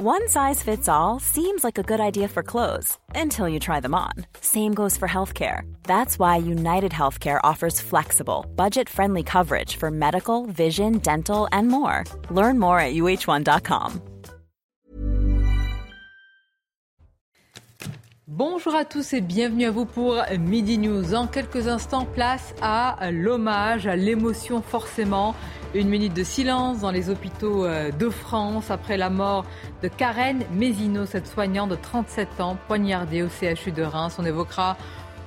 One size fits all seems like a good idea for clothes until you try them on. Same goes for healthcare. That's why United Healthcare offers flexible, budget friendly coverage for medical, vision, dental, and more. Learn more at uh1.com. Bonjour à tous et bienvenue à vous pour Midi News. En quelques instants, place à l'hommage, à l'émotion forcément une minute de silence dans les hôpitaux euh, de France après la mort de Karen Mézino, cette soignante de 37 ans, poignardée au CHU de Reims. On évoquera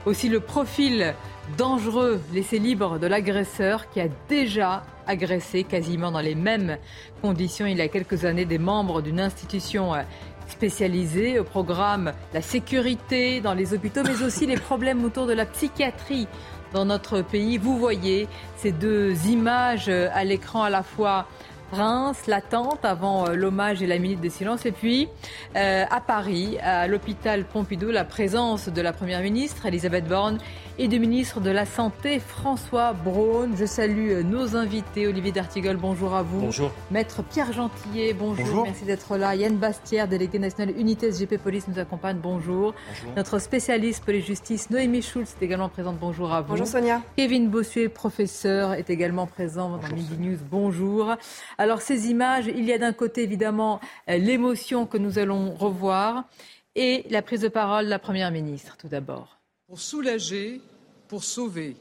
aussi le profil dangereux, laissé libre de l'agresseur qui a déjà agressé quasiment dans les mêmes conditions il y a quelques années des membres d'une institution euh, spécialisée au programme la sécurité dans les hôpitaux, mais aussi les problèmes autour de la psychiatrie dans notre pays. Vous voyez ces deux images euh, à l'écran à la fois Reims, l'attente avant euh, l'hommage et la minute de silence. Et puis, euh, à Paris, à l'hôpital Pompidou, la présence de la Première ministre, Elisabeth Borne, et du ministre de la Santé, François Braun. Je salue euh, nos invités. Olivier D'Artigol, bonjour à vous. Bonjour. Maître Pierre Gentillet, bonjour. Merci d'être là. Yann Bastière, délégué national Unité SGP Police, nous accompagne. Bonjour. Notre spécialiste police-justice, Noémie Schulz, est également présente. Bonjour à vous. Bonjour Sonia. Kevin Bossuet, professeur, est également présent dans Midi News. Bonjour. Alors, ces images, il y a d'un côté évidemment euh, l'émotion que nous allons revoir et la prise de parole de la Première ministre, tout d'abord. Pour soulager, pour sauver.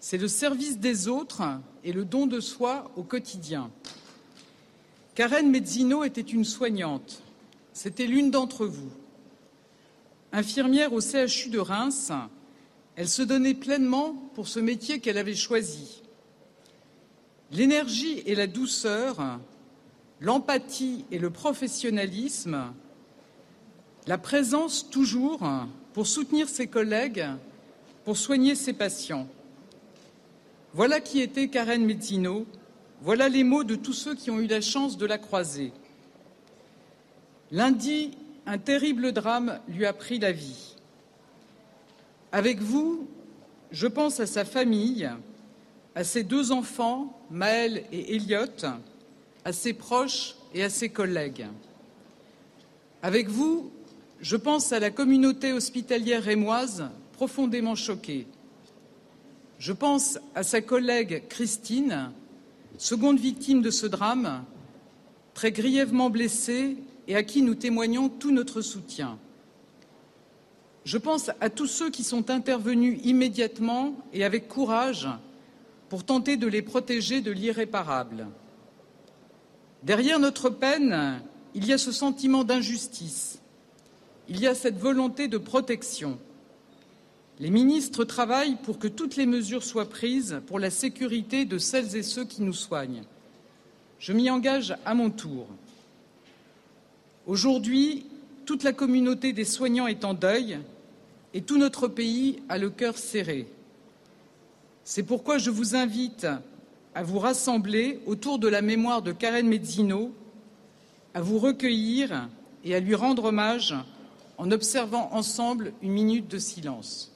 C'est le service des autres et le don de soi au quotidien. Karen Mezzino était une soignante. C'était l'une d'entre vous. Infirmière au CHU de Reims, elle se donnait pleinement pour ce métier qu'elle avait choisi. L'énergie et la douceur, l'empathie et le professionnalisme, la présence toujours pour soutenir ses collègues pour soigner ses patients. Voilà qui était Karen Mezzino, voilà les mots de tous ceux qui ont eu la chance de la croiser. Lundi, un terrible drame lui a pris la vie. Avec vous, je pense à sa famille, à ses deux enfants, Maël et Elliot, à ses proches et à ses collègues. Avec vous, je pense à la communauté hospitalière rémoise profondément choqué. Je pense à sa collègue Christine, seconde victime de ce drame, très grièvement blessée et à qui nous témoignons tout notre soutien. Je pense à tous ceux qui sont intervenus immédiatement et avec courage pour tenter de les protéger de l'irréparable. Derrière notre peine, il y a ce sentiment d'injustice, il y a cette volonté de protection. Les ministres travaillent pour que toutes les mesures soient prises pour la sécurité de celles et ceux qui nous soignent. Je m'y engage à mon tour. Aujourd'hui, toute la communauté des soignants est en deuil et tout notre pays a le cœur serré. C'est pourquoi je vous invite à vous rassembler autour de la mémoire de Karen Mezzino, à vous recueillir et à lui rendre hommage en observant ensemble une minute de silence.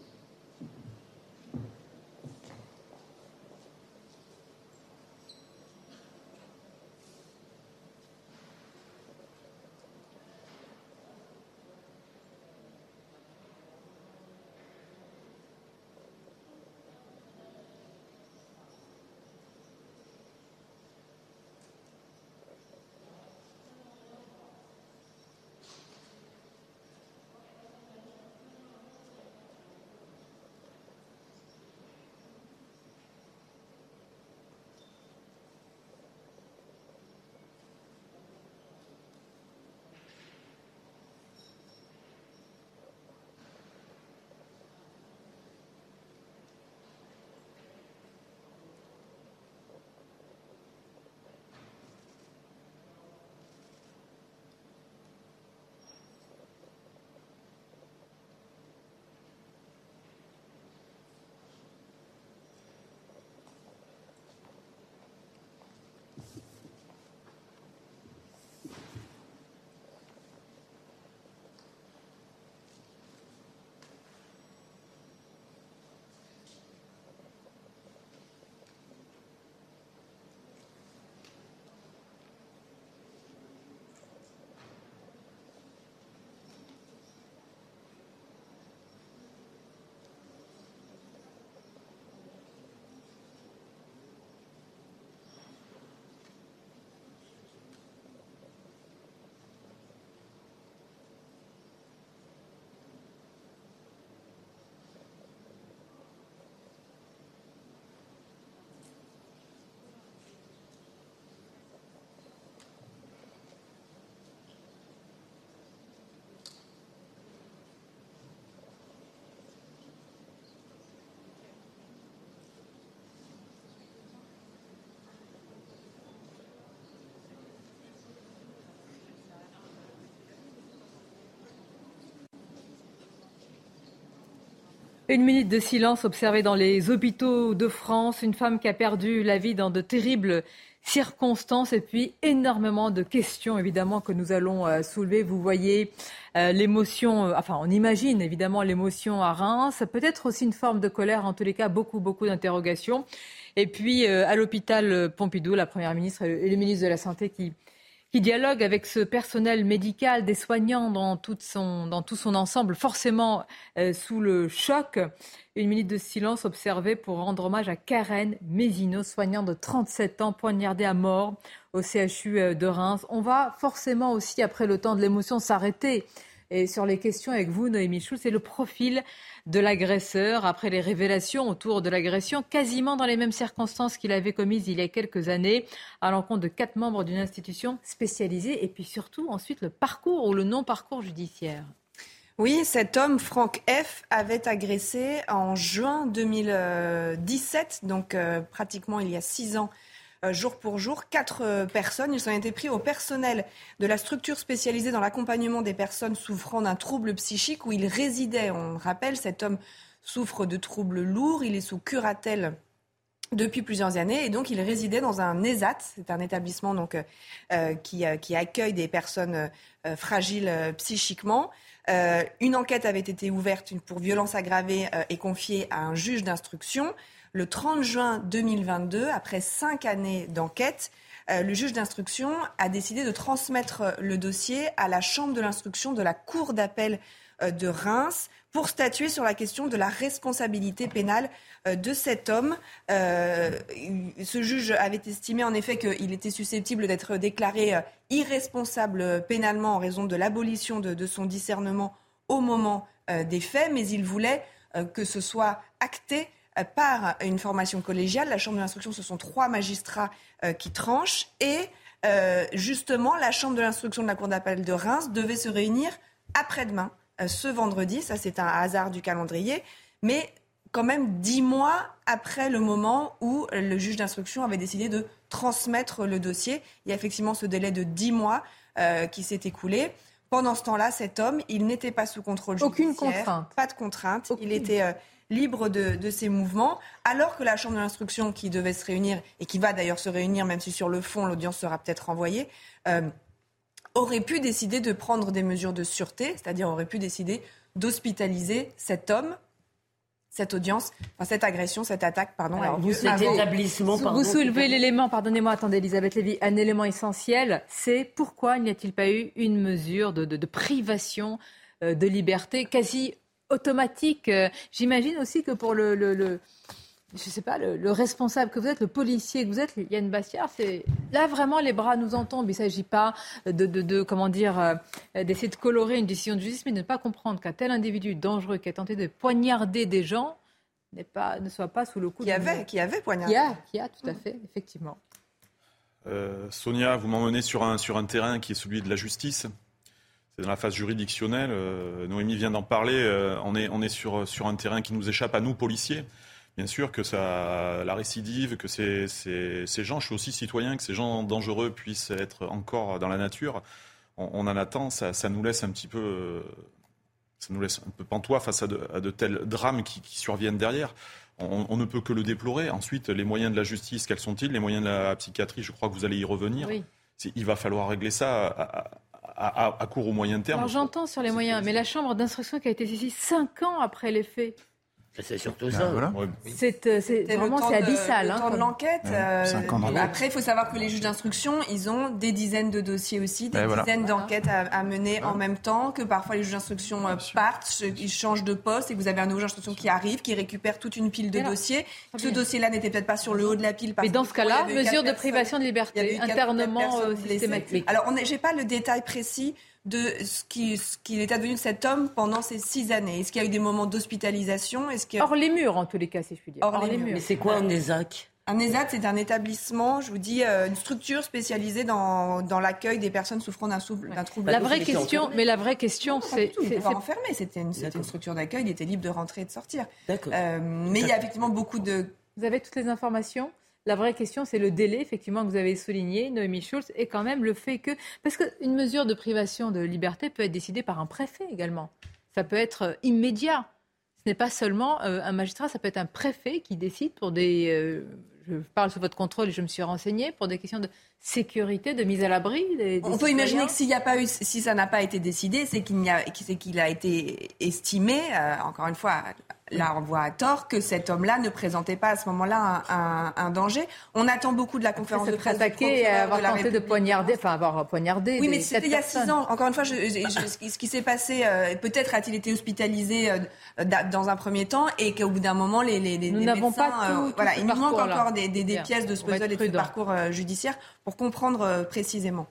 Une minute de silence observée dans les hôpitaux de France. Une femme qui a perdu la vie dans de terribles circonstances et puis énormément de questions évidemment que nous allons euh, soulever. Vous voyez euh, l'émotion, euh, enfin on imagine évidemment l'émotion à Reims, peut-être aussi une forme de colère, en tous les cas beaucoup beaucoup d'interrogations. Et puis à l'hôpital Pompidou, la Première ministre et le ministre de la Santé qui qui dialogue avec ce personnel médical, des soignants dans, tout son ensemble, forcément euh, sous le choc. Une minute de silence observée pour rendre hommage à Karen Mézino, soignante de 37 ans, poignardée à mort au CHU euh, de Reims. On va forcément aussi, après le temps de l'émotion, s'arrêter et sur les questions avec vous, Noémie Schulz, c'est le profil de l'agresseur après les révélations autour de l'agression, quasiment dans les mêmes circonstances qu'il avait commises il y a quelques années, à l'encontre de quatre membres d'une institution spécialisée, et puis surtout ensuite le parcours ou le non-parcours judiciaire. Oui, cet homme, Franck F., avait agressé en juin 2017, donc euh, pratiquement il y a six ans, euh, jour pour jour, quatre euh, personnes. Ils ont été pris au personnel de la structure spécialisée dans l'accompagnement des personnes souffrant d'un trouble psychique où il résidait. On rappelle, cet homme souffre de troubles lourds. Il est sous curatelle depuis plusieurs années et donc il résidait dans un ESAT, c'est un établissement donc euh, qui, accueille des personnes fragiles psychiquement. une enquête avait été ouverte pour violence aggravée et confiée à un juge d'instruction. Le 30 juin 2022, après cinq années d'enquête, euh, le juge d'instruction a décidé de transmettre le dossier à la Chambre de l'instruction de la Cour d'appel euh, de Reims pour statuer sur la question de la responsabilité pénale euh, de cet homme. ce juge avait estimé en effet qu'il était susceptible d'être déclaré irresponsable pénalement en raison de l'abolition de, son discernement au moment des faits, mais il voulait que ce soit acté par une formation collégiale. La Chambre de l'instruction, ce sont trois magistrats euh, qui tranchent. Et euh, justement, la Chambre de l'instruction de la Cour d'appel de Reims devait se réunir après-demain, euh, ce vendredi. Ça, c'est un hasard du calendrier. Mais quand même dix mois après le moment où le juge d'instruction avait décidé de transmettre le dossier. Il y a effectivement ce délai de dix mois qui s'est écoulé. Pendant ce temps-là, cet homme, il n'était pas sous contrôle judiciaire. Aucune contrainte. Pas de contrainte. Il était libre de, ses mouvements, alors que la Chambre de l'instruction, qui devait se réunir, et qui va d'ailleurs se réunir, même si sur le fond, l'audience sera peut-être renvoyée, euh, aurait pu décider de prendre des mesures de sûreté, c'est-à-dire aurait pu décider d'hospitaliser cet homme cette audience, enfin, cette agression, cette attaque, pardon. Alors, vous, établissement, vous soulevez l'élément, pardonnez-moi, attendez, Elisabeth Lévy, un élément essentiel, c'est pourquoi n'y a-t-il pas eu une mesure de, privation euh, de liberté quasi automatique. Euh, j'imagine aussi que pour le, le, je sais pas, le, responsable que vous êtes, le policier que vous êtes, Yann Bastiard, c'est là vraiment les bras nous en tombent. Il ne s'agit pas de, de, comment dire, euh, d'essayer de colorer une décision de justice, mais de ne pas comprendre qu'un tel individu dangereux qui a tenté de poignarder des gens n'est pas, ne soit pas sous le coup. Qui avait, qui avait poignardé. Qui a, qui a, tout à fait, effectivement. Euh, Sonia, vous m'emmenez sur un, sur un terrain qui est celui de la justice c'est dans la phase juridictionnelle. Euh, Noémie vient d'en parler. Euh, on est, on est sur, sur un terrain qui nous échappe à nous, policiers. Bien sûr que ça, la récidive, que ces, ces, ces, gens, je suis aussi citoyen, que ces gens dangereux puissent être encore dans la nature. On, en attend, ça, ça, nous laisse un petit peu, ça nous laisse un peu pantois face à de, tels drames qui, surviennent derrière. On, ne peut que le déplorer. Ensuite, les moyens de la justice, quels sont-ils? Les moyens de la psychiatrie, je crois que vous allez y revenir. Oui. Il va falloir régler ça à, à, court ou moyen terme. J'entends sur les moyens, mais la chambre d'instruction qui a été saisie cinq ans après les faits. C'est surtout ça. Voilà. C'est euh, vraiment c'est abyssal. Le hein, temps de l'enquête. Euh, après, il faut savoir que les juges d'instruction, ils ont des dizaines de dossiers aussi, des dizaines d'enquêtes à, mener en même temps. Que parfois les juges d'instruction euh, partent, ils changent de poste et que vous avez un nouveau juge d'instruction qui arrive, qui récupère toute une pile de dossiers. Ce dossier-là n'était peut-être pas sur le haut de la pile. Parce Mais dans ce cas-là, mesure de privation de liberté, internement systématique. Alors, je n'ai pas le détail précis de ce qu'il qui est advenu de cet homme pendant ces six années. Est-ce qu'il y a eu des moments d'hospitalisation? Est-ce Hors les murs, en tous les cas, si je puis dire. Hors, les, murs. Mais c'est quoi un ESAC un ESAT, c'est un établissement, je vous dis, euh, une structure spécialisée dans, dans l'accueil des personnes souffrant d'un trouble. La vraie question, mais la vraie question, c'est. C'est pas enfermé. C'était une, une, structure d'accueil. Il était libre de rentrer et de sortir. Euh, mais il y a effectivement beaucoup de. Vous avez toutes les informations? La vraie question, c'est le délai, effectivement, que vous avez souligné, Noémie Schulz, et quand même le fait que. Parce qu'une mesure de privation de liberté peut être décidée par un préfet également. Ça peut être immédiat. Ce n'est pas seulement euh, un magistrat, ça peut être un préfet qui décide pour des... Euh, je parle sous votre contrôle et je me suis renseignée pour des questions de sécurité, de mise à l'abri. Des, On peut imaginer que s'il n'y a pas eu, si ça n'a pas été décidé, c'est qu'il a, c'est qu'il a été estimé, euh, encore une fois, là on voit à tort que cet homme-là ne présentait pas à ce moment-là un, un, danger. On attend beaucoup de la conférence de presse. attaquer et avoir tenté de poignarder, enfin avoir poignardé. Oui, mais c'était il y a six ans. Encore une fois, je, je, ce qui s'est passé, euh, peut-être a-t-il été hospitalisé euh, dans un premier temps et qu'au bout d'un moment, les, les, les Nous n'avons pas tout, voilà, il nous manque encore des, des, des pièces de ce puzzle et de parcours judiciaire pour comprendre euh, précisément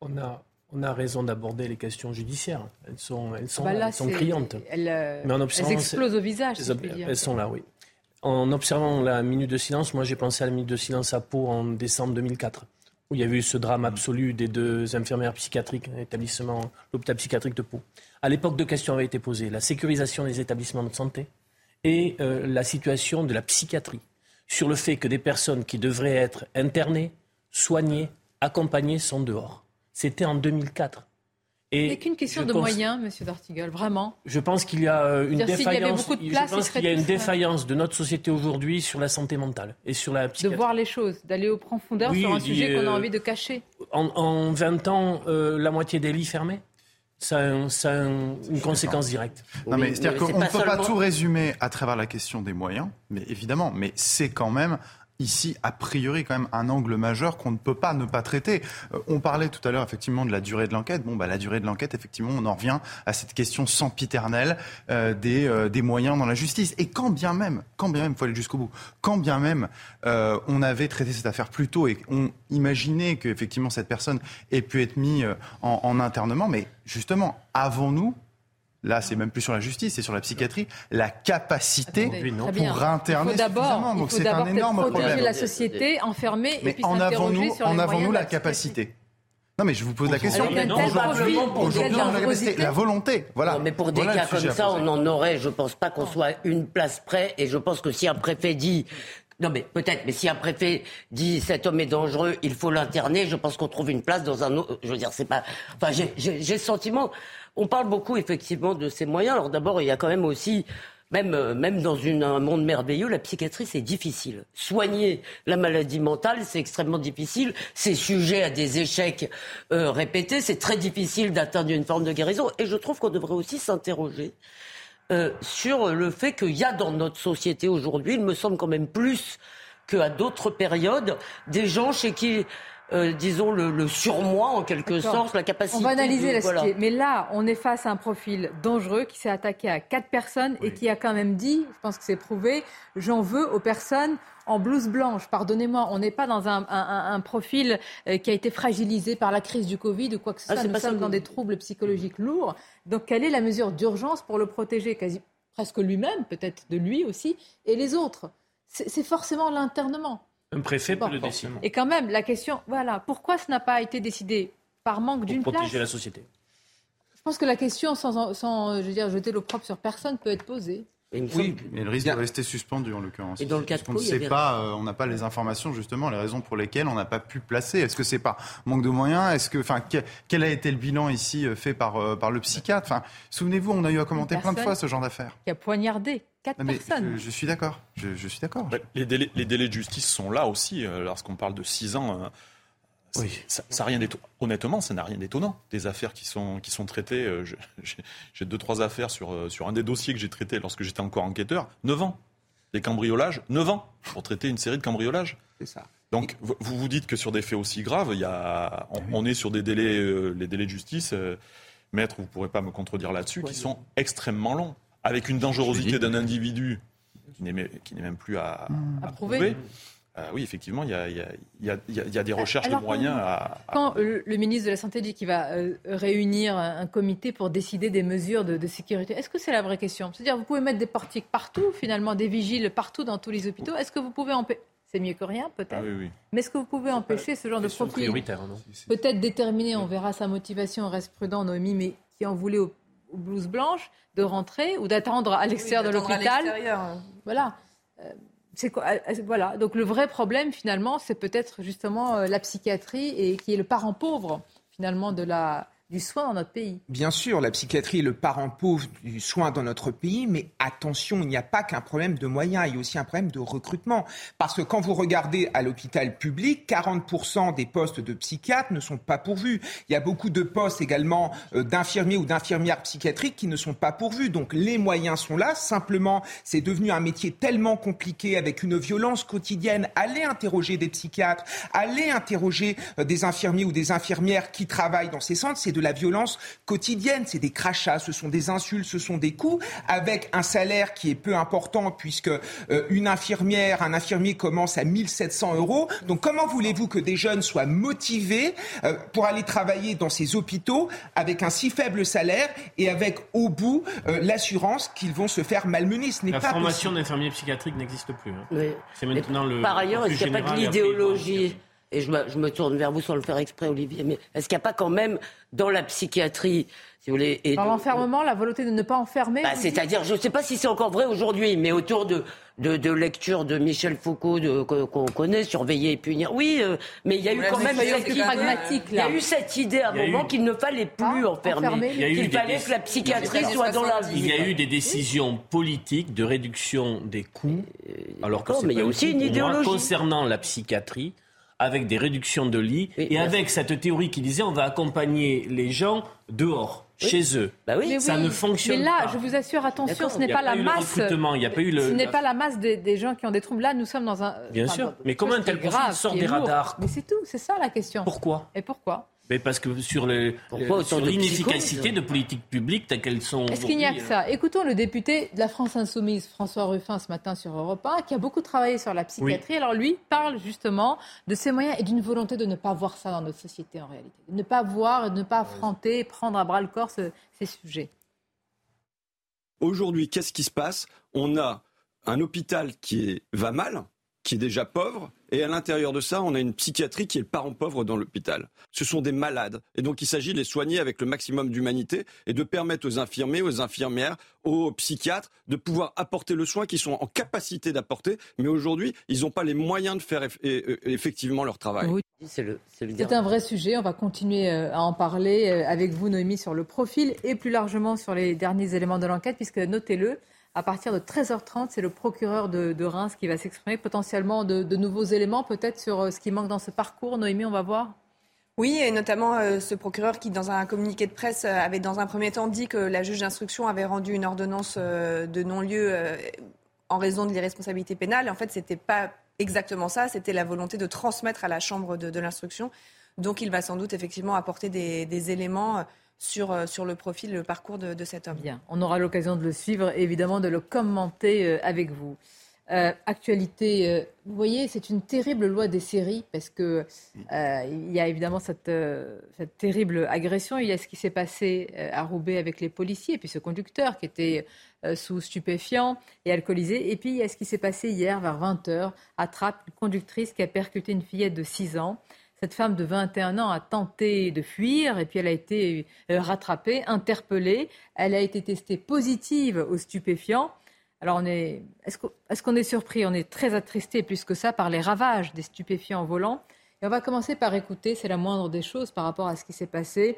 On a, on a raison d'aborder les questions judiciaires. Elles sont, elles sont, bah elles sont criantes. Elles, euh, Mais en observant, elles explosent au visage. elles sont là, oui. En observant la minute de silence, moi j'ai pensé à la minute de silence à Pau en décembre 2004, où il y avait eu ce drame absolu des deux infirmières psychiatriques, l'établissement, l'hôpital psychiatrique de Pau. À l'époque, deux questions avaient été posées la sécurisation des établissements de santé et euh, la situation de la psychiatrie, sur le fait que des personnes qui devraient être internées, soignés, accompagnés sont dehors. C'était en 2004. Et n'est qu'une question de moyens, Monsieur Dartigol, vraiment. Je pense qu'il y a euh, une défaillance. je pense qu'il y a une défaillance de notre société aujourd'hui sur la santé mentale et sur la psychiatrie. De voir les choses, d'aller au profondeur sur un sujet qu'on a euh, envie de cacher. En, 20 ans, euh, la moitié des lits fermés. Ça a, une conséquence directe. Non, mais c'est-à-dire qu'on ne peut pas tout résumer à travers la question des moyens, mais évidemment, mais c'est quand même ici, a priori, quand même un angle majeur qu'on ne peut pas ne pas traiter. Euh, on parlait tout à l'heure, effectivement, de la durée de l'enquête. Bon, bah, la durée de l'enquête, effectivement, on en revient à cette question sempiternelle euh, des, euh, moyens dans la justice. Et quand bien même, quand bien même, faut aller jusqu'au bout, quand bien même euh, on avait traité cette affaire plus tôt et on imaginait qu'effectivement cette personne ait pu être mise en, en internement, mais justement, avons-nous là c'est même plus sur la justice, c'est sur la psychiatrie, la capacité pour interner suffisamment. Donc c'est un énorme problème. la société enfermée mais en avons-nous en avons-nous la capacité? Non, mais je vous pose la question. Aujourd'hui, la volonté. Voilà. mais pour des cas comme ça, on en aurait, je pense pas qu'on soit une place près. Et je pense que si un préfet dit non, mais peut-être, mais si un préfet dit cet homme est dangereux, il faut l'interner, je pense qu'on trouve une place dans un autre. Je veux dire, c'est pas. Enfin, j'ai le sentiment on parle beaucoup effectivement de ces moyens. Alors d'abord, il y a quand même aussi même, euh, même dans une, un monde merveilleux, la psychiatrie, c'est difficile. Soigner la maladie mentale, c'est extrêmement difficile. C'est sujet à des échecs euh, répétés. C'est très difficile d'atteindre une forme de guérison. Et je trouve qu'on devrait aussi s'interroger euh, sur le fait qu'il y a dans notre société aujourd'hui, il me semble quand même plus qu'à d'autres périodes, des gens chez qui euh, disons, le, surmoi en quelque sorte, la capacité. On va analyser la situation. Mais là, on est face à un profil dangereux qui s'est attaqué à quatre personnes et qui a quand même dit, je pense que c'est prouvé, j'en veux aux personnes en blouse blanche. Pardonnez-moi, on n'est pas dans un, profil euh, qui a été fragilisé par la crise du Covid ou quoi que ce ah, soit. Nous sommes dans des troubles psychologiques lourds. Donc, quelle est la mesure d'urgence pour le protéger? Quasi, Presque lui-même, peut-être de lui aussi, et les autres. C'est forcément l'internement. Un préfet peut le décider. Et quand même, la question, voilà, pourquoi ce n'a pas été décidé? Par manque d'une place? protéger la société. Je pense que la question, sans, sans je veux dire, jeter l'opprobre sur personne, peut être posée. Oui, mais le risque de rester suspendu en l'occurrence. Et dans le cas on ne sait pas, euh, on n'a pas les informations justement, les raisons pour lesquelles on n'a pas pu placer. Est-ce que c'est par manque de moyens? Est-ce que, enfin, quel a été le bilan ici euh, fait par euh, par le psychiatre? Enfin, souvenez-vous, on a eu à commenter plein de fois ce genre d'affaires. Qui a poignardé quatre personnes. Je, suis d'accord. Je, suis d'accord. Les délais, les délais de justice sont là aussi. Lorsqu'on parle de six ans, oui. Ça, ça rien Honnêtement, ça n'a rien d'étonnant. Des affaires qui sont, qui sont traitées. Euh, j'ai deux, trois affaires sur, euh, sur un des dossiers que j'ai traité lorsque j'étais encore enquêteur. 9 ans. Des cambriolages, 9 ans pour traiter une série de cambriolages. C'est ça. Donc, vous vous dites que sur des faits aussi graves, il y a, on, est sur des délais, euh, les délais de justice, maître, vous ne pourrez pas me contredire là-dessus, qui sont extrêmement longs, avec une dangerosité d'un individu qui n'est même plus à, à prouver. Euh, oui, effectivement, il y a, des recherches de moyens à, Quand le, ministre de la Santé dit qu'il va euh, réunir un, comité pour décider des mesures de, sécurité, est-ce que c'est la vraie question? C'est-à-dire, vous pouvez mettre des portiques partout, finalement, des vigiles partout dans tous les hôpitaux. Est-ce que vous pouvez empêcher c'est mieux que rien, peut-être. Ah Mais est-ce que vous pouvez empêcher ce genre de profil Peut-être déterminer, on verra sa motivation, on reste prudent, Noémie, mais qui en voulait aux, blouses blanches, de rentrer ou d'attendre à l'extérieur de l'hôpital. Voilà. Euh, euh, voilà. Donc le vrai problème finalement, c'est peut-être justement euh, la psychiatrie et qui est le parent pauvre finalement de la du soin dans notre pays. Bien sûr, la psychiatrie est le parent pauvre du soin dans notre pays, mais attention, il n'y a pas qu'un problème de moyens, il y a aussi un problème de recrutement. Parce que quand vous regardez à l'hôpital public, 40% des postes de psychiatres ne sont pas pourvus. Il y a beaucoup de postes également euh, d'infirmiers ou d'infirmières psychiatriques qui ne sont pas pourvus. Donc les moyens sont là, simplement c'est devenu un métier tellement compliqué avec une violence quotidienne. Allez interroger des psychiatres, allez interroger euh, des infirmiers ou des infirmières qui travaillent dans ces centres, c'est la violence quotidienne, c'est des crachats, ce sont des insultes, ce sont des coups, avec un salaire qui est peu important puisque euh, une infirmière, un infirmier commence à 1700 euros. Donc comment voulez-vous que des jeunes soient motivés euh, pour aller travailler dans ces hôpitaux avec un si faible salaire et avec au bout euh, l'assurance qu'ils vont se faire malmener? Ce La formation d'infirmier psychiatrique n'existe plus. Hein. C'est maintenant le. Par ailleurs, est-ce qu'il n'y a pas de l'idéologie et je me, tourne vers vous sans le faire exprès, Olivier, mais est-ce qu'il n'y a pas quand même dans la psychiatrie, si vous voulez... Et dans l'enfermement, la volonté de ne pas enfermer bah, C'est-à-dire, je ne sais pas si c'est encore vrai aujourd'hui, mais autour de, de, de lecture de Michel Foucault qu'on connaît, surveiller et punir. Oui, euh, mais il y a eu quand même cette idée, pragmatique. Il y a eu cette idée à un moment qu'il ne fallait plus ah, enfermer, qu'il fallait que la psychiatrie soit dans la vie. Il y a eu des décisions politiques de réduction des coûts, euh, alors que mais il y a aussi une idéologie concernant la psychiatrie avec des réductions de lits et, avec cette théorie qui disait on va accompagner les gens dehors. Chez eux, bah oui. ça ne fonctionne pas. Mais là, je vous assure, attention, ce n'est pas, la masse. Il y a pas eu le... Ce n'est pas la masse des, gens qui ont des troubles. Là, nous sommes dans un. Bien sûr. Mais comment un tel profil sort des radars Mais c'est tout, c'est ça la question. Pourquoi? Et pourquoi? Mais parce que sur l'inefficacité de, politiques publiques telles qu'elles sont. Est-ce qu'il n'y a que ça? Écoutons le député de la France Insoumise, François Ruffin, ce matin sur Europe 1, qui a beaucoup travaillé sur la psychiatrie. Alors lui parle justement de ses moyens et d'une volonté de ne pas voir ça dans notre société en réalité. De ne pas voir et de ne pas affronter, prendre à bras le corps ces sujets. Aujourd'hui, qu'est-ce qui se passe? On a un hôpital qui va mal, qui est déjà pauvre, et à l'intérieur de ça, on a une psychiatrie qui est le parent pauvre dans l'hôpital. Ce sont des malades. Et donc il s'agit de les soigner avec le maximum d'humanité et de permettre aux infirmiers, aux infirmières, aux psychiatres de pouvoir apporter le soin qu'ils sont en capacité d'apporter. Mais aujourd'hui, ils n'ont pas les moyens de faire effectivement leur travail. Oui. C'est un vrai sujet. On va continuer euh, à en parler euh, avec vous, Noémie, sur le profil et plus largement sur les derniers éléments de l'enquête, puisque notez-le, à partir de 13h30, c'est le procureur de, Reims qui va s'exprimer, potentiellement de, nouveaux éléments, peut-être sur euh, ce qui manque dans ce parcours. Noémie, on va voir. Oui, et notamment euh, ce procureur qui, dans un communiqué de presse, euh, avait dans un premier temps dit que la juge d'instruction avait rendu une ordonnance de non-lieu en raison de l'irresponsabilité pénale. En fait, ce n'était pas exactement ça, c'était la volonté de transmettre à la chambre de, l'instruction. Donc, il va sans doute effectivement apporter des éléments sur, euh, sur le profil, le parcours de, cet homme. Bien, on aura l'occasion de le suivre, évidemment, de le commenter euh, avec vous. Euh, actualité, vous voyez, c'est une terrible loi des séries parce que y a évidemment cette, terrible agression. Il y a ce qui s'est passé à Roubaix avec les policiers, et puis ce conducteur qui était sous stupéfiants et alcoolisé. Et puis il y a ce qui s'est passé hier vers 20h à une conductrice qui a percuté une fillette de 6 ans. Cette femme de 21 ans a tenté de fuir et puis elle a été euh, rattrapée, interpellée. Elle a été testée positive aux stupéfiants. Alors, on est, est-ce qu'on est surpris? On est très attristé plus que ça par les ravages des stupéfiants volants. Et on va commencer par écouter, c'est la moindre des choses par rapport à ce qui s'est passé.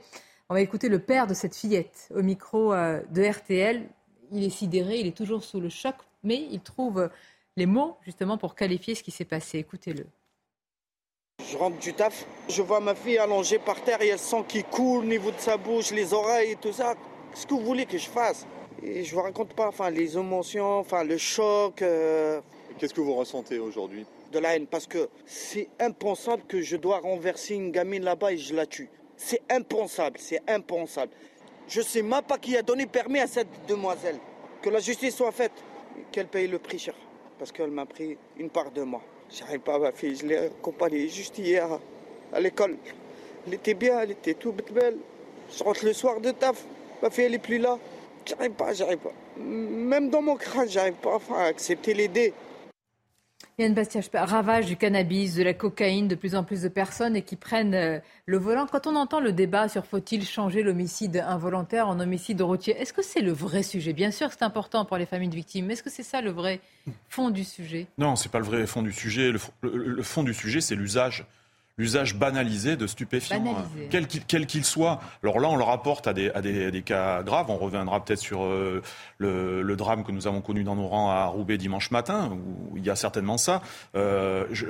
On va écouter le père de cette fillette au micro euh, de RTL. Il est sidéré, il est toujours sous le choc, mais il trouve les mots justement pour qualifier ce qui s'est passé. Écoutez-le. Je rentre du taf, je vois ma fille allongée par terre, il y a le sang qui coule au niveau de sa bouche, les oreilles et tout ça. Qu'est-ce que vous voulez que je fasse? Et Je vous raconte pas, enfin les émotions, enfin le choc. Euh, Qu'est-ce que vous ressentez aujourd'hui? De la haine, parce que c'est impensable que je dois renverser une gamine là-bas et je la tue. C'est impensable, c'est impensable. Je sais même pas qui a donné permis à cette demoiselle. Que la justice soit faite, qu'elle paye le prix cher, parce qu'elle m'a pris une part de moi. J'arrive pas ma fille, je l'ai accompagnée juste hier à l'école. Elle était bien, elle était toute belle. Je rentre le soir de taf, ma fille elle est plus là. J'arrive pas, j'arrive pas. Même dans mon crâne, j'arrive pas à accepter l'idée. Yann Bastiach, ravage du cannabis, de la cocaïne, de plus en plus de personnes et qui prennent euh, le volant. Quand on entend le débat sur faut-il changer l'homicide involontaire en homicide routier, est-ce que c'est le vrai sujet? Bien sûr c'est important pour les familles de victimes, mais est-ce que c'est ça le vrai fond du sujet? Non, c'est pas le vrai fond du sujet. Le, fond du sujet, c'est l'usage. L'usage banalisé de stupéfiants, Banalisé. quel qu'il soit. Alors là, on le rapporte à des, à des, à des cas graves. On reviendra peut-être sur euh, le, le drame que nous avons connu dans nos rangs à Roubaix dimanche matin, où il y a certainement ça. Euh, je,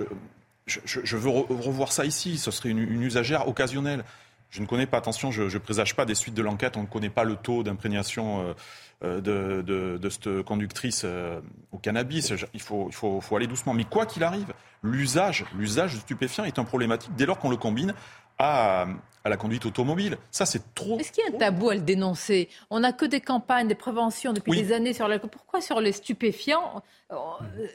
je, je veux re- revoir ça ici. Ce serait une, une usagère occasionnelle. Je ne connais pas, attention, je ne présage pas des suites de l'enquête. On ne connaît pas le taux d'imprégnation euh, de, de, cette conductrice euh, au cannabis. Il, faut, il faut, faut aller doucement. Mais quoi qu'il arrive, l'usage, l'usage de stupéfiants est un problématique dès lors qu'on le combine à, à la conduite automobile. Ça, c'est trop. Est-ce qu'il y a un tabou à le dénoncer? On n'a que des campagnes, des préventions depuis Oui. des années sur l'alcool. Pourquoi sur les stupéfiants euh,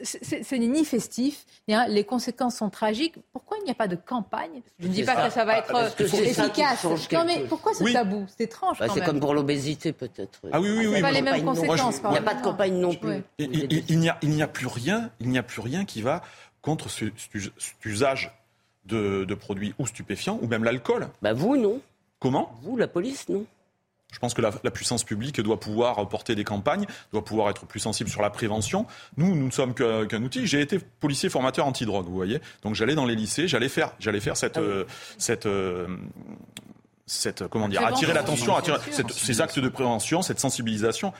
c'est- c'est- Ce n'est ni festif, hein, les conséquences sont tragiques. Pourquoi il n'y a pas de campagne? Je ne dis pas ça. que ça va Ah, être qui efficace. Non mais pourquoi ce Oui. tabou? C'est étrange Bah, c'est comme pour l'obésité, peut-être. Ah oui, oui, oui. Pas les mêmes moi, je- conséquences. Il n'y a pas de campagne non plus. Il, n'y a, plus rien, il n'y a plus rien qui va contre ce, cet cet usage de, de produits ou stupéfiants ou même l'alcool. Bah vous, non. Comment? Vous, la police, non. Je pense que la, la puissance publique doit pouvoir porter des campagnes, doit pouvoir être plus sensible sur la prévention. Nous, nous ne sommes qu'un outil. J'ai été policier formateur antidrogue, vous voyez. Donc j'allais dans les lycées, j'allais faire, j'allais faire cette, Ah oui. euh, cette, euh, cette, comment dire, attirer l'attention, attirer cette- ces actes de prévention, cette sensibilisation.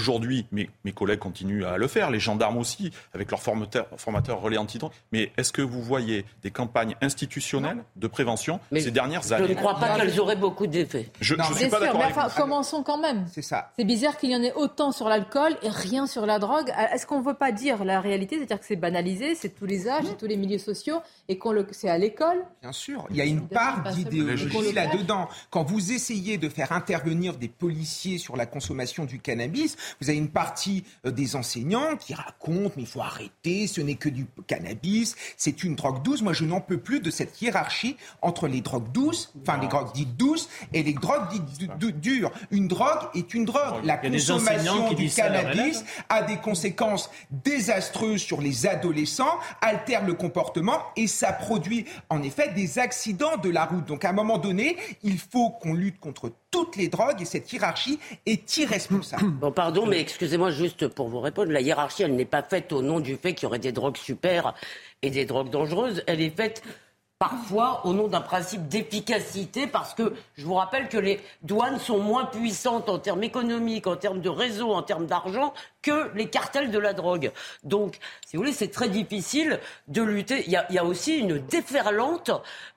Aujourd'hui, mes, mes collègues continuent à le faire, les gendarmes aussi, avec leurs formateurs, formateurs relais antidrogue. Mais est-ce que vous voyez des campagnes institutionnelles de prévention Mais ces dernières Je années? ne crois pas qu'elles auraient beaucoup d'effet. Je ne suis pas d'accord enfin, vous. commençons quand même. C'est ça. C'est bizarre qu'il y en ait autant sur l'alcool et rien sur la drogue. Euh, Est-ce qu'on ne veut pas dire la réalité C'est-à-dire que c'est banalisé, c'est tous les âges, c'est tous les milieux sociaux et qu'on le, c'est à l'école? Bien sûr, il y a une part d'idéologie là-dedans. Quand vous essayez de faire intervenir des policiers sur la consommation du cannabis, vous avez une partie euh, des enseignants qui racontent mais il faut arrêter, ce n'est que du cannabis, c'est une drogue douce. Moi, je n'en peux plus de cette hiérarchie entre les drogues douces, enfin les drogues dites douces et les drogues dites du- du- dures. Une drogue est une drogue. La consommation du cannabis a des conséquences désastreuses sur les adolescents, altère le comportement et ça produit en effet des accidents de la route. Donc à un moment donné, il faut qu'on lutte contre toutes les drogues et cette hiérarchie est irresponsable. Bon, pardon, mais excusez-moi juste pour vous répondre. La hiérarchie, elle n'est pas faite au nom du fait qu'il y aurait des drogues super et des drogues dangereuses. Elle est faite parfois au nom d'un principe d'efficacité parce que je vous rappelle que les douanes sont moins puissantes en termes économiques, en termes de réseau, en termes d'argent que les cartels de la drogue. Donc, si vous voulez, c'est très difficile de lutter. Il y a, il y a aussi une déferlante.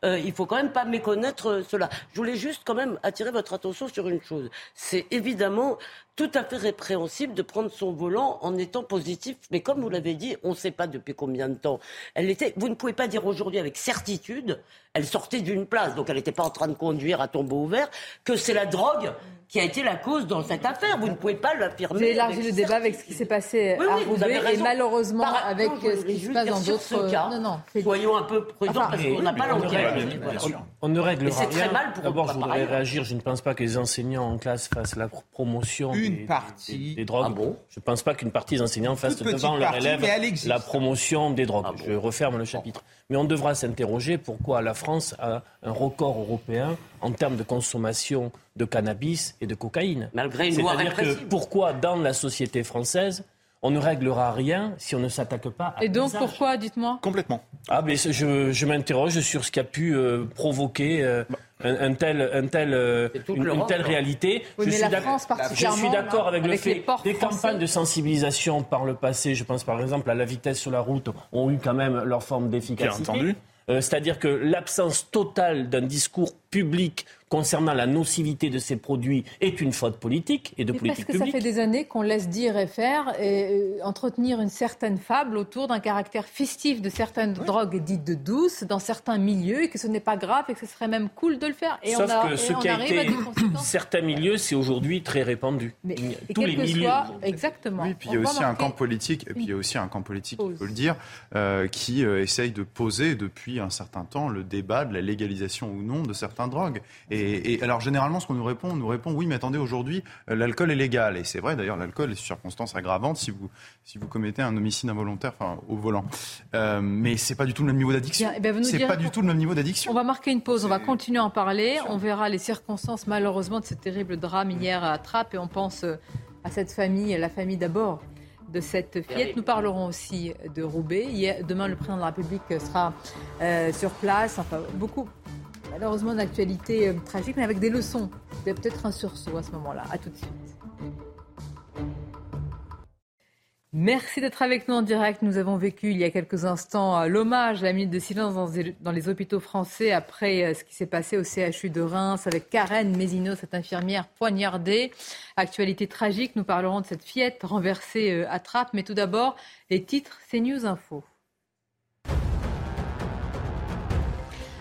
Euh, il faut quand même pas méconnaître euh, cela. Je voulais juste quand même attirer votre attention sur une chose. C'est évidemment tout à fait répréhensible de prendre son volant en étant positif. Mais comme vous l'avez dit, on ne sait pas depuis combien de temps elle était. Vous ne pouvez pas dire aujourd'hui avec certitude, elle sortait d'une place, donc elle n'était pas en train de conduire à tombeau ouvert, que c'est la drogue qui a été la cause dans cette affaire. Vous ne pouvez pas l'affirmer. J'ai élargi le débat avec ce qui s'est passé Oui, à oui, vous avez Roubaix et raison. malheureusement Par- avec non, euh, ce qui se juste passe dans d'autres. cas, Non, non. Soyons un peu prudents Enfin, parce qu'on n'a pas on l'enquête. sûr. On ne règle Et c'est très rien. mal pour- D'abord, je voudrais réagir. Je ne pense pas que les enseignants en classe fassent la promotion Une des, partie. des- des drogues. Ah bon? Je ne pense pas qu'une partie des enseignants fasse devant leur partie, élève mais elle existe. la promotion des drogues. Ah bon? Je referme le chapitre. Mais on devra s'interroger pourquoi la France a un record européen en termes de consommation de cannabis et de cocaïne. Malgré une loi C'est-à-dire que répressive. pourquoi dans la société française on ne réglera rien si on ne s'attaque pas à Et donc pourquoi, dites-moi? Complètement. ah, mais je, je m'interroge sur ce qui a pu euh, provoquer euh, un, un tel, un tel, euh, une, telle hein. réalité. Oui, je mais suis la d'ac- France je particulièrement, suis d'accord avec, le avec les fait des français. campagnes de sensibilisation par le passé, je pense par exemple à la vitesse sur la route, ont eu quand même leur forme d'efficacité. entendu. Euh, C'est-à-dire que l'absence totale d'un discours public concernant la nocivité de ces produits est une faute politique et de Mais parce politique que ça publique. fait des années qu'on laisse dire et faire et euh, entretenir une certaine fable autour d'un caractère festif de certaines drogues dites de douces dans certains milieux et que ce n'est pas grave et que ce serait même cool de le faire. Et Sauf on, a, que ce on qui a arrive été à des conséquences. certains milieux, c'est aujourd'hui très répandu. Mais, tous les milieux. soit, exactement. Oui, puis il y a aussi un camp politique, et puis il y a aussi un camp politique, il faut le dire, euh, qui euh, essaye de poser depuis un certain temps le débat de la légalisation ou non de certaines drogues. Et, et alors généralement, ce qu'on nous répond, on nous répond oui, mais attendez, aujourd'hui, euh, l'alcool est légal. Et c'est vrai, d'ailleurs, l'alcool est circonstance aggravante si vous si vous commettez un homicide involontaire, enfin au volant. Euh, mais c'est pas du tout le même niveau d'addiction. Eh ben, C'est pas du tout le même niveau d'addiction. On va marquer une pause, on va continuer à en parler. On verra les circonstances malheureusement de ce terrible drame hier à Trappes et on pense euh, à cette famille, la famille d'abord de cette fillette. Nous parlerons aussi de Roubaix. demain, le président de la République sera euh, sur place. Enfin, beaucoup, malheureusement, d'actualité euh, tragique, mais avec des leçons. Il y a peut-être un sursaut à ce moment-là. À tout de suite. Merci d'être avec nous en direct. Nous avons vécu il y a quelques instants euh, l'hommage, la minute de silence dans les hôpitaux français après euh, ce qui s'est passé au CHU de Reims avec Karen Mézineau, cette infirmière poignardée. Actualité tragique, nous parlerons de cette fillette renversée à trappe. Mais tout d'abord, les titres CNews Info.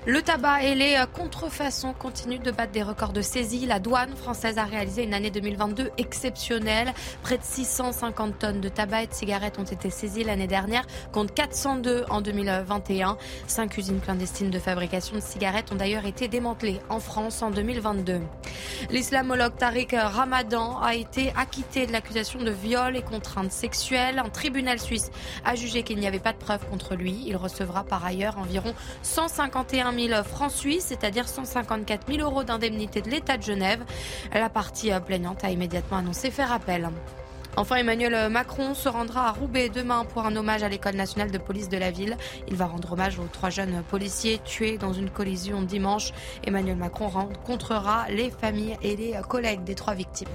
Le tabac et les euh, contrefaçons continuent de battre des records de saisie. La douane française a réalisé une année 2022 exceptionnelle. Près de 650 tonnes de tabac et de cigarettes ont été saisies l'année dernière, contre 402 en 2021. Cinq usines clandestines de fabrication de cigarettes ont d'ailleurs été démantelées en France en 2022. L'islamologue Tariq Ramadan a été acquitté de l'accusation de viol et contraintes sexuelles. Un tribunal suisse a jugé qu'il n'y avait pas de preuves contre lui. Il recevra par ailleurs environ 151 000 francs suisses, c'est-à-dire 154 000 euros d'indemnité de l'État de Genève. La partie plaignante a immédiatement annoncé faire appel. Enfin, Emmanuel Macron se rendra à Roubaix demain pour un hommage à l'École nationale de police de la ville. Il va rendre hommage aux trois jeunes policiers tués dans une collision dimanche. Emmanuel Macron rencontrera les familles et les collègues des trois victimes.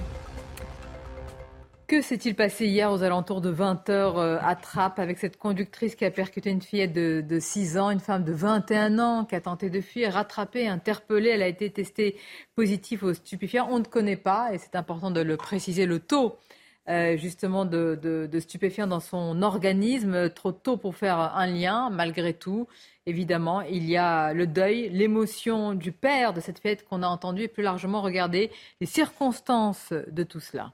Que s'est-il passé hier aux alentours de 20h euh, à Trappes avec cette conductrice qui a percuté une fillette de, 6 ans, une femme de 21 ans qui a tenté de fuir, rattrapée, interpellée. Elle a été testée positive aux stupéfiants. On ne connaît pas, et c'est important de le préciser, le taux euh, justement de, stupéfiants dans son organisme. Trop tôt pour faire un lien, malgré tout. Évidemment, il y a le deuil, l'émotion du père de cette fillette qu'on a entendue et plus largement regarder les circonstances de tout cela.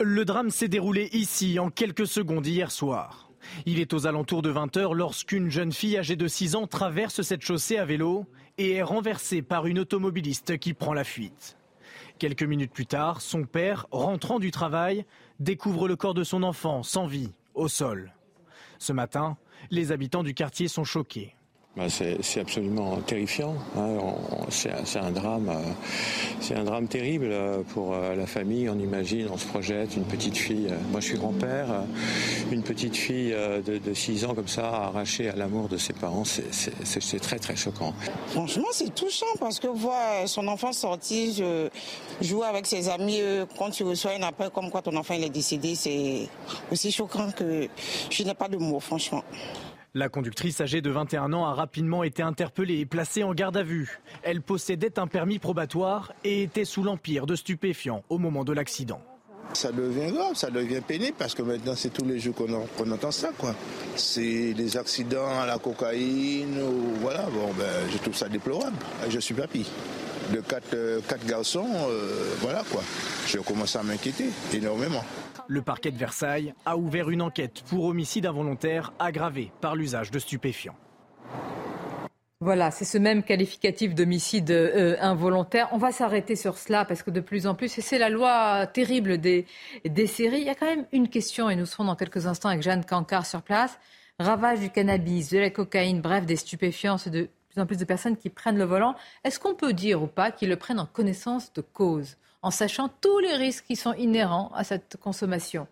Le drame s'est déroulé ici en quelques secondes hier soir. Il est aux alentours de 20h lorsqu'une jeune fille âgée de 6 ans traverse cette chaussée à vélo et est renversée par une automobiliste qui prend la fuite. Quelques minutes plus tard, son père, rentrant du travail, découvre le corps de son enfant sans vie, au sol. Ce matin, les habitants du quartier sont choqués. Bah, c'est absolument terrifiant. Hein. C'est un drame, euh, c'est un drame terrible euh, pour euh, la famille. On imagine, on se projette une petite fille. Moi, je suis grand-père. Une petite fille de, 6 ans comme ça, arrachée à l'amour de ses parents, c'est très très choquant. Franchement, c'est touchant parce que voir son enfant sortir, jouer avec ses amis, quand tu reçois un appel comme quoi ton enfant est décédé, c'est aussi choquant que je n'ai pas de mots, franchement. La conductrice âgée de 21 ans a rapidement été interpellée et placée en garde à vue. Elle possédait un permis probatoire et était sous l'empire de stupéfiants au moment de l'accident. Ça devient grave, ça devient pénible parce que maintenant c'est tous les jours qu'on entend ça. C'est des accidents à la cocaïne ou voilà bon ben je trouve ça déplorable. Je suis papy de quatre, euh, garçons, euh, voilà quoi. Je commence à m'inquiéter énormément. Le parquet de Versailles a ouvert une enquête pour homicide involontaire aggravé par l'usage de stupéfiants. Voilà, c'est ce même qualificatif d'homicide euh, involontaire. On va s'arrêter sur cela parce que de plus en plus, et c'est la loi terrible des, des séries, il y a quand même une question, et nous serons dans quelques instants avec Jeanne Cancard sur place. Ravage du cannabis, de la cocaïne, bref, des stupéfiants, de plus en plus de personnes qui prennent le volant. Est-ce qu'on peut dire ou pas qu'ils le prennent en connaissance de cause? En sachant tous les risques qui sont inhérents à cette consommation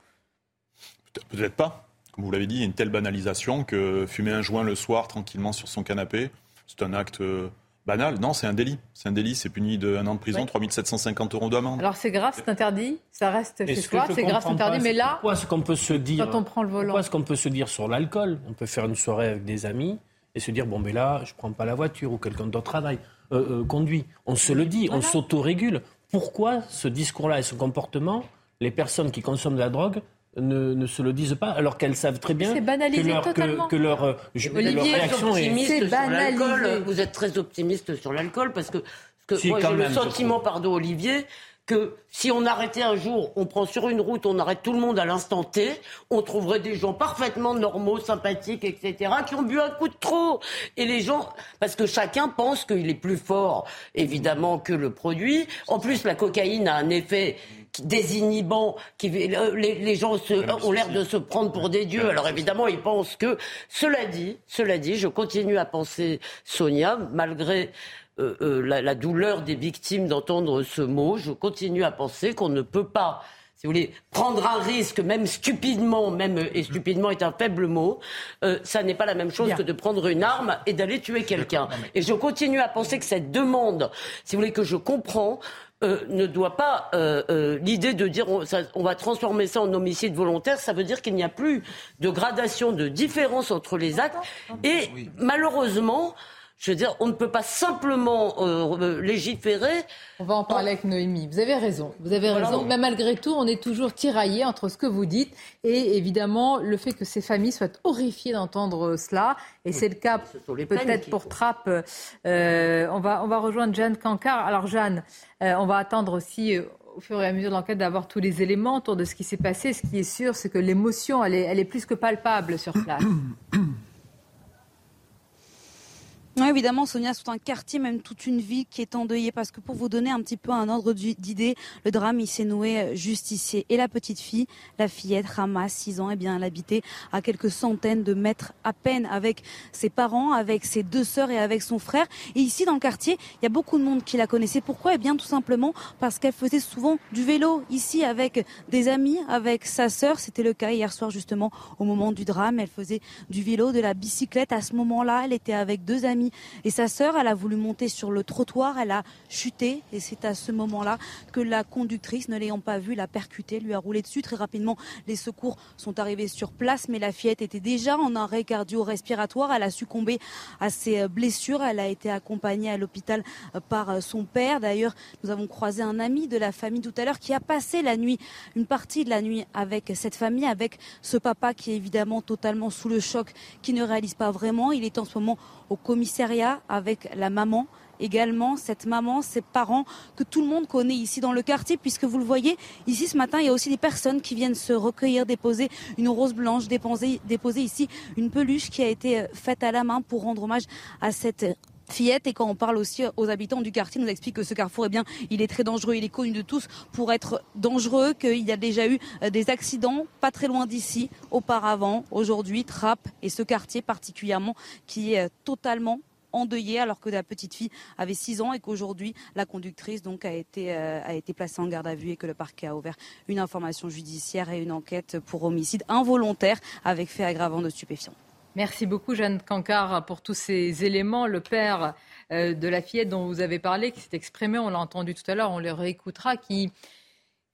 Peut-être pas. Comme vous l'avez dit, il y a une telle banalisation que fumer un joint le soir tranquillement sur son canapé, c'est un acte euh, banal. Non, c'est un délit. C'est un délit, c'est puni d'un an de prison, 3750 euros d'amende. Alors c'est grave, c'est interdit, ça reste chez soi, c'est grave, c'est interdit, mais là, pourquoi est-ce qu'on peut se dire, quand on prend le volant, pourquoi est-ce qu'on peut se dire sur l'alcool On peut faire une soirée avec des amis et se dire bon ben là, je prends pas la voiture ou quelqu'un d'autre travaille, euh, euh, conduit. On se le dit, on s'autorégule pourquoi ce discours-là et ce comportement, les personnes qui consomment de la drogue ne, se le disent pas, alors qu'elles savent très bien que leur, que, que, leur, euh, réaction est... Vous êtes très optimiste sur l'alcool parce que, que moi j'ai le sentiment, pardon Olivier, que si on arrêtait un jour, on prend sur une route, on arrête tout le monde à l'instant T, on trouverait des gens parfaitement normaux, sympathiques, etc., qui ont bu un coup de trop. Et les gens, parce que chacun pense qu'il est plus fort, évidemment, que le produit. En plus, la cocaïne a un effet désinhibant, qui, les, gens ont l'air de se prendre pour des dieux. Alors évidemment, ils pensent que, cela dit, cela dit, je continue à penser, Sonia, malgré euh, euh, la, douleur des victimes d'entendre ce mot, je continue à penser qu'on ne peut pas si vous voulez, prendre un risque, même stupidement, même et stupidement est un faible mot, euh, ça n'est pas la même chose que de prendre une arme et d'aller tuer quelqu'un. Et je continue à penser que cette demande, si vous voulez, que je comprends, euh, ne doit pas euh, euh, l'idée de dire on, on, va transformer ça en homicide volontaire, ça veut dire qu'il n'y a plus de gradation, de différence entre les actes. Et malheureusement, je veux dire, on ne peut pas simplement euh, légiférer. On va en parler avec Noémie. Vous avez raison. Vous avez raison. Mais malgré tout, on est toujours tiraillé entre ce que vous dites et évidemment le fait que ces familles soient horrifiées d'entendre cela. Et c'est le cas peut-être pour Trapp. Euh, on, va, on va rejoindre Jeanne Cancard. Alors Jeanne, euh, on va attendre aussi au fur et à mesure de l'enquête d'avoir tous les éléments autour de ce qui s'est passé. Ce qui est sûr, c'est que l'émotion, elle est, elle est plus que palpable sur place. Oui, évidemment, Sonia, c'est un quartier, même toute une vie qui est endeuillée. Parce que pour vous donner un petit peu un ordre d'idée, le drame, il s'est noué euh, juste ici. Et la petite fille, la fillette, Rama, 6 ans, eh bien, elle habitait à quelques centaines de mètres à peine avec ses parents, avec ses deux sœurs et avec son frère. Et ici, dans le quartier, il y a beaucoup de monde qui la connaissait. Pourquoi? Eh bien, tout simplement parce qu'elle faisait souvent du vélo ici avec des amis, avec sa sœur. C'était le cas hier soir, justement, au moment du drame. Elle faisait du vélo, de la bicyclette. À ce moment-là, elle était avec deux amis et sa sœur, elle a voulu monter sur le trottoir, elle a chuté et c'est à ce moment-là que la conductrice, ne l'ayant pas vue, l'a percutée, lui a roulé dessus. Très rapidement, les secours sont arrivés sur place, mais la fillette était déjà en arrêt cardio-respiratoire. Elle a succombé à ses blessures. Elle a été accompagnée à l'hôpital par son père. D'ailleurs, nous avons croisé un ami de la famille tout à l'heure qui a passé la nuit, une partie de la nuit avec cette famille, avec ce papa qui est évidemment totalement sous le choc, qui ne réalise pas vraiment. Il est en ce moment au commissariat avec la maman. Également cette maman, ses parents que tout le monde connaît ici dans le quartier puisque vous le voyez ici ce matin il y a aussi des personnes qui viennent se recueillir, déposer une rose blanche, déposer, ici une peluche qui a été euh, faite à la main pour rendre hommage à cette fillette et quand on parle aussi aux habitants du quartier, nous explique que ce carrefour, eh bien, il est très dangereux, il est connu de tous pour être dangereux, qu'il y a déjà eu euh, des accidents pas très loin d'ici auparavant, aujourd'hui, Trappe et ce quartier particulièrement qui est euh, totalement endeuillé alors que la petite fille avait 6 ans et qu'aujourd'hui la conductrice donc a été, euh, a été placée en garde à vue et que le parquet a ouvert une information judiciaire et une enquête pour homicide involontaire avec fait aggravant de stupéfiants. Merci beaucoup, Jeanne Cancard, pour tous ces éléments. Le père euh, de la fillette dont vous avez parlé, qui s'est exprimé, on l'a entendu tout à l'heure, on le réécoutera, qui,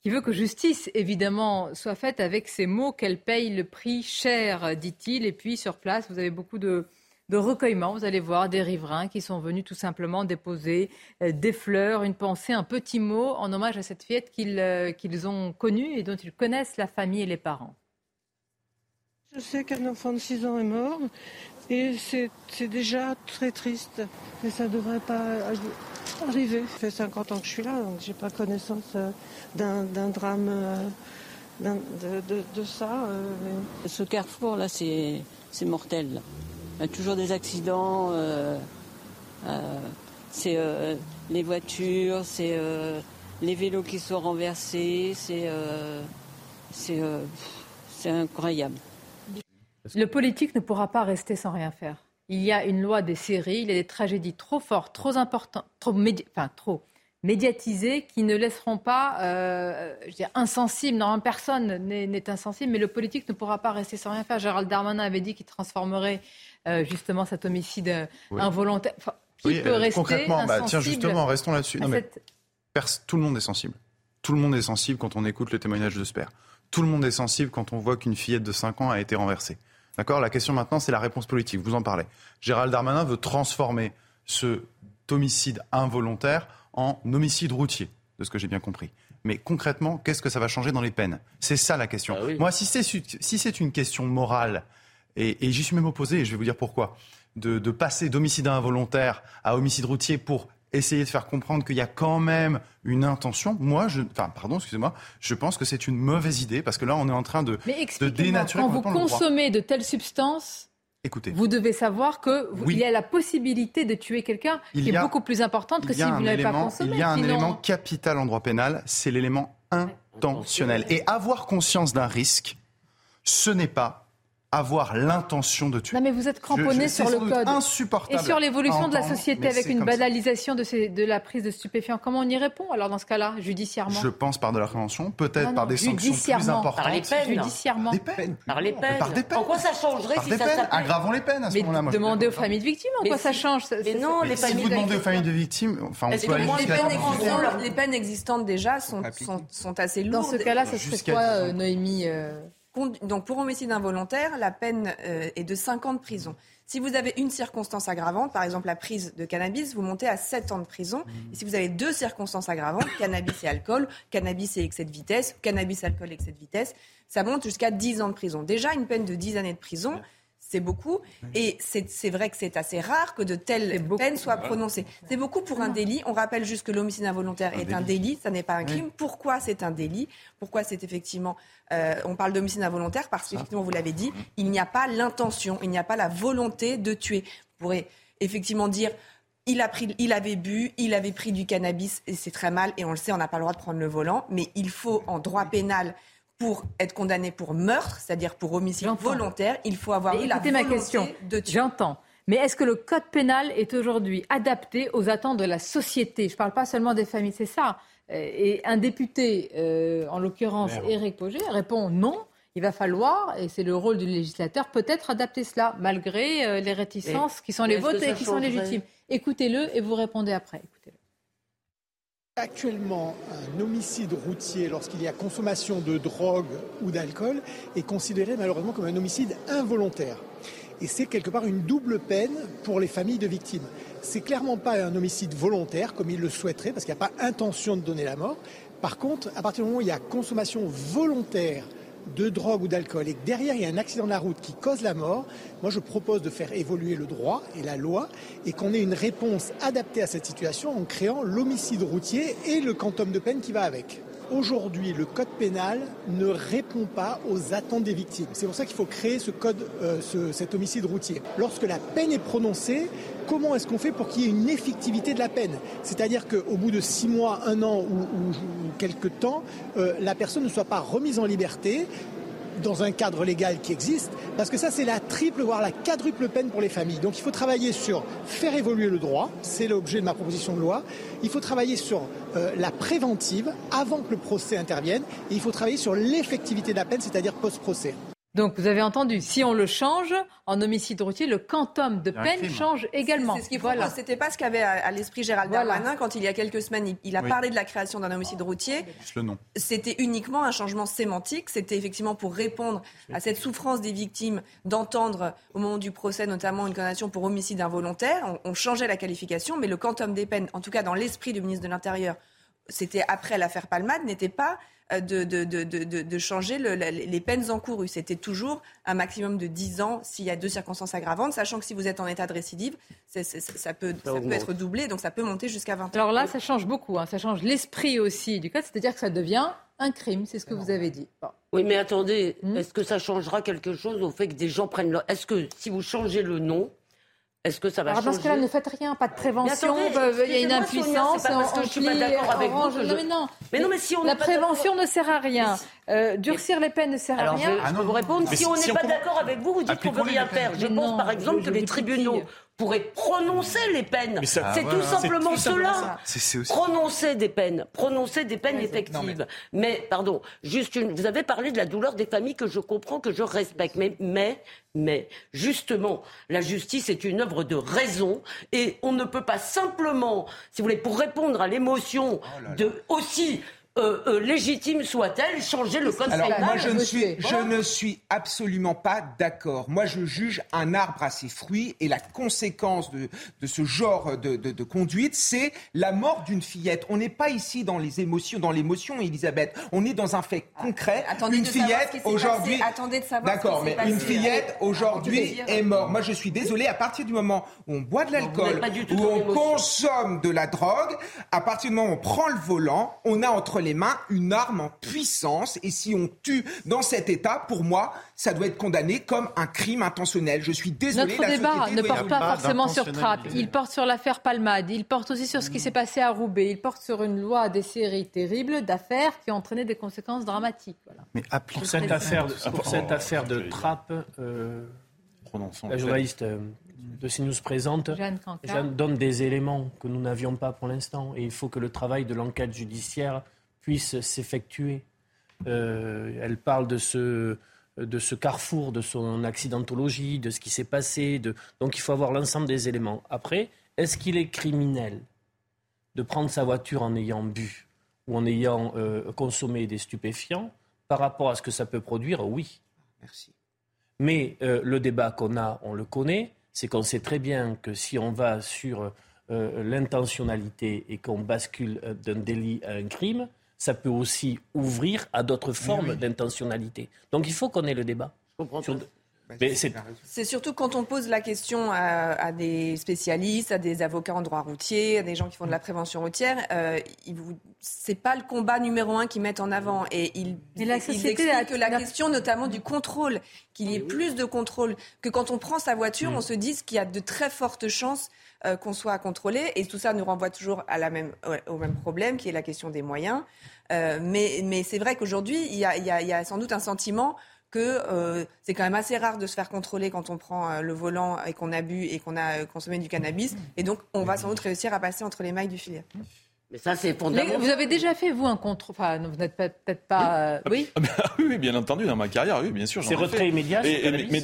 veut que justice, évidemment, soit faite avec ces mots qu'elle paye le prix cher, dit-il. Et puis, sur place, vous avez beaucoup de, de recueillement. Vous allez voir des riverains qui sont venus tout simplement déposer euh, des fleurs, une pensée, un petit mot en hommage à cette fillette qu'ils euh, qu'ils ont connue et dont ils connaissent la famille et les parents. Je sais qu'un enfant de 6 ans est mort et c'est déjà très triste. Et ça ne devrait pas arriver. Ça fait 50 ans que je suis là, donc j'ai pas connaissance euh, d'un drame euh, de, ça. Euh, Ce carrefour-là, c'est mortel. Il y a toujours des accidents. c'est les voitures, c'est les vélos qui sont renversés, c'est incroyable. Le politique ne pourra pas rester sans rien faire. Il y a une loi des séries, il y a des tragédies trop fortes, trop importantes, trop, enfin, trop médiatisées qui ne laisseront pas, euh, je dire, insensibles. Normalement, personne n'est insensible, mais le politique ne pourra pas rester sans rien faire. Gérald Darmanin avait dit qu'il transformerait euh, justement cet homicide euh, involontaire. qui peut rester concrètement, bah, tiens, justement, restons là-dessus. Tout le monde est sensible. Tout le monde est sensible quand on écoute le témoignage de ce père. Tout le monde est sensible quand on voit qu'une fillette de 5 ans a été renversée. D'accord? La question maintenant, c'est la réponse politique. Vous en parlez. Gérald Darmanin veut transformer ce homicide involontaire en homicide routier, de ce que j'ai bien compris. Mais concrètement, qu'est-ce que ça va changer dans les peines? C'est ça la question. Ah Moi, si c'est si une question morale, et, j'y suis même opposé, et je vais vous dire pourquoi, de, de passer d'homicide involontaire à homicide routier pour essayer de faire comprendre qu'il y a quand même une intention. Moi, je, enfin, pardon, excusez-moi, je pense que c'est une mauvaise idée parce que là, on est en train de, de dénaturer. Quand vous consommez de telles substances, Écoutez. Vous devez savoir qu'il y a la possibilité de tuer quelqu'un qui est beaucoup plus importante que si vous n'avez pas consommé. Il y a un élément capital en droit pénal, c'est l'élément intentionnel. Et avoir conscience d'un risque, ce n'est pas avoir l'intention de tuer. Non, mais vous êtes cramponné sur le code. insupportable. Et sur l'évolution de la société avec une ça. banalisation de, ces- de la prise de stupéfiants. Comment on y répond alors dans ce cas-là, judiciairement Je pense par de la prévention, peut-être par des sanctions plus judiciairement. importantes. Par les peines. Judiciairement. Des peines. Par les peines. Par des peines. En quoi ça changerait Par si des ça peines. Aggravons les peines à ce moment-là. demandez aux familles de victimes en quoi ça change. ça- mais non, les Si vous demandez aux familles de victimes, enfin, on peut Les jusqu'à peines, existantes, confusion. les peines existantes déjà sont, assez Dans lourdes. ce cas-là, ça serait quoi, 10 ans. euh, Noémie euh, Donc pour homicide involontaire, la peine euh, est de 5 ans de prison. Si vous avez une circonstance aggravante, par exemple la prise de cannabis, vous montez à 7 ans de prison. Et si vous avez deux circonstances aggravantes, cannabis et alcool, cannabis et excès de vitesse, cannabis, alcool, excès de vitesse, ça monte jusqu'à 10 ans de prison. Déjà, une peine de 10 années de prison, c'est beaucoup. Et c'est vrai que c'est assez rare que de telles peines soient prononcées. C'est beaucoup pour un délit. On rappelle juste que l'homicide involontaire est un délit, ça n'est pas un crime. Pourquoi c'est un délit? Pourquoi c'est effectivement... euh, on parle d'homicide involontaire? Parce qu'effectivement, vous l'avez dit, il n'y a pas l'intention, il n'y a pas la volonté de tuer. Vous pourrez effectivement dire... Il, a pris, il avait bu, il avait pris du cannabis et c'est très mal et on le sait, on n'a pas le droit de prendre le volant, mais il faut en droit pénal pour être condamné pour meurtre, c'est-à-dire pour homicide volontaire, il faut avoir eu la écoutez ma volonté question. de tuer. J'entends. Mais est-ce que le code pénal est aujourd'hui adapté aux attentes de la société? Je ne parle pas seulement des familles, c'est ça. Euh, Et un député, euh, en l'occurrence. Éric Auger, répond non. Il va falloir, et c'est le rôle du législateur, peut-être adapter cela, malgré euh, les réticences qui sont les vôtres et qui sont légitimes. Écoutez-le et vous répondez après. Écoutez-le. Actuellement, un homicide routier, lorsqu'il y a consommation de drogue ou d'alcool, est considéré malheureusement comme un homicide involontaire. Et c'est quelque part une double peine pour les familles de victimes. C'est clairement pas un homicide volontaire comme ils le souhaiteraient, parce qu'il n'y a pas intention de donner la mort. Par contre, à partir du moment où il y a consommation volontaire de drogue ou d'alcool et que derrière il y a un accident de la route qui cause la mort, moi je propose de faire évoluer le droit et la loi et qu'on ait une réponse adaptée à cette situation en créant l'homicide routier et le quantum de peine qui va avec. Aujourd'hui, le code pénal ne répond pas aux attentes des victimes. C'est pour ça qu'il faut créer ce code, euh, ce- cet homicide routier. Lorsque la peine est prononcée, comment est-ce qu'on fait pour qu'il y ait une effectivité de la peine? C'est-à-dire qu'au bout de six mois, un an ou, ou- ou quelques temps, euh, la personne ne soit pas remise en liberté dans un cadre légal qui existe, parce que ça c'est la triple, voire la quadruple peine pour les familles. Donc il faut travailler sur faire évoluer le droit, c'est l'objet de ma proposition de loi. Il faut travailler sur euh, la préventive avant que le procès intervienne, et il faut travailler sur l'effectivité de la peine, c'est-à-dire post-procès. Donc vous avez entendu, si on le change en homicide routier, le quantum de peine change également. C'est ce qu'il Voilà. C'était pas ce qu'avait à, à l'esprit Gérald Voilà. Darmanin quand il y a quelques semaines il, il a Oui. parlé de la création d'un homicide routier. Juste le nom. C'était uniquement un changement sémantique. C'était effectivement pour répondre à cette souffrance des victimes d'entendre au moment du procès notamment une condamnation pour homicide involontaire. On, on changeait la qualification, mais le quantum des peines, en tout cas dans l'esprit du ministre de l'Intérieur, c'était après l'affaire Palmade, n'était pas euh, de, de, de, de, changer le- les peines encourues. C'était toujours un maximum de 10 ans s'il y a deux circonstances aggravantes, sachant que si vous êtes en état de récidive, ça, peut, ça peut être doublé, donc ça peut monter jusqu'à 20 ans. Alors là, ça change beaucoup, hein. ça change l'esprit aussi du code, c'est-à-dire que ça devient un crime, c'est ce que vous avez dit. Bon. Oui, mais attendez, Hmm. est-ce que ça changera quelque chose au fait que des gens prennent leur... Est-ce que si vous changez le nom, est-ce que ça va Alors dans changer ce cas-là, ne faites rien, pas de prévention, euh, il y a une Sonia, impuissance. c'est pas parce que on je suis pas d'accord avec vous que je- Non, mais non. Mais non, mais si on La prévention ne sert à rien. Euh, durcir les peines ne sert Alors, à rien. je peux vous répondre. Mais si si- on n'est si pas d'accord avec vous, vous dites qu'on veut Appliquons-les rien faire. Je pense par exemple que les tribunaux pourraient prononcer les peines. C'est Ah, tout voilà. simplement C'est tout simplement cela. C'est c'est aussi. Prononcer des peines, prononcer des peines effectives. mais... pardon, juste une. Vous avez parlé de la douleur des familles que je comprends, que je respecte. Mais, mais, mais, justement, la justice est une œuvre de raison et on ne peut pas simplement, si vous voulez, pour répondre à l'émotion de aussi. Euh, euh, légitime soit-elle, changer le code Alors pénal moi je ne suis je ne suis absolument pas d'accord. Moi je juge un arbre à ses fruits et la conséquence de, de ce genre de, de- de conduite c'est la mort d'une fillette. On n'est pas ici dans les émotions dans l'émotion Elisabeth. On est dans un fait concret. Ah, attendez une de savoir fillette aujourd'hui. Attendez de savoir D'accord mais une fillette aujourd'hui est morte. Moi je suis désolé à partir du moment où on boit de l'alcool où on consomme de la drogue, à partir du moment où on prend le volant, on a entre les mains une arme en puissance. Et si on tue dans cet état, pour moi, ça doit être condamné comme un crime intentionnel. Je suis désolé. Notre débat ne porte pas forcément sur Trapp. Il porte sur l'affaire Palmade. Il porte aussi sur ce qui s'est passé à Roubaix. Il porte sur une loi des séries terribles d'affaires qui ont entraîné des conséquences dramatiques. Mais pour cette affaire, pour cette affaire de Trapp, euh, la journaliste euh, de CNews présente Jeanne, Jeanne donne des éléments que nous n'avions pas pour l'instant. Et il faut que le travail de l'enquête judiciaire puisse s'effectuer. Euh, elle parle de ce, de ce carrefour, de son accidentologie, de ce qui s'est passé. De... Donc il faut avoir l'ensemble des éléments. Après, est-ce qu'il est criminel de prendre sa voiture en ayant bu ou en ayant euh, consommé des stupéfiants Par rapport à ce que ça peut produire, oui. Merci. Mais euh, le débat qu'on a, on le connaît, c'est qu'on sait très bien que si on va sur euh, l'intentionnalité et qu'on bascule d'un délit à un crime, ça peut aussi ouvrir à d'autres formes d'intentionnalité. Donc il faut qu'on ait le débat. C'est surtout quand on pose la question à, des spécialistes, à des avocats en droit routier, à des gens qui font de la prévention routière, euh, c'est pas le combat numéro un qu'ils mettent en avant. Et ils, il expliquent que la question, notamment du contrôle, qu'il y ait plus de contrôle, que quand on prend sa voiture, mm. on se dise qu'il y a de très fortes chances euh, qu'on soit contrôlé. Et tout ça nous renvoie toujours à la même, au même problème, qui est la question des moyens. Euh, mais, mais c'est vrai qu'aujourd'hui, il y a, y a sans doute un sentiment que euh, c'est quand même assez rare de se faire contrôler quand on prend euh, le volant et qu'on a bu et qu'on a euh, consommé du cannabis. Et donc, on va sans doute réussir à passer entre les mailles du filet. Mais ça, c'est fondamental. Vous avez déjà fait, vous, un contrôle Enfin, vous n'êtes peut-être pas. Oui, ah, bah, oui, bien entendu, dans ma carrière, oui, bien sûr. C'est retrait immédiat Mais,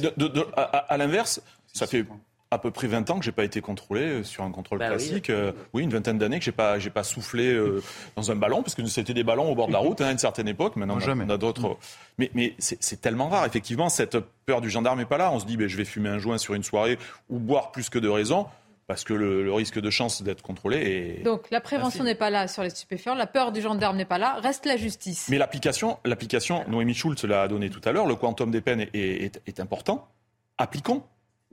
à l'inverse, ça fait à peu près 20 ans que j'ai pas été contrôlé euh, sur un contrôle bah classique. Euh, oui. une vingtaine d'années que j'ai pas j'ai pas soufflé euh, dans un ballon parce que c'était des ballons au bord de la route hein, à une certaine époque. Maintenant, on a, d'autres. Mais, mais c'est tellement rare. Effectivement, cette peur du gendarme est pas là. On se dit, ben, je vais fumer un joint sur une soirée ou boire plus que de raison. Parce que le, risque de chance d'être contrôlé est. Donc la prévention n'est pas là sur les stupéfiants, la peur du gendarme n'est pas là, reste la justice. Mais l'application, l'application, Noémie Schultz l'a donné tout à l'heure, le quantum des peines est, est important. Appliquons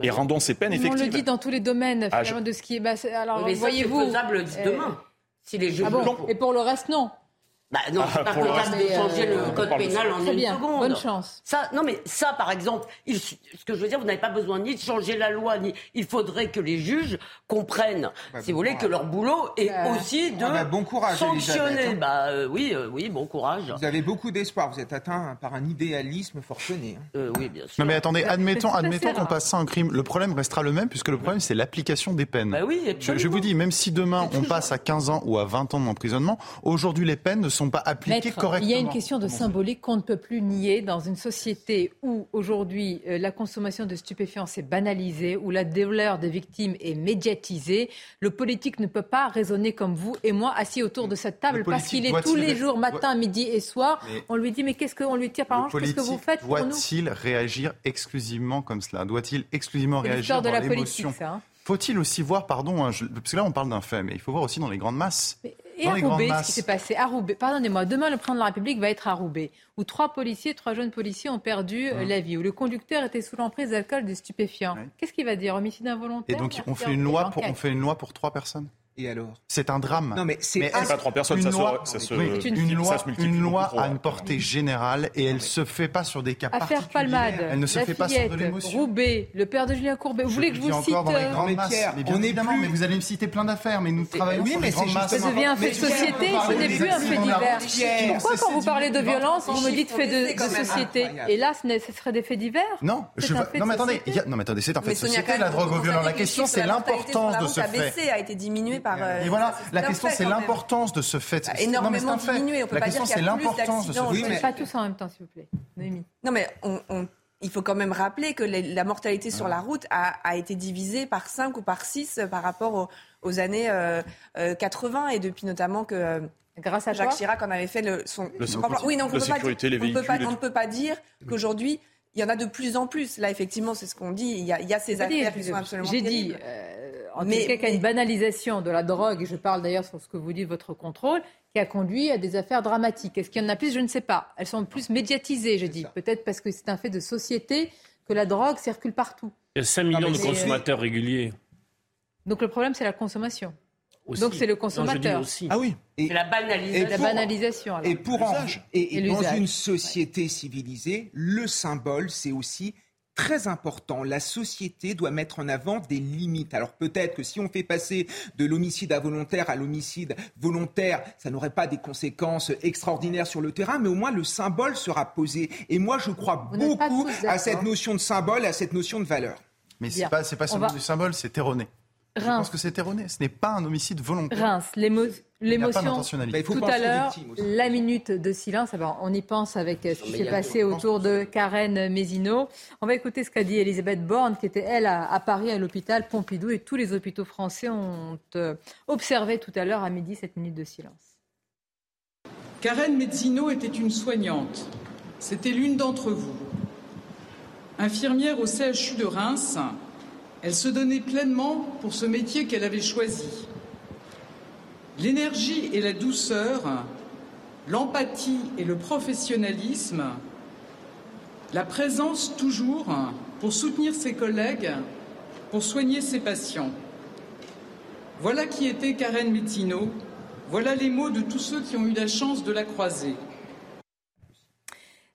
et rendons ces peines effectives. On le dit dans tous les domaines, ah, de ce qui est. Bah, alors, voyez-vous. faisable demain. Si les ah bon Et pour le reste, non. Bah non, c'est pas faisable de changer le code pénal en une seconde. Bonne chance. Ça, non, mais ça, par exemple, ce que je veux dire, vous n'avez pas besoin ni de changer la loi, ni il faudrait que les juges comprennent, si vous voulez, que leur boulot est aussi de bah, bon courage, sanctionner. Bah euh, oui, euh, oui, bon courage. Vous avez beaucoup d'espoir. Vous êtes atteint par un idéalisme forcené. Hein. Euh, oui, bien sûr. Non, mais attendez, admettons, admettons qu'on passe ça un crime. Le problème restera le même, puisque le problème, c'est l'application des peines. Bah oui, je, je, vous dis, même si demain on passe à 15 ans ou à 20 ans d'emprisonnement, aujourd'hui les peines ne sont pas appliquées il y a une question de symbolique qu'on ne peut plus nier dans une société où aujourd'hui euh, la consommation de stupéfiants est banalisée, où la douleur des victimes est médiatisée. Le politique ne peut pas raisonner comme vous et moi assis autour de cette table parce qu'il est tous les jours, matin, midi et soir. On lui dit mais qu'est-ce qu'on lui tire par manche Qu'est-ce que vous faites pour nous? Doit-il réagir exclusivement comme cela? Doit-il exclusivement réagir dans l'émotion? hein. faut-il aussi voir, pardon, hein, parce que là on parle d'un fait, mais il faut voir aussi dans les grandes masses. Et à Roubaix, ce qui s'est passé. À Roubaix, pardonnez-moi, demain le président de la République va être à Roubaix, où trois policiers, trois jeunes policiers ont perdu euh, la vie, où le conducteur était sous l'emprise d'alcool et de stupéfiants. Qu'est-ce qu'il va dire? Homicide involontaire? Et donc on fait, une loi pour, on fait une loi pour trois personnes? Et alors C'est un drame. Non, mais c'est pas trois personnes, une ça, loi, se, ça une, loi, une loi a une portée générale et elle se fait pas sur des cas Affaire particuliers. Palmade, elle ne se fait pas sur de l'émotion. Roubaix, le père de Julien Courbet. Vous voulez que je vous cite dans les euh, grandes masses. Mais bien évidemment, mais vous allez me citer plein d'affaires, mais nous travaillons oui, sur les grandes masses. Ça devient un fait de société, ce n'est plus un fait divers. Pourquoi quand vous parlez de violence, vous me dites fait de société Et là, ce serait des faits divers Non, non mais attendez, non mais attendez, c'est un fait de société. La drogue au violent. La question, c'est l'importance de ce fait. a été diminué par. Et voilà. La question, c'est l'importance de ce fait. Énormément diminué. On peut la question, c'est l'importance de ce fait. Mais... Pas tous en même temps, s'il vous plaît. Non, mais il faut quand même rappeler que la mortalité sur la route a, été divisée par 5 ou par 6 par rapport aux, années 80 euh, euh, et depuis notamment que euh, grâce à Jacques Chirac en avait fait le, son, Oui, non, on ne peut pas dire qu'aujourd'hui il y en a de plus en plus. Là, effectivement, c'est ce qu'on dit. Il y a, ces affaires qui sont absolument J'ai dit, euh, en mais, tout cas, qu'il y a une banalisation de la drogue, et je parle d'ailleurs sur ce que vous dites, votre contrôle, qui a conduit à des affaires dramatiques. Est-ce qu'il y en a plus? Je ne sais pas. Elles sont plus médiatisées, je dis. Peut-être parce que c'est un fait de société que la drogue circule partout. Il y a 5 millions de consommateurs réguliers. Donc le problème, c'est la consommation. Donc c'est le consommateur. aussi. Ah oui. C'est la banalisation. La banalisation. alors. Et pour en- et, Et et dans une société civilisée, le symbole, c'est aussi très important. La société doit mettre en avant des limites. Alors peut-être que si on fait passer de l'homicide involontaire à l'homicide volontaire, ça n'aurait pas des conséquences extraordinaires sur le terrain, mais au moins le symbole sera posé. Et moi, je crois beaucoup à cette notion de symbole, à cette notion de valeur. Mais c'est pas, c'est pas seulement va- du symbole, c'est erroné. Je Reims. pense que c'est erroné. Ce n'est pas un homicide volontaire. Reims, l'émo- Il n'y a pas l'émotion. d'intentionnalité. Tout à l'heure, la minute de silence. Alors, on y pense avec ce qui s'est passé autour de Karen Mézineau. On va écouter ce qu'a dit Elisabeth Borne, qui était, elle, à, à Paris, à l'hôpital Pompidou. Et tous les hôpitaux français ont euh, observé tout à l'heure, à midi, cette minute de silence. Karen Mezzino était une soignante. C'était l'une d'entre vous. Infirmière au CHU de Reims, elle se donnait pleinement pour ce métier qu'elle avait choisi. L'énergie et la douceur, l'empathie et le professionnalisme, la présence toujours pour soutenir ses collègues, pour soigner ses patients. Voilà qui était Karen Mezzino, voilà les mots de tous ceux qui ont eu la chance de la croiser.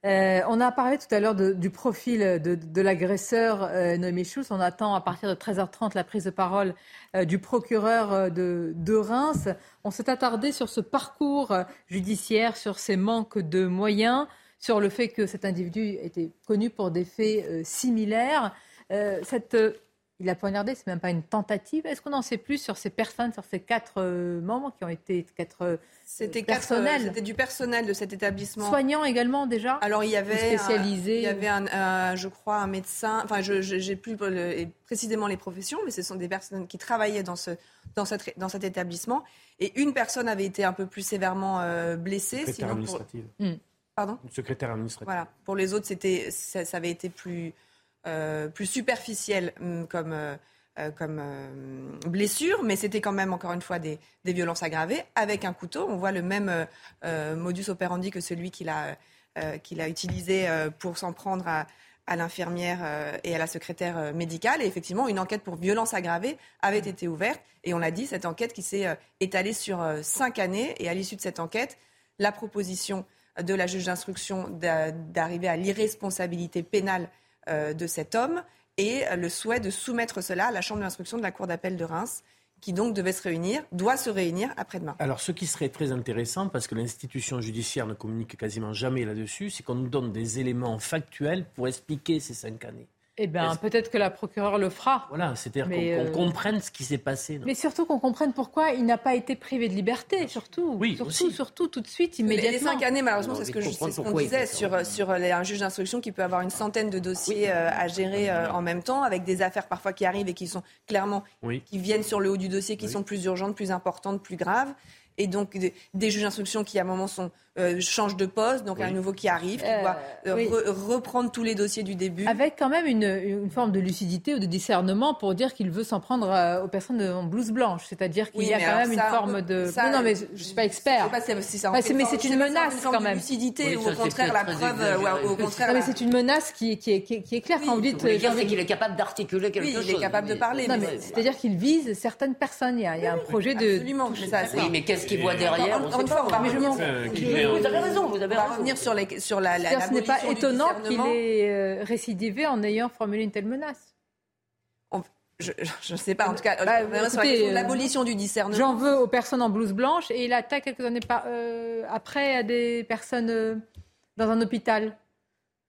Euh, on a parlé tout à l'heure du profil de, l'agresseur euh, Noémie Schulz. On attend à partir de 13h30 la prise de parole euh, du procureur de, Reims. On s'est attardé sur ce parcours judiciaire, sur ses manques de moyens, sur le fait que cet individu était connu pour des faits similaires. Il a poignardé, c'est même pas une tentative. Est-ce qu'on en sait plus sur ces personnes, sur ces quatre euh, membres qui ont été quatre euh, C'était quatre, personnels? euh, C'était du personnel de cet établissement. Soignants également déjà? Alors il y avait spécialisés? un- il y avait un, un- je crois un médecin. Enfin, je j'ai plus le- précisément les professions, mais ce sont des personnes qui travaillaient dans ce dans cette dans cet établissement. Et une personne avait été un peu plus sévèrement euh, blessée. Secrétaire Sinon pour- administrative. Hmm. Pardon? Une secrétaire administrative. Voilà. Pour les autres, c'était ça, ça avait été plus euh, plus superficiel hum, comme euh, euh, comme euh, blessure, mais c'était quand même encore une fois des, des violences aggravées avec un couteau. On voit le même euh, euh, modus operandi que celui qu'il a euh, qu'il a utilisé euh, pour s'en prendre à, l'infirmière euh, et à la secrétaire euh, médicale. Et effectivement, une enquête pour violence aggravée avait été ouverte. Et on l'a dit, cette enquête qui s'est euh, étalée sur euh, cinq années. Et à l'issue de cette enquête, la proposition de la juge d'instruction d'a- d'arriver à l'irresponsabilité pénale euh, de cet homme et euh, le souhait de soumettre cela à la chambre d'instruction de la Cour d'appel de Reims, qui donc devait se réunir, doit se réunir après-demain. Alors, ce qui serait très intéressant, parce que l'institution judiciaire ne communique quasiment jamais là-dessus, c'est qu'on nous donne des éléments factuels pour expliquer ces cinq années. Eh bien, peut-être que la procureure le fera. Voilà, c'est-à-dire qu'on Mais, qu'on euh, comprenne ce qui s'est passé. Mais surtout qu'on comprenne pourquoi il n'a pas été privé de liberté, surtout. Oui, surtout, aussi. surtout, tout de suite, immédiatement. Les cinq années, malheureusement, c'est ce qu'on disait sur, sur les- un juge d'instruction qui peut avoir une centaine de dossiers euh, à gérer euh, en même temps, avec des affaires parfois qui arrivent et qui sont clairement, Oui. qui viennent sur le haut du dossier, qui sont plus urgentes, plus importantes, plus graves. Et donc des, des juges d'instruction qui à un moment sont, euh, changent de poste, donc un nouveau qui arrive, qui Euh, doit euh, oui. re- reprendre tous les dossiers du début. Avec quand même une, une forme de lucidité ou de discernement pour dire qu'il veut s'en prendre euh, aux personnes en blouse blanche. C'est-à-dire qu'il Oui, y a quand même ça, une forme de... ça, non, non, mais je ne suis pas expert. Je sais pas si ça en Bah, fait c'est- mais c'est une menace forme quand de même. lucidité Oui, ou au contraire la preuve, euh, au contraire Non, mais c'est une menace qui, qui, est- qui est- qui est claire quand vous dites... c'est qu'il est capable d'articuler quelque Oui, chose. il est capable de parler. C'est-à-dire qu'il vise certaines personnes. Il y a, un projet de... Absolument, Oui, mais qu'est-ce qu'il voit derrière Sur- Euh, Vous avez raison, vous avez On va raison. revenir sur, les, sur la, la ce n'est pas étonnant qu'il ait euh, récidivé en ayant formulé une telle menace. Je ne sais pas, en tout cas, Bah, la euh, l'abolition du discernement. J'en veux aux personnes en blouse blanche et il attaque quelques années par- euh, après à des personnes euh, dans un hôpital.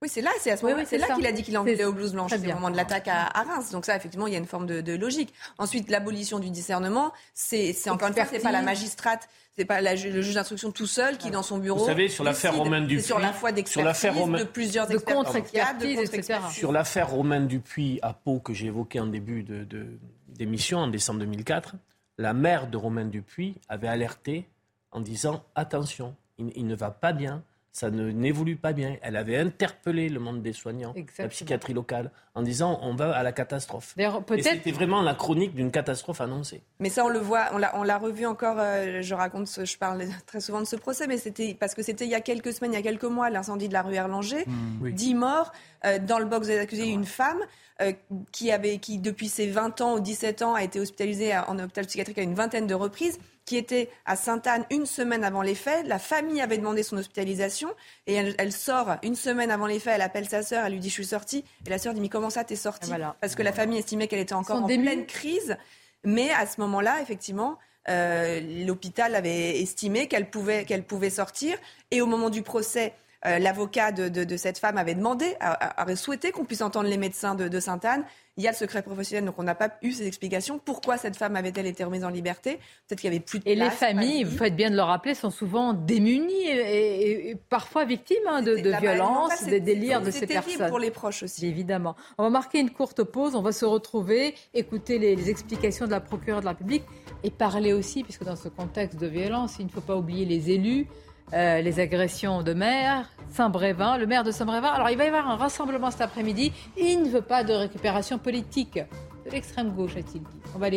Oui, c'est là, c'est à ce moment-là, oui, c'est c'est là qu'il a dit qu'il en C'est- voulait aux blouses blanches. C'est au moment de l'attaque à, à Reims. Donc ça, effectivement, il y a une forme de, de logique. Ensuite, l'abolition du discernement, c'est encore une fois, c'est pas la magistrate, c'est pas la le juge d'instruction tout seul qui, dans son bureau, Vous savez, sur l'affaire. Romain Dupuis, sur la foi sur l'affaire d'expertise Romain- de plusieurs De experts contre-expertise, de etc. Sur l'affaire Romain Dupuis à Pau que j'ai évoquée en début de, de- d'émission en décembre 2004, la mère de Romain Dupuis avait alerté en disant attention, il, il ne va pas bien, ça n'évolue pas bien. Elle avait interpellé le monde des soignants, la psychiatrie locale, en disant on va à la catastrophe. Et c'était vraiment la chronique d'une catastrophe annoncée. Mais ça, on le voit, on l'a revu encore. Euh, je raconte, je parle très souvent de ce procès, mais c'était parce que c'était il y a quelques semaines, il y a quelques mois, l'incendie de la rue Erlanger, mmh. dix morts. Euh, dans le box des accusés, une femme euh, qui, avait, qui, depuis ses 20 ans ou 17 ans, a été hospitalisée en hôpital psychiatrique à une vingtaine de reprises qui était à Sainte-Anne une semaine avant les faits. La famille avait demandé son hospitalisation et elle, sort une semaine avant les faits. Elle appelle sa sœur, elle lui dit je suis sortie. Et la sœur dit mais comment ça t'es sortie Parce que la famille estimait qu'elle était encore en pleine crise. Mais à ce moment-là, effectivement, euh, l'hôpital avait estimé qu'elle pouvait, qu'elle pouvait sortir. Et au moment du procès, euh, l'avocat de, cette femme avait demandé, avait souhaité qu'on puisse entendre les médecins de, Sainte-Anne. Il y a le secret professionnel, donc on n'a pas eu ces explications. Pourquoi cette femme avait-elle été remise en liberté? Peut-être qu'il y avait plus de Et les familles, vous faites bien de le rappeler, sont souvent démunies et, parfois victimes hein, de, violences, des délires de ces personnes. C'est pour les proches aussi. Évidemment. On va marquer une courte pause, on va se retrouver, écouter les, les explications de la procureure de la République et parler aussi, puisque dans ce contexte de violence, il ne faut pas oublier les élus. Euh, les agressions de maire, Saint-Brévin, le maire de Saint-Brévin. Alors il va y avoir un rassemblement cet après-midi. Il ne veut pas de récupération politique. De l'extrême gauche, a-t-il dit. On va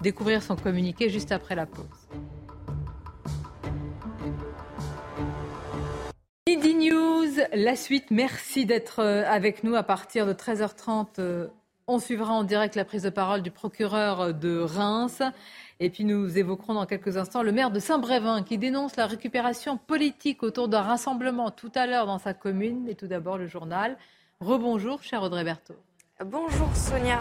découvrir son communiqué juste après la pause. Midi News, la suite. Merci d'être euh, avec nous à partir de 13h30. Euh, on suivra en direct la prise de parole du procureur de Reims. Et puis nous évoquerons dans quelques instants le maire de Saint-Brévin qui dénonce la récupération politique autour d'un rassemblement tout à l'heure dans sa commune. Mais tout d'abord le journal. Rebonjour, cher Audrey Berthaud. Bonjour Sonia.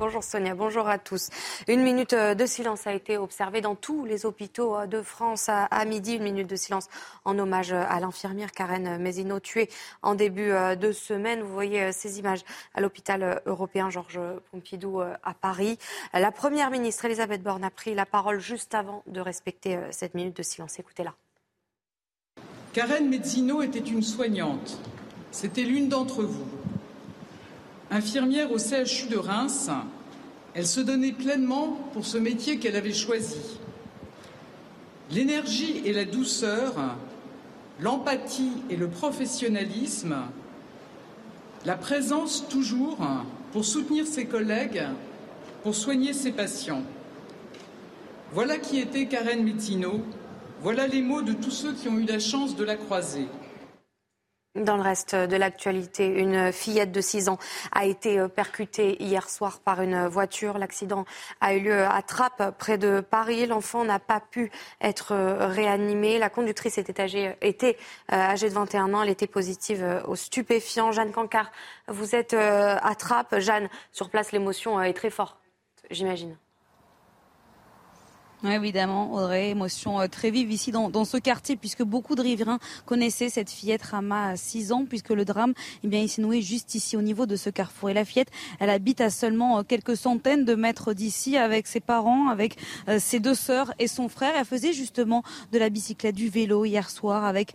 Bonjour Sonia, bonjour à tous. Une minute euh, de silence a été observée dans tous les hôpitaux euh, de France à midi. Une minute de silence en hommage euh, à l'infirmière Karen Mézino, tuée en début de semaine. Vous voyez ces images à l'hôpital européen Georges Pompidou à Paris. La première ministre Elisabeth Borne a pris la parole juste avant de respecter cette minute de silence. Écoutez-la. Karen Mezzino était une soignante. C'était l'une d'entre vous. Infirmière au CHU de Reims, elle se donnait pleinement pour ce métier qu'elle avait choisi. L'énergie et la douceur, l'empathie et le professionnalisme, la présence toujours pour soutenir ses collègues, pour soigner ses patients. Voilà qui était Karen Mettino, voilà les mots de tous ceux qui ont eu la chance de la croiser. Dans le reste de l'actualité, une fillette de 6 ans a été euh, percutée hier soir par une voiture. L'accident a eu lieu à Trappes, près de Paris. L'enfant n'a pas pu être euh, réanimé. La conductrice était âgée, était euh, âgée de 21 ans. Elle était positive aux stupéfiants. Jeanne Cancard, vous êtes à Trappes. Jeanne, sur place, l'émotion est très forte, j'imagine. Oui, évidemment, Audrey, émotion euh, très vive ici dans, dans, ce quartier, puisque beaucoup de riverains connaissaient cette fillette Rama à 6 ans, puisque le drame, eh bien, il s'est noué juste ici au niveau de ce carrefour. Et la fillette, elle habite à seulement euh, quelques centaines de mètres d'ici, avec ses parents, avec euh, ses deux sœurs et son frère. Elle faisait justement de la bicyclette, du vélo hier soir avec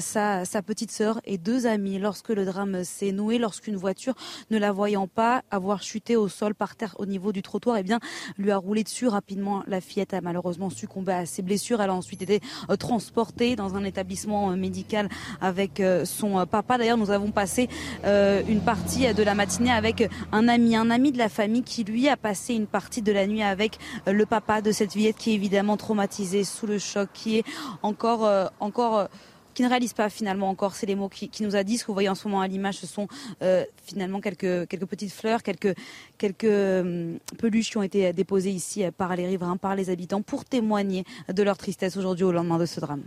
sa, sa petite sœur et deux amis. Lorsque le drame s'est noué, lorsqu'une voiture, ne la voyant pas avoir chuté au sol par terre au niveau du trottoir, eh bien, lui a roulé dessus rapidement. La fillette a malheureusement succombé à ses blessures. Elle a ensuite été euh, transportée dans un établissement euh, médical avec euh, son papa. D'ailleurs, nous avons passé une partie de la matinée avec un ami, un ami de la famille qui lui a passé une partie de la nuit avec le papa de cette fillette qui est évidemment traumatisée sous le choc, qui est encore encore qui ne réalise pas finalement encore. C'est les mots qui, nous a dit. Ce que vous voyez en ce moment à l'image, ce sont euh, finalement quelques, quelques petites fleurs, quelques, quelques euh, peluches qui ont été déposées ici par les riverains, par les habitants, pour témoigner de leur tristesse aujourd'hui au lendemain de ce drame.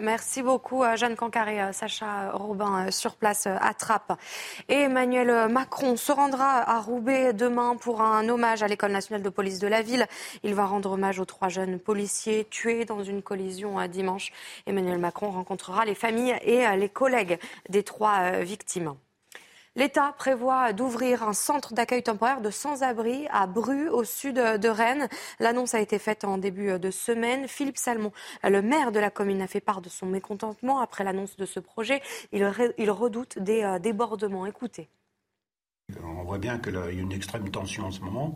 Merci beaucoup à Jeanne Cancaré, euh, Sacha Robin euh, sur place euh, à Trappes. Emmanuel Macron se rendra à Roubaix demain pour un hommage à l'École nationale de police de la ville. Il va rendre hommage aux trois jeunes policiers tués dans une collision dimanche. Emmanuel Macron rencontrera les familles et les collègues des trois victimes. L'État prévoit d'ouvrir un centre d'accueil temporaire de sans-abri à Bru, au sud de Rennes. L'annonce a été faite en début de semaine. Philippe Salmon, le maire de la commune, a fait part de son mécontentement après l'annonce de ce projet. Il, redoute des euh, débordements. Écoutez. On voit bien qu'il y a une extrême tension en ce moment.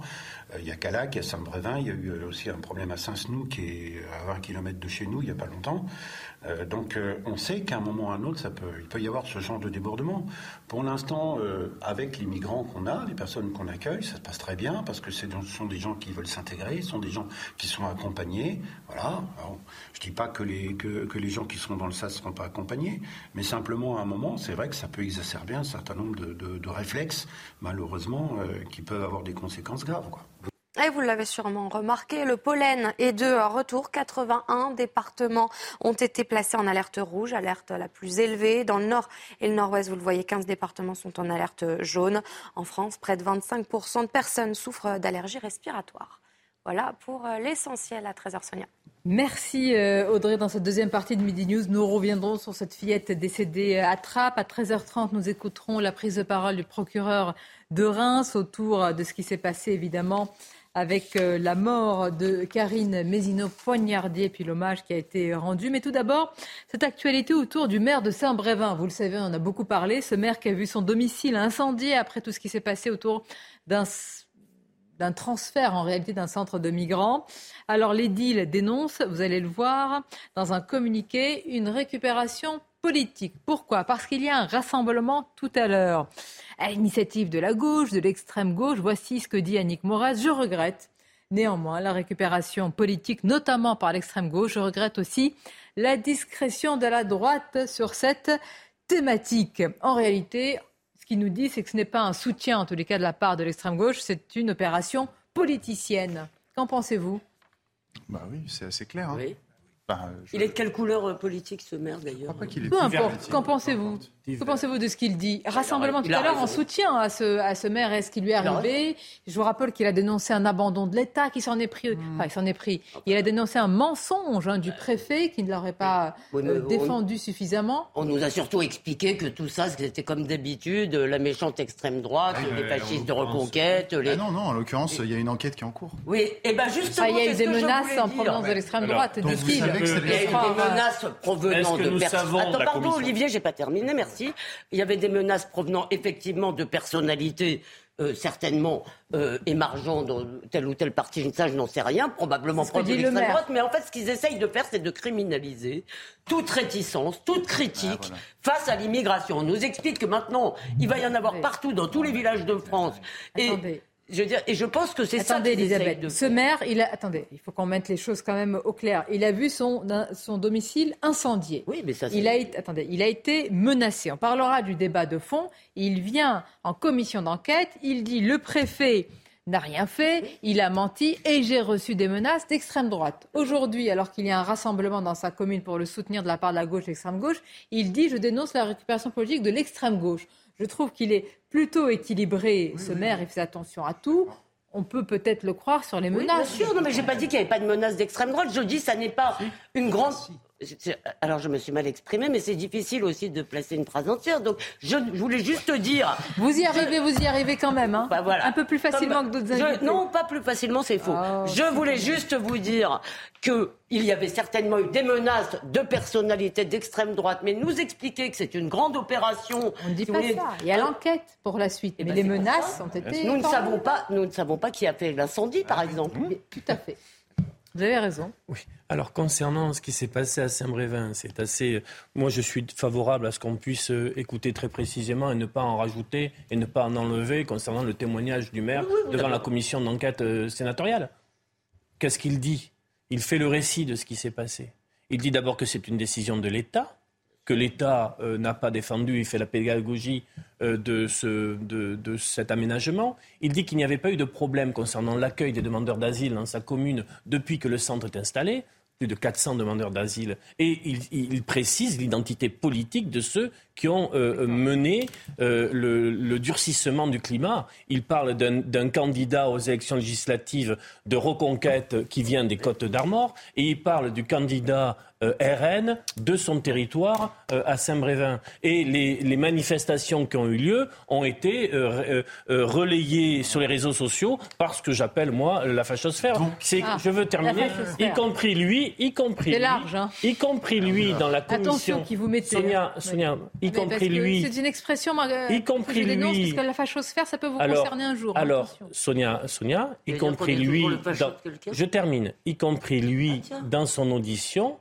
Euh, il y a Calac, il y a Saint-Brévin, il y a eu aussi un problème à Saint-Snou qui est à 20 km de chez nous il n'y a pas longtemps. Euh, donc on sait qu'à un moment ou à un autre, il peut y avoir ce genre de débordement. Pour l'instant, avec les migrants qu'on a, les personnes qu'on accueille, ça se passe très bien parce que ce sont des gens qui veulent s'intégrer, ce sont des gens qui sont accompagnés. Voilà. je ne dis pas que les, gens qui seront dans le SAS ne seront pas accompagnés, mais simplement à un moment, c'est vrai que ça peut exacerber un certain nombre de, réflexes, malheureusement, qui peuvent avoir des conséquences graves. Et vous l'avez sûrement remarqué, le pollen est de retour. 81 départements ont été placés en alerte rouge, alerte la plus élevée. Dans le nord et le nord-ouest, vous le voyez, 15 départements sont en alerte jaune. En France, près de 25% de personnes souffrent d'allergies respiratoires. Voilà pour euh, l'essentiel à 13h Sonia. Merci euh, Audrey. Dans cette deuxième partie de Midi News, nous reviendrons sur cette fillette décédée à Trappes. À 13h30, nous écouterons la prise de parole du procureur de Reims autour de ce qui s'est passé évidemment avec euh, la mort de Karine Mézineau poignardier puis l'hommage qui a été rendu. Mais tout d'abord, cette actualité autour du maire de Saint-Brévin. Vous le savez, on en a beaucoup parlé. Ce maire qui a vu son domicile incendié après tout ce qui s'est passé autour d'un d'un transfert en réalité d'un centre de migrants. Alors l'édile dénonce, vous allez le voir, dans un communiqué, une récupération politique. Pourquoi? Parce qu'il y a un rassemblement tout à l'heure à l'initiative de la gauche, de l'extrême gauche. Voici ce que dit Annick Moraz. Je regrette néanmoins la récupération politique, notamment par l'extrême gauche. Je regrette aussi la discrétion de la droite sur cette thématique. En réalité, ce qu'il nous dit, c'est que ce n'est pas un soutien, en tous les cas, de la part de l'extrême gauche, c'est une opération politicienne. Qu'en pensez-vous? Bah oui, c'est assez clair. Hein. Il est de quelle couleur euh, politique ce maire d'ailleurs Peu importe. Qu'en pensez-vous Que pensez-vous de ce qu'il dit Rassemblement tout à l'heure en soutien à ce, à ce maire. Est-ce qu'il lui est arrivé Je vous rappelle qu'il a dénoncé un abandon de l'État, qui s'en est pris. Hmm. Enfin, il s'en est pris. Il a dénoncé un mensonge hein, du préfet qui ne l'aurait pas euh, défendu suffisamment. On nous a surtout expliqué que tout ça, c'était comme d'habitude, la méchante extrême droite, les fascistes de reconquête. Ah non, non, en l'occurrence, il y a une enquête qui est en cours. Oui, et ben justement. il y a eu des menaces en provenance de l'extrême droite, dit-il. Il y a eu des menaces provenant de personnes. Attends, pardon, Olivier, j'ai pas terminé, merci. Il y avait des menaces provenant effectivement de personnalités euh, certainement euh, émargeant dans telle ou telle partie, ça je n'en sais rien, probablement proche de l'extrême droite, mais en fait ce qu'ils essayent de faire c'est de criminaliser toute réticence, toute critique ah, face à l'immigration. On nous explique que maintenant il va y en avoir partout dans tous les villages de France. Et je veux dire, et je pense que c'est ça. Attendez, Elisabeth. Ce maire, il a. Attendez, il faut qu'on mette les choses quand même au clair. Il a vu son, son domicile incendié. Oui, mais ça. Il a attendez, il a été menacé. On parlera du débat de fond. Il vient en commission d'enquête. Il dit le préfet n'a rien fait, il a menti et j'ai reçu des menaces d'extrême droite. Aujourd'hui, alors qu'il y a un rassemblement dans sa commune pour le soutenir de la part de la gauche et l'extrême gauche, il dit je dénonce la récupération politique de l'extrême gauche. Je trouve qu'il est plutôt équilibré, ce maire, il fait attention à tout. On peut peut-être le croire sur les menaces. bien sûr, non, mais j'ai pas dit qu'il n'y avait pas de menaces d'extrême droite. Je dis, ça n'est pas une grande. Alors je me suis mal exprimé, mais c'est difficile aussi de placer une phrase entière. Donc je, voulais juste dire. Vous y arrivez, vous y arrivez quand même, hein bah, voilà. Un peu plus facilement que d'autres invités. Non, pas plus facilement, c'est faux. Oh, je voulais juste vous dire que il y avait certainement eu des menaces de personnalités d'extrême droite, mais nous expliquer que c'est une grande opération. On ne dit pas ça. Il y a l'enquête pour la suite, eh mais ben, les menaces ont été. Nous ne savons pas. Nous ne savons pas qui a fait l'incendie, par exemple. Tout à fait. Vous avez raison. Oui. Alors concernant ce qui s'est passé à Saint-Brévin, c'est assez. Moi, je suis favorable à ce qu'on puisse euh, écouter très précisément et ne pas en rajouter et ne pas en enlever concernant le témoignage du maire devant la commission d'enquête euh, sénatoriale. Qu'est-ce qu'il dit? Il fait le récit de ce qui s'est passé. Il dit d'abord que c'est une décision de l'État que l'État euh, n'a pas défendu, il fait la pédagogie euh, de, ce, de, de, cet aménagement. Il dit qu'il n'y avait pas eu de problème concernant l'accueil des demandeurs d'asile dans sa commune depuis que le centre est installé plus de 400 demandeurs d'asile. Et il, précise l'identité politique de ceux qui ont euh, mené le, durcissement du climat. Il parle d'un candidat aux élections législatives de reconquête qui vient des Côtes d'Armor, et il parle du candidat RN de son territoire euh, à Saint-Brévin. Et les, manifestations qui ont eu lieu ont été euh, relayées sur les réseaux sociaux par ce que j'appelle, moi, la fachosphère. C'est, ah, je veux terminer, y compris lui, y compris large, hein. y compris lui dans la commission. Attention qui vous mettez. Sonia, Sonia y compris lui. C'est une expression, y compris que je dénonce, lui. Parce que la fachosphère, ça peut vous concerner un jour. Alors, Sonia, Sonia, y compris lui, je termine, y compris lui ah, dans son audition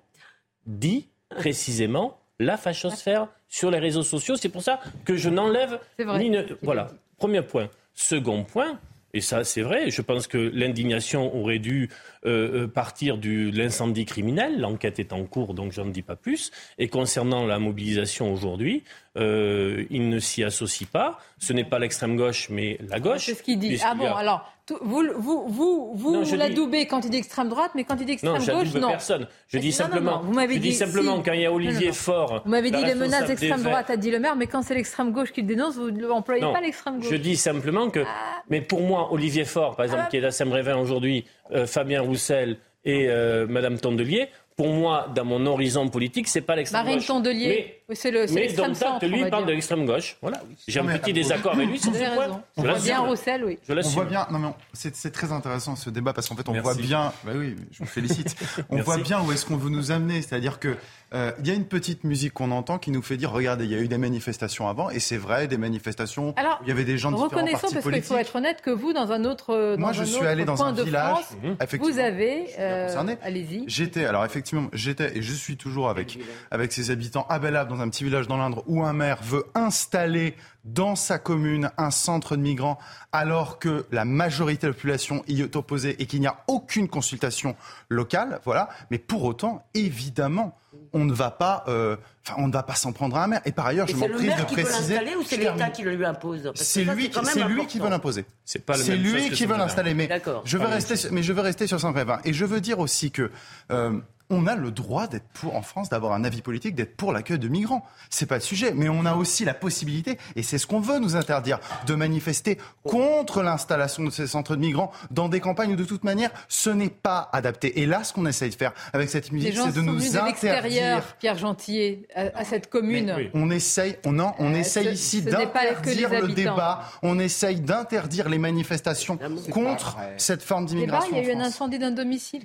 dit précisément la fachosphère sur les réseaux sociaux. C'est pour ça que je n'enlève ni Voilà, premier point. Second point, et ça c'est vrai, je pense que l'indignation aurait dû euh, euh, partir de l'incendie criminel. L'enquête est en cours, donc je n'en dis pas plus. Et concernant la mobilisation aujourd'hui, euh, il ne s'y associe pas. Ce n'est pas l'extrême gauche, mais la gauche. C'est ce qu'il dit. Ah bon, alors, vous, vous, vous, vous, l'adoubez quand il dit extrême droite, mais quand il dit extrême gauche, non. personne. Je dis simplement, vous m'avez dit, simplement quand il y a Olivier Faure. Vous m'avez dit les menaces d'extrême droite, a dit le maire, mais quand c'est l'extrême gauche qui le dénonce, vous n'employez pas l'extrême gauche. Je dis simplement que, ah. mais pour moi, Olivier Faure, par exemple, ah. qui est à Saint-Brévin aujourd'hui, Fabien Roussel et euh, Madame Tondelier, pour moi, dans mon horizon politique, c'est pas l'extrême gauche. Marine Tondelier, c'est le Mais centre, lui, il parle de l'extrême gauche. Voilà. J'ai un petit désaccord avec lui sur ce point. On voit bien Roussel, oui. Je on voit bien. Non, mais c'est très intéressant ce débat parce qu'en fait, on voit bien. Bah oui, je vous félicite. on voit bien où est-ce qu'on veut nous amener. C'est-à-dire que euh, il y a une petite musique qu'on entend qui nous fait dire regardez, il y a eu des manifestations avant, et c'est vrai, des manifestations Alors, il y avait des gens de différents partis parce qu'il faut être honnête que vous, dans un autre, dans Moi, je suis allé dans un village. France, vous avez, euh, allez-y. J'étais, alors effectivement, j'étais et je suis toujours avec avec ses habitants à Bellave, dans un petit village dans l'Indre, où un maire veut installer dans sa commune un centre de migrants alors que la majorité de la population y est opposée et qu'il n'y a aucune consultation locale, voilà. Mais pour autant, évidemment, on ne va pas, euh, on ne va pas s'en prendre à un maire. Et par ailleurs, je m'en prie de préciser. C'est ou c'est l'État qui le lui impose C'est lui, c'est lui qui veut l'imposer. C'est pas C'est lui qui veut l'installer. Mais je veux rester, mais je veux rester sur 120. Et je veux dire aussi que euh, on a le droit d'être pour, en France, d'avoir un avis politique, d'être pour l'accueil de migrants. C'est pas le sujet. Mais on a aussi la possibilité, et c'est ce qu'on veut nous interdire, de manifester contre l'installation de ces centres de migrants dans des campagnes où, de toute manière, ce n'est pas adapté. Et là, ce qu'on essaye de faire avec cette musique, c'est de nous interdire. Pierre Gentillet, à, cette commune. On essaye, on, non, on euh, essaye ici d'interdire le débat. On essaye d'interdire les manifestations contre cette forme d'immigration. Il y a eu un incendie d'un domicile.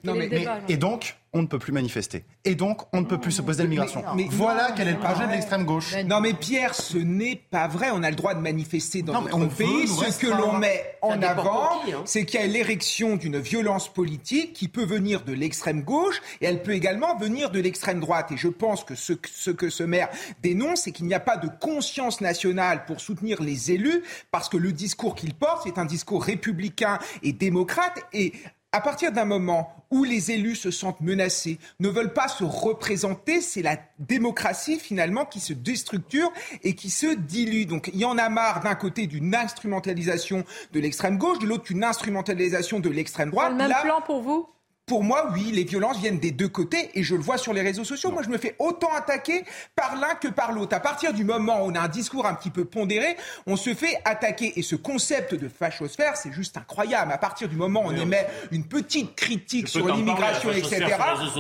et donc, on ne peut plus manifester. Et donc, on ne peut plus se poser l'immigration. Mais, voilà quel est le projet de l'extrême gauche. Non, mais Pierre, ce n'est pas vrai. On a le droit de manifester dans notre pays. Ce que l'on met en avant, hein. c'est qu'il y a l'érection d'une violence politique qui peut venir de l'extrême gauche et elle peut également venir de l'extrême droite. Et je pense que ce, ce que ce maire dénonce, c'est qu'il n'y a pas de conscience nationale pour soutenir les élus parce que le discours qu'il porte, c'est un discours républicain et démocrate. Et à partir d'un moment où les élus se sentent menacés, ne veulent pas se représenter, c'est la démocratie finalement qui se déstructure et qui se dilue. Donc il y en a marre d'un côté d'une instrumentalisation de l'extrême gauche, de l'autre d'une instrumentalisation de l'extrême droite. le même plan pour vous? Pour moi, oui, les violences viennent des deux côtés et je le vois sur les réseaux sociaux. Moi, je me fais autant attaquer par l'un que par l'autre. À partir du moment où on a un discours un petit peu pondéré, on se fait attaquer. Et ce concept de fachosphère, c'est juste incroyable. À partir du moment où on émet une petite critique sur l'immigration, etc.,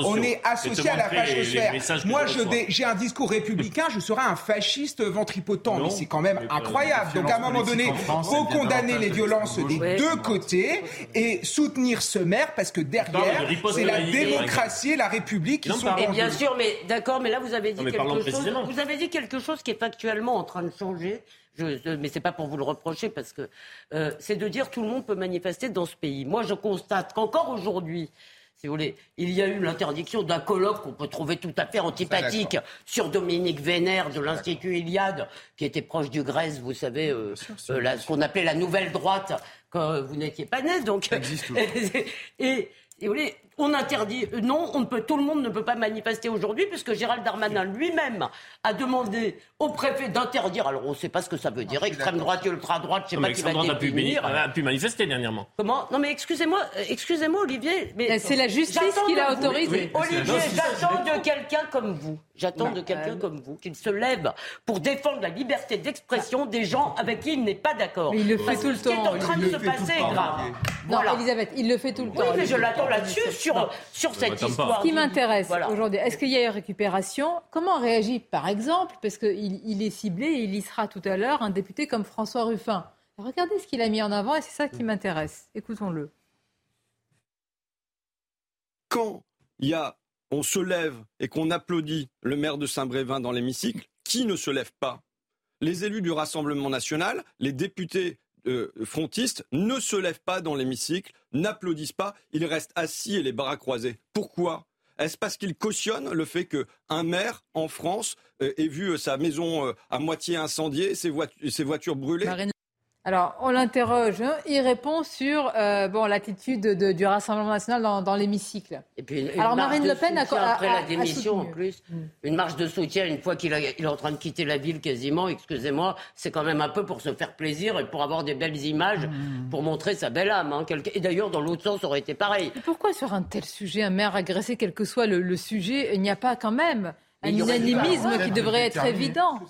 on est associé à la fachosphère. Moi, j'ai un discours républicain, je serai un fasciste ventripotent. Mais c'est quand même incroyable. Donc, à un moment donné, il faut condamner les violences des deux côtés et soutenir ce maire parce que derrière, c'est la démocratie et la République qui sont Et bien sûr, mais d'accord, mais là vous avez dit quelque chose. Vous avez dit quelque chose qui est factuellement en train de changer. Je, mais c'est pas pour vous le reprocher parce que euh, c'est de dire tout le monde peut manifester dans ce pays. Moi, je constate qu'encore aujourd'hui, si vous voulez, il y a eu l'interdiction d'un colloque qu'on peut trouver tout à fait antipathique sur Dominique Vénère de l'Institut Iliade, qui était proche du Grèce, vous savez, euh, euh, ce qu'on appelait la nouvelle droite quand vous n'étiez pas né. Donc, et, et vous voulez, on interdit, euh, non, on peut, tout le monde ne peut pas manifester aujourd'hui, puisque Gérald Darmanin lui-même a demandé au préfet d'interdire. Alors on ne sait pas ce que ça veut dire, extrême droite et ultra droite, je ne sais pas qui va. A, a pu manifester dernièrement. Comment Non mais excusez-moi, euh, excusez-moi Olivier. Mais c'est la justice qui l'a autorisé. Olivier, j'attends de quelqu'un comme vous, j'attends de quelqu'un comme vous qu'il se lève pour défendre la liberté d'expression des gens avec qui il n'est pas d'accord. Il le fait tout le temps. Ce qui est en train de se passer grave. Non, Elisabeth, il le fait tout le temps. Oui, mais je l'attends là-dessus sur, sur cette histoire. Ce qui m'intéresse aujourd'hui, est-ce qu'il y a eu récupération? Comment réagit, par exemple, parce qu'il il est ciblé, et il y sera tout à l'heure, un député comme François Ruffin Regardez ce qu'il a mis en avant et c'est ça qui m'intéresse. Écoutons-le. Quand il y a, on se lève et qu'on applaudit le maire de Saint-Brévin dans l'hémicycle, qui ne se lève pas? Les élus du Rassemblement national, les députés euh, frontistes ne se lèvent pas dans l'hémicycle, n'applaudissent pas, ils restent assis et les bras croisés. Pourquoi? Est-ce parce qu'ils cautionnent le fait qu'un maire en France euh, ait vu euh, sa maison à moitié incendiée, ses, voitures brûlées? Alors, on l'interroge. Hein. Il répond sur euh, bon l'attitude du Rassemblement national dans, l'hémicycle. Et puis, Alors, Marine Le Pen a après la démission, en plus, mm. une marche de soutien une fois qu'il est en train de quitter la ville quasiment. Excusez-moi, c'est quand même un peu pour se faire plaisir et pour avoir des belles images, mm. pour montrer sa belle âme. Hein. Et d'ailleurs, dans l'autre sens, ça aurait été pareil. pourquoi sur un tel sujet, un maire agressé, quel que soit le sujet, il n'y a pas quand même un unanimisme qui devrait être évident.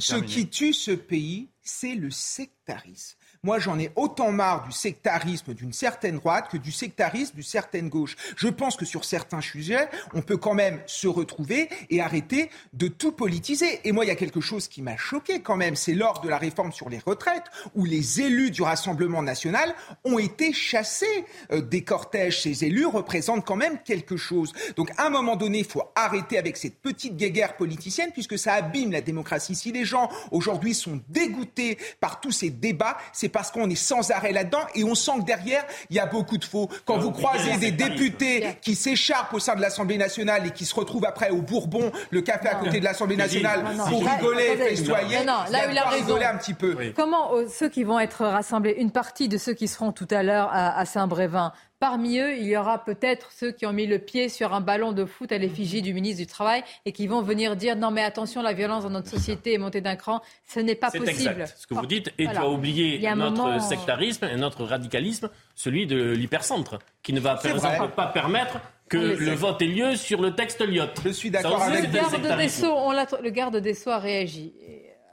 Ce qui tue ce pays, c'est le sectarisme. Moi, j'en ai autant marre du sectarisme d'une certaine droite que du sectarisme d'une certaine gauche. Je pense que sur certains sujets, on peut quand même se retrouver et arrêter de tout politiser. Et moi, il y a quelque chose qui m'a choqué quand même, c'est lors de la réforme sur les retraites, où les élus du Rassemblement national ont été chassés euh, des cortèges. Ces élus représentent quand même quelque chose. Donc, à un moment donné, il faut arrêter avec cette petite guéguerre politicienne, puisque ça abîme la démocratie. Si les gens aujourd'hui sont dégoûtés par tous ces débats, c'est parce qu'on est sans arrêt là-dedans et on sent que derrière, il y a beaucoup de faux. Quand vous croisez des députés qui s'écharpent au sein de l'Assemblée nationale et qui se retrouvent après au Bourbon, le café à côté de l'Assemblée nationale, pour rigoler, festoyer, là où il a raison. un petit peu. Comment euh, ceux qui vont être rassemblés, une partie de ceux qui seront tout à l'heure à Saint-Brévin, Parmi eux, il y aura peut-être ceux qui ont mis le pied sur un ballon de foot à l'effigie du ministre du Travail et qui vont venir dire non mais attention, la violence dans notre société est montée d'un cran. Ce n'est pas possible. C'est exact ce que vous dites. Et tu as oublié notre sectarisme et notre radicalisme, celui de l'hypercentre, qui ne va par exemple pas permettre que le vote ait lieu sur le texte Lyotte. Je suis d'accord avec le garde, des Sceaux, le garde des Sceaux a réagi.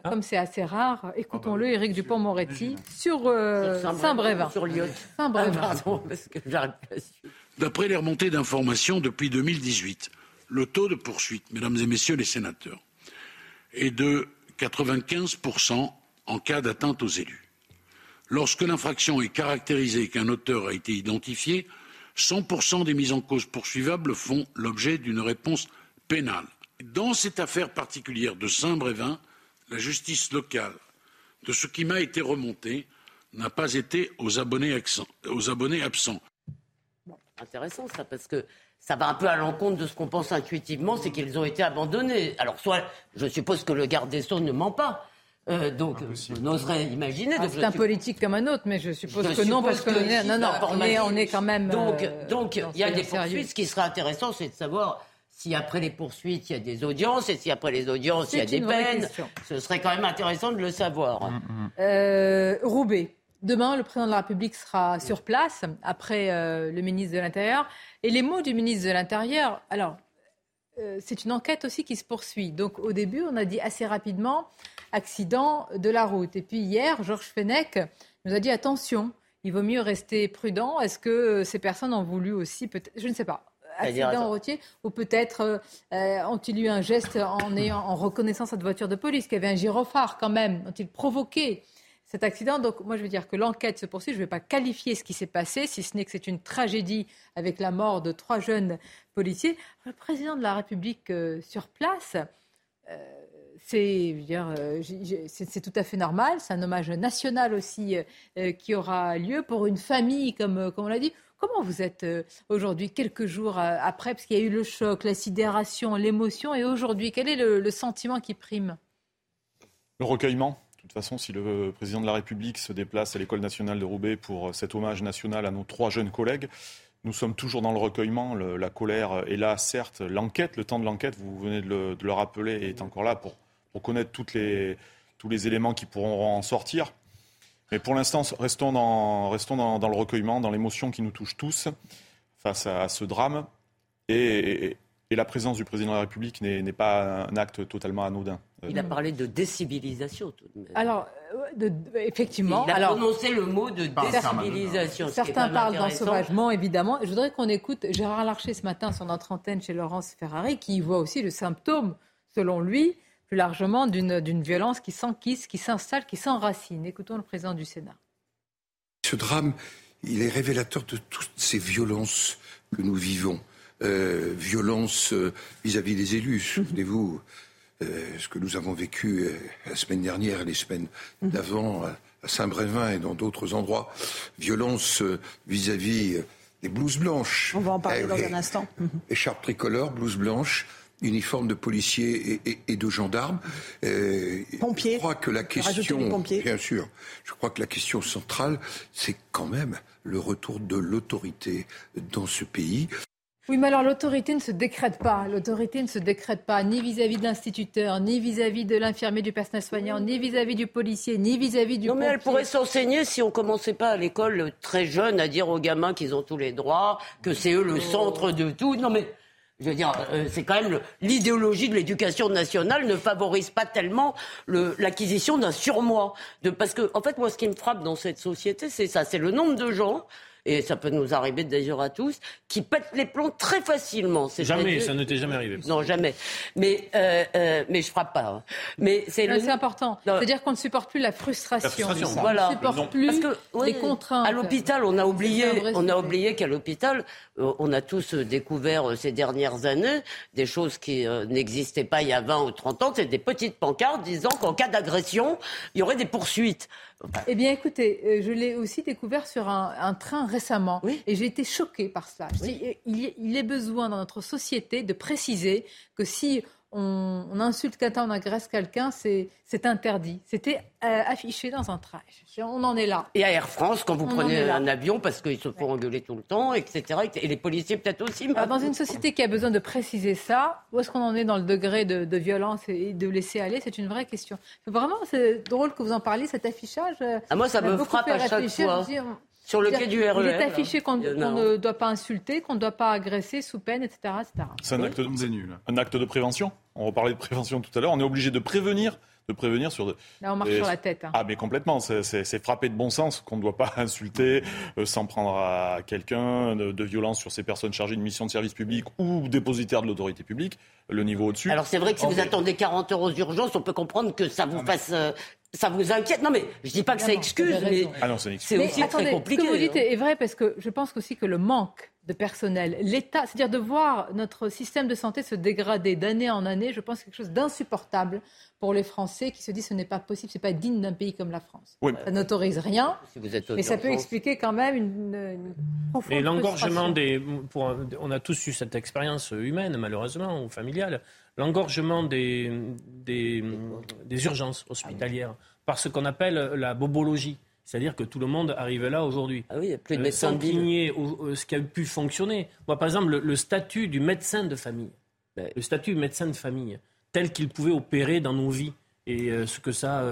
Ah. Comme c'est assez rare, écoutons-le, Éric Dupont-Moretti, sur euh, Saint-Brévin. Sur Lyon. Saint-Brévin. Ah, pardon, parce que D'après les remontées d'informations depuis 2018, le taux de poursuite, mesdames et messieurs les sénateurs, est de 95% en cas d'atteinte aux élus. Lorsque l'infraction est caractérisée et qu'un auteur a été identifié, 100% des mises en cause poursuivables font l'objet d'une réponse pénale. Dans cette affaire particulière de Saint-Brévin, la justice locale de ce qui m'a été remonté n'a pas été aux abonnés, absents. intéressant ça, parce que ça va un peu à l'encontre de ce qu'on pense intuitivement, c'est qu'ils ont été abandonnés. Alors, soit, je suppose que le garde des Sceaux ne ment pas. Euh, donc, on oserait imaginer. Ah, c'est un politique comme un autre, mais je suppose que non, parce que, non, non, on est, quand même. Donc, euh, donc il y a des poursuites. Ce qui serait intéressant, c'est de savoir si après les poursuites, il y a des audiences, et si après les audiences, il y a des peines, ce serait quand même intéressant de le savoir. Mm, mm. Euh, Roubaix. Demain, le président de la République sera sur place, après euh, le ministre de l'Intérieur. Et les mots du ministre de l'Intérieur, alors, euh, c'est une enquête aussi qui se poursuit. Donc, au début, on a dit assez rapidement accident de la route. Et puis, hier, Georges Fenech nous a dit attention, il vaut mieux rester prudent. Est-ce que ces personnes ont voulu aussi, peut-être, je ne sais pas, accident routier ou peut-être euh, euh, ont-ils eu un geste en, ayant, en reconnaissant cette voiture de police qui avait un gyrophare quand même? Ont-ils provoqué cet accident? Donc moi je veux dire que l'enquête se poursuit. Je ne vais pas qualifier ce qui s'est passé, si ce n'est que c'est une tragédie avec la mort de trois jeunes policiers. Le président de la République euh, sur place. c'est tout à fait normal. C'est un hommage national aussi qui aura lieu pour une famille, comme, comme on l'a dit. Comment vous êtes euh, aujourd'hui, quelques jours euh, après, parce qu'il y a eu le choc, la sidération, l'émotion, et aujourd'hui, quel est le, sentiment qui prime? Le recueillement. De toute façon, si le président de la République se déplace à l'école nationale de Roubaix pour euh, cet hommage national à nos trois jeunes collègues, nous sommes toujours dans le recueillement. la colère est là, certes. L'enquête, le temps de l'enquête, vous venez de le, rappeler, est encore là pour, connaître tous les éléments qui pourront en sortir. Mais pour l'instant, restons, dans, restons dans, le recueillement, dans l'émotion qui nous touche tous face à, ce drame. Et, la présence du président de la République n'est pas un acte totalement anodin. Il a parlé de décivilisation Alors, effectivement. Il a prononcé le mot de décivilisation. Certains parlent d'ensauvagement, évidemment. Je voudrais qu'on écoute Gérard Larcher ce matin sur notre antenne chez Laurence Ferrari, qui voit aussi le symptôme, selon lui, plus largement, d'une violence qui s'enquisse, qui s'installe, qui s'enracine. Écoutons le président du Sénat. Ce drame, il est révélateur de toutes ces violences que nous vivons. Euh, violences euh, vis-à-vis des élus. Souvenez-vous euh, ce que nous avons vécu la semaine dernière et les semaines mhm. d'avant à Saint-Brévin et dans d'autres endroits. Violence vis-à-vis des blouses blanches. On va en parler eh dans un instant. Mhm. Écharpe tricolore, blouse blanche, uniforme de policiers et, de gendarmes. pompiers. Je crois que la question, bien sûr, je crois que la question centrale, c'est quand même le retour de l'autorité dans ce pays. Oui, mais alors l'autorité ne se décrète pas. L'autorité ne se décrète pas ni vis-à-vis de l'instituteur, ni vis-à-vis de l'infirmier du personnel soignant, ni vis-à-vis du policier, ni vis-à-vis du. Non, mais elle pourrait s'enseigner si on commençait pas à l'école très jeune à dire aux gamins qu'ils ont tous les droits, que c'est eux le centre de tout. Non, mais. Je veux dire, euh, c'est quand même l'idéologie de l'éducation nationale ne favorise pas tellement l'acquisition d'un surmoi. De, parce que, en fait, moi, ce qui me frappe dans cette société, c'est ça, c'est le nombre de gens et ça peut nous arriver d'ailleurs à tous, qui pètent les plombs très facilement. Jamais, ça ne t'est jamais arrivé. Non, jamais. Mais, euh, euh, mais je frappe pas. Hein. Mais c'est important. C'est-à-dire qu'on ne supporte plus la frustration. La frustration. Voilà. On ne supporte plus les contraintes. À l'hôpital, on a oublié, on a oublié qu'à l'hôpital, euh, on a tous découvert ces dernières années des choses qui n'existaient pas il y a 20 ou 30 ans. C'est des petites pancartes disant qu'en cas d'agression, il y aurait des poursuites. Eh bien, écoutez, euh, je l'ai aussi découvert sur un, train récemment et j'ai été choquée par cela. il, est besoin dans notre société de préciser que si on, insulte quelqu'un, on agresse quelqu'un, c'est interdit. C'était euh, affiché dans un train. On en est là. Et à Air France, quand vous prenez un avion, parce qu'ils se font engueuler tout le temps, etc. Et les policiers peut-être aussi. dans une société qui a besoin de préciser ça, où est-ce qu'on en est dans le degré de, violence et de laisser aller C'est une vraie question. Vraiment, c'est drôle que vous en parliez, cet affichage. Ah, moi, ça me frappe à chaque fois. Sur le quai du RER. Il est affiché qu'on ne doit pas insulter, qu'on ne doit pas agresser sous peine, etc. C'est un, acte de, un acte de prévention. On reparlait de prévention tout à l'heure. On est obligé de prévenir de prévenir sur. Là, on marche sur la tête. Hein. Ah, mais complètement. C'est frappé de bon sens qu'on ne doit pas insulter, euh, s'en prendre à quelqu'un, de, violence sur ces personnes chargées d'une mission de service public ou dépositaires de l'autorité publique, le niveau au-dessus. Alors, c'est vrai que si vous attendez 40 heures aux urgences, on peut comprendre que ça vous fasse. Euh, ça vous inquiète Non, mais je dis pas que ça excuse, mais ah c'est aussi très compliqué. Ce que vous dites hein. est vrai parce que je pense aussi que le manque de personnel, l'État, c'est-à-dire de voir notre système de santé se dégrader d'année en année, je pense que c'est quelque chose d'insupportable pour les Français qui se disent ce n'est pas possible, ce n'est pas digne d'un pays comme la France. Ça n'autorise rien, mais ça peut expliquer quand même une, une Et l'engorgement des... on a tous eu cette expérience humaine, malheureusement, ou familiale l'engorgement des, des, urgences hospitalières par ce qu'on appelle la bobologie. C'est-à-dire que tout le monde arrive là aujourd'hui. Ah oui, il n'y a plus de euh, médecins de euh, ce qui a pu fonctionner. Moi, par exemple, le, statut du médecin de famille, ben. le statut du médecin de famille, tel qu'il pouvait opérer dans nos vies et euh, ce, que ça,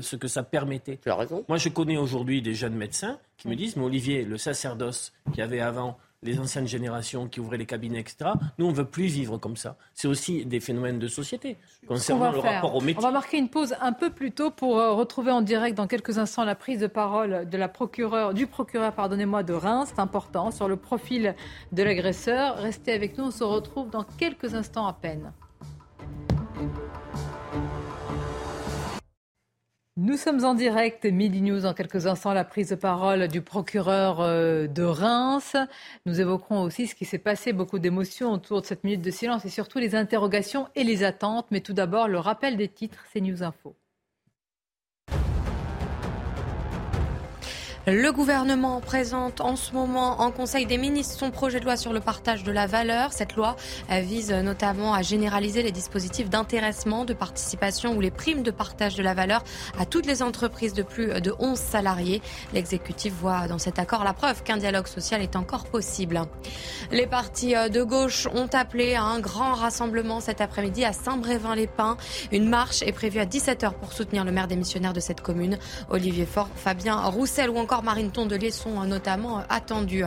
ce que ça permettait. Tu as raison. Moi, je connais aujourd'hui des jeunes médecins qui me disent, mais Olivier, le sacerdoce qu'il y avait avant, les anciennes générations qui ouvraient les cabinets, etc. Nous, on ne veut plus vivre comme ça. C'est aussi des phénomènes de société concernant le rapport au métier. On va marquer une pause un peu plus tôt pour euh, retrouver en direct dans quelques instants la prise de parole de la procureure, du procureur pardonnez-moi, de Reims. C'est important sur le profil de l'agresseur. Restez avec nous, on se retrouve dans quelques instants à peine. Nous sommes en direct, Midi News, en quelques instants, la prise de parole du procureur euh, de Reims. Nous évoquerons aussi ce qui s'est passé, beaucoup d'émotions autour de cette minute de silence et surtout les interrogations et les attentes. Mais tout d'abord, le rappel des titres, c'est News Info. Le gouvernement présente en ce moment en Conseil des ministres son projet de loi sur le partage de la valeur. Cette loi vise notamment à généraliser les dispositifs d'intéressement, de participation ou les primes de partage de la valeur à toutes les entreprises de plus de 11 salariés. L'exécutif voit dans cet accord la preuve qu'un dialogue social est encore possible. Les partis de gauche ont appelé à un grand rassemblement cet après-midi à Saint-Brévin-les-Pins. Une marche est prévue à 17h pour soutenir le maire démissionnaire de cette commune, Olivier Faure, Fabien Roussel ou encore Marine Tondelier sont notamment attendus.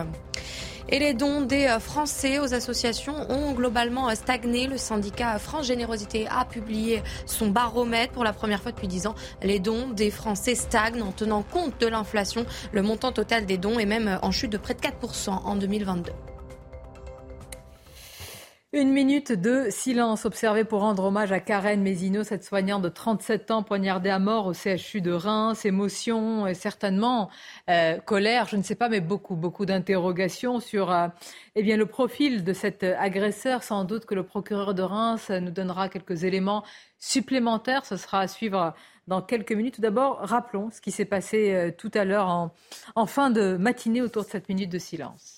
Et les dons des Français aux associations ont globalement stagné. Le syndicat France Générosité a publié son baromètre pour la première fois depuis 10 ans. Les dons des Français stagnent en tenant compte de l'inflation. Le montant total des dons est même en chute de près de 4% en 2022. Une minute de silence observé pour rendre hommage à Karen Mézineau, cette soignante de 37 ans poignardée à mort au CHU de Reims. Émotion et certainement euh, colère, je ne sais pas, mais beaucoup, beaucoup d'interrogations sur euh, eh bien, le profil de cet agresseur. Sans doute que le procureur de Reims nous donnera quelques éléments supplémentaires. Ce sera à suivre dans quelques minutes. Tout d'abord, rappelons ce qui s'est passé euh, tout à l'heure en, en fin de matinée autour de cette minute de silence.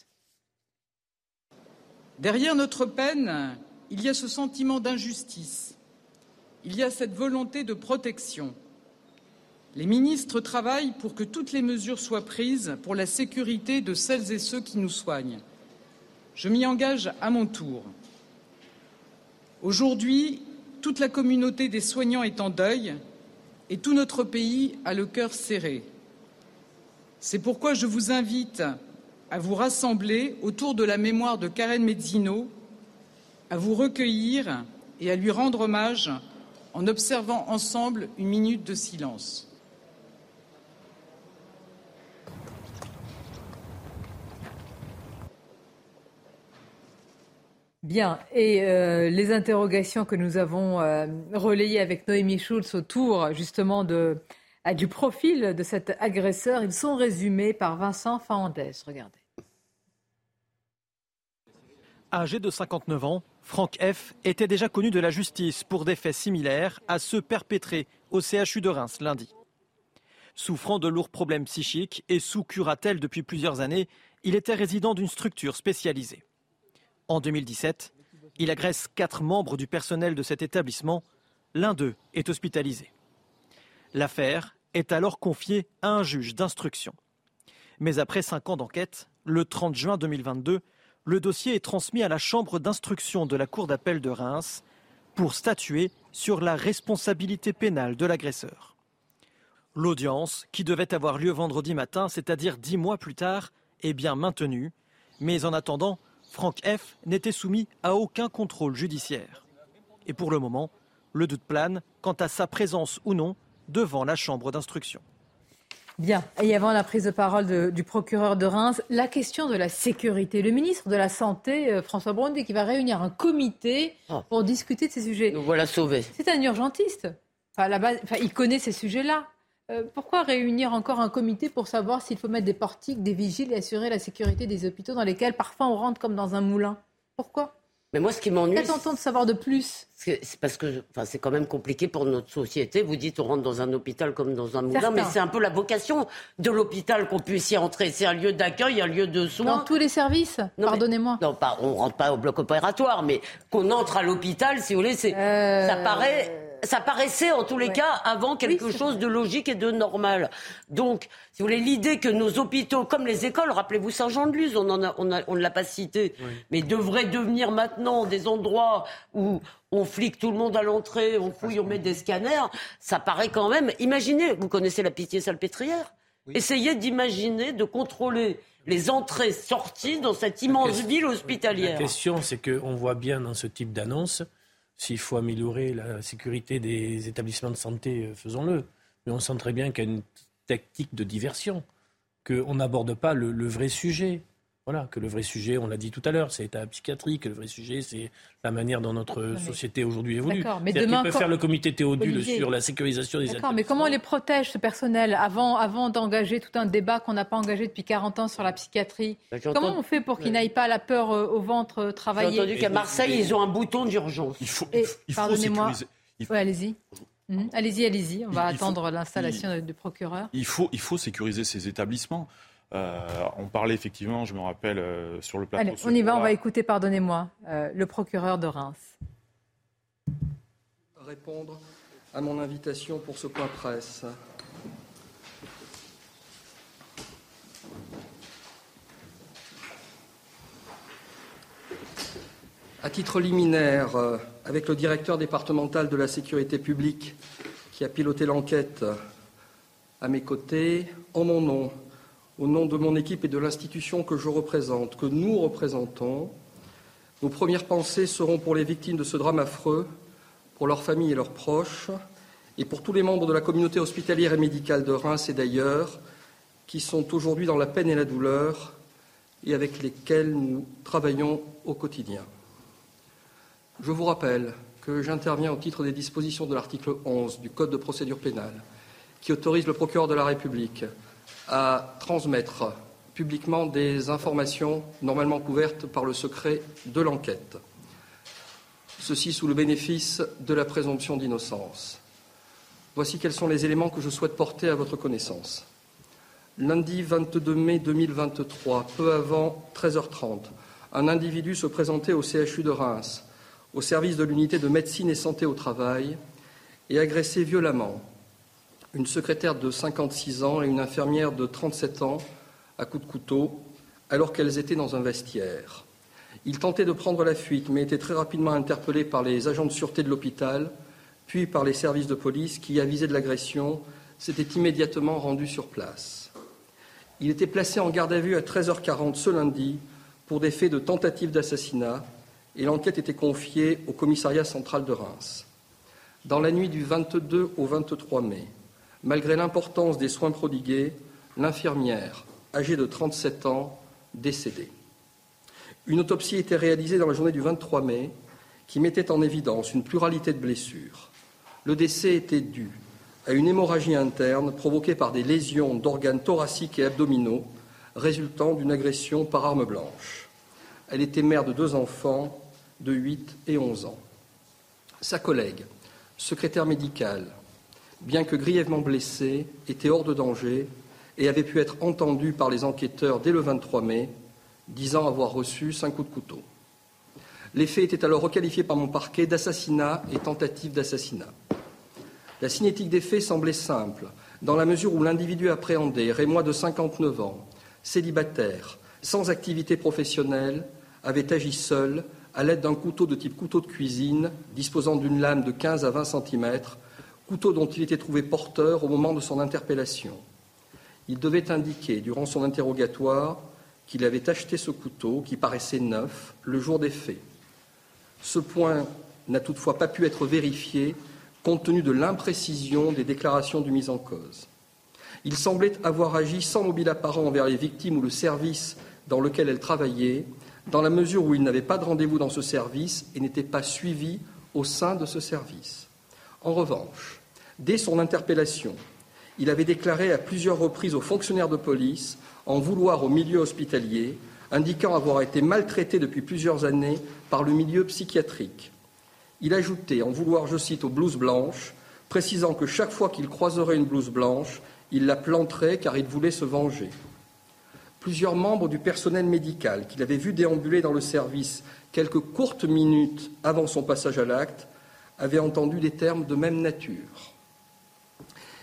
Derrière notre peine, il y a ce sentiment d'injustice. Il y a cette volonté de protection. Les ministres travaillent pour que toutes les mesures soient prises pour la sécurité de celles et ceux qui nous soignent. Je m'y engage à mon tour. Aujourd'hui, toute la communauté des soignants est en deuil et tout notre pays a le cœur serré. C'est pourquoi je vous invite à vous rassembler autour de la mémoire de Karen Mezzino, à vous recueillir et à lui rendre hommage en observant ensemble une minute de silence. Bien, et euh, les interrogations que nous avons euh, relayées avec Noémie Schulz autour justement de, du profil de cet agresseur, ils sont résumés par Vincent Fernandez. Regardez. Âgé de 59 ans, Franck F. était déjà connu de la justice pour des faits similaires à ceux perpétrés au CHU de Reims lundi. Souffrant de lourds problèmes psychiques et sous curatelle depuis plusieurs années, il était résident d'une structure spécialisée. En 2017, il agresse quatre membres du personnel de cet établissement. L'un d'eux est hospitalisé. L'affaire est alors confiée à un juge d'instruction. Mais après cinq ans d'enquête, le 30 juin 2022, le dossier est transmis à la chambre d'instruction de la Cour d'appel de Reims pour statuer sur la responsabilité pénale de l'agresseur. L'audience, qui devait avoir lieu vendredi matin, c'est-à-dire dix mois plus tard, est bien maintenue, mais en attendant, Franck F. n'était soumis à aucun contrôle judiciaire. Et pour le moment, le doute plane quant à sa présence ou non devant la chambre d'instruction. Bien. Et avant la prise de parole du procureur de Reims, la question de la sécurité. Le ministre de la Santé, euh, François Braun, dit qu'il va réunir un comité ah. pour discuter de ces sujets. Nous voilà sauvés. C'est un urgentiste. Enfin, enfin, il connaît ces sujets-là. Euh, pourquoi réunir encore un comité pour savoir s'il faut mettre des portiques, des vigiles et assurer la sécurité des hôpitaux dans lesquels parfois on rentre comme dans un moulin? Pourquoi? Mais moi, ce qui m'ennuie. Qu'attend-on de savoir de plus C'est parce que enfin, c'est quand même compliqué pour notre société. Vous dites on rentre dans un hôpital comme dans un moulin, mais c'est un peu la vocation de l'hôpital qu'on puisse y entrer. C'est un lieu d'accueil, un lieu de soins. Dans tous les services Pardonnez-moi. Non, pas, on rentre pas au bloc opératoire, mais qu'on entre à l'hôpital, si vous voulez, c'est, euh, ça paraît ça paraissait en tous les cas avant quelque chose de logique et de normal. Donc, si vous voulez, l'idée que nos hôpitaux, comme les écoles, rappelez-vous Saint-Jean-de-Luz, on en on, ne l'a pas cité, mais devraient devenir maintenant des endroits où on flique tout le monde à l'entrée, on fouille, on met des scanners, ça paraît quand même. Imaginez, vous connaissez la pitié salpêtrière? Essayez d'imaginer, de contrôler les entrées-sorties dans cette immense ville hospitalière. La question, c'est qu'on voit bien dans ce type d'annonce s'il faut améliorer la sécurité des établissements de santé, euh, faisons-le. Mais on sent très bien qu'il y a une tactique de diversion, qu'on n'aborde pas le, vrai sujet. Voilà, que le vrai sujet, on l'a dit tout à l'heure, c'est l'état psychiatrique. Le vrai sujet, c'est la manière dont notre société aujourd'hui évolue. D'accord, mais demain, peut faire le comité Théodule sur la sécurisation des D'accord, mais comment on les protège, ce personnel, avant, avant d'engager tout un débat qu'on n'a pas engagé depuis 40 ans sur la psychiatrie bah, Comment on fait pour qu'ils n'aillent pas la peur euh, au ventre euh, travailler J'ai entendu qu'à Marseille, ils ont un bouton d'urgence. Il faut, il faut, Pardonnez-moi. Oui, allez-y. Allez-y, allez-y. On va attendre l'installation du procureur. Il faut, il faut sécuriser ces établissements. Euh, on parlait effectivement, je me rappelle, euh, sur le plateau. on y va, on va écouter, pardonnez-moi, euh, le procureur de Reims. Répondre à mon invitation pour ce point presse. À titre liminaire, avec le directeur départemental de la sécurité publique qui a piloté l'enquête à mes côtés, en mon nom, au nom de mon équipe et de l'institution que je représente, que nous représentons, nos premières pensées seront pour les victimes de ce drame affreux, pour leurs familles et leurs proches, et pour tous les membres de la communauté hospitalière et médicale de Reims et d'ailleurs, qui sont aujourd'hui dans la peine et la douleur et avec lesquels nous travaillons au quotidien. Je vous rappelle que j'interviens au titre des dispositions de l'article 11 du Code de procédure pénale, qui autorise le procureur de la République à transmettre publiquement des informations normalement couvertes par le secret de l'enquête. Ceci sous le bénéfice de la présomption d'innocence. Voici quels sont les éléments que je souhaite porter à votre connaissance. Lundi 22 mai 2023, peu avant 13h30, un individu se présentait au CHU de Reims, au service de l'unité de médecine et santé au travail, et agressait violemment une secrétaire de 56 ans et une infirmière de 37 ans à coups de couteau, alors qu'elles étaient dans un vestiaire. Il tentait de prendre la fuite, mais était très rapidement interpellé par les agents de sûreté de l'hôpital, puis par les services de police qui, avisés de l'agression, s'étaient immédiatement rendus sur place. Il était placé en garde à vue à 13h40 ce lundi pour des faits de tentative d'assassinat et l'enquête était confiée au commissariat central de Reims. Dans la nuit du 22 au 23 mai, malgré l'importance des soins prodigués, l'infirmière, âgée de 37 ans, décédée. Une autopsie était réalisée dans la journée du 23 mai qui mettait en évidence une pluralité de blessures. Le décès était dû à une hémorragie interne provoquée par des lésions d'organes thoraciques et abdominaux résultant d'une agression par arme blanche. Elle était mère de deux enfants de 8 et 11 ans. Sa collègue, secrétaire médicale, bien que grièvement blessée, était hors de danger et avait pu être entendue par les enquêteurs dès le 23 mai, disant avoir reçu cinq coups de couteau. Les faits étaient alors requalifiés par mon parquet d'assassinat et tentative d'assassinat. La cinétique des faits semblait simple, dans la mesure où l'individu appréhendé, Rémois de 59 ans, célibataire, sans activité professionnelle, avait agi seul à l'aide d'un couteau de type couteau de cuisine, disposant d'une lame de 15 à 20 cm, couteau dont il était trouvé porteur au moment de son interpellation. Il devait indiquer, durant son interrogatoire, qu'il avait acheté ce couteau, qui paraissait neuf, le jour des faits. Ce point n'a toutefois pas pu être vérifié compte tenu de l'imprécision des déclarations du mis en cause. Il semblait avoir agi sans mobile apparent envers les victimes ou le service dans lequel elles travaillaient, dans la mesure où il n'avait pas de rendez-vous dans ce service et n'était pas suivi au sein de ce service. En revanche, dès son interpellation, il avait déclaré à plusieurs reprises aux fonctionnaires de police en vouloir au milieu hospitalier, indiquant avoir été maltraité depuis plusieurs années par le milieu psychiatrique. Il ajoutait en vouloir, je cite, aux blouses blanches, précisant que chaque fois qu'il croiserait une blouse blanche, il la planterait car il voulait se venger. Plusieurs membres du personnel médical qu'il avait vu déambuler dans le service quelques courtes minutes avant son passage à l'acte avaient entendu des termes de même nature.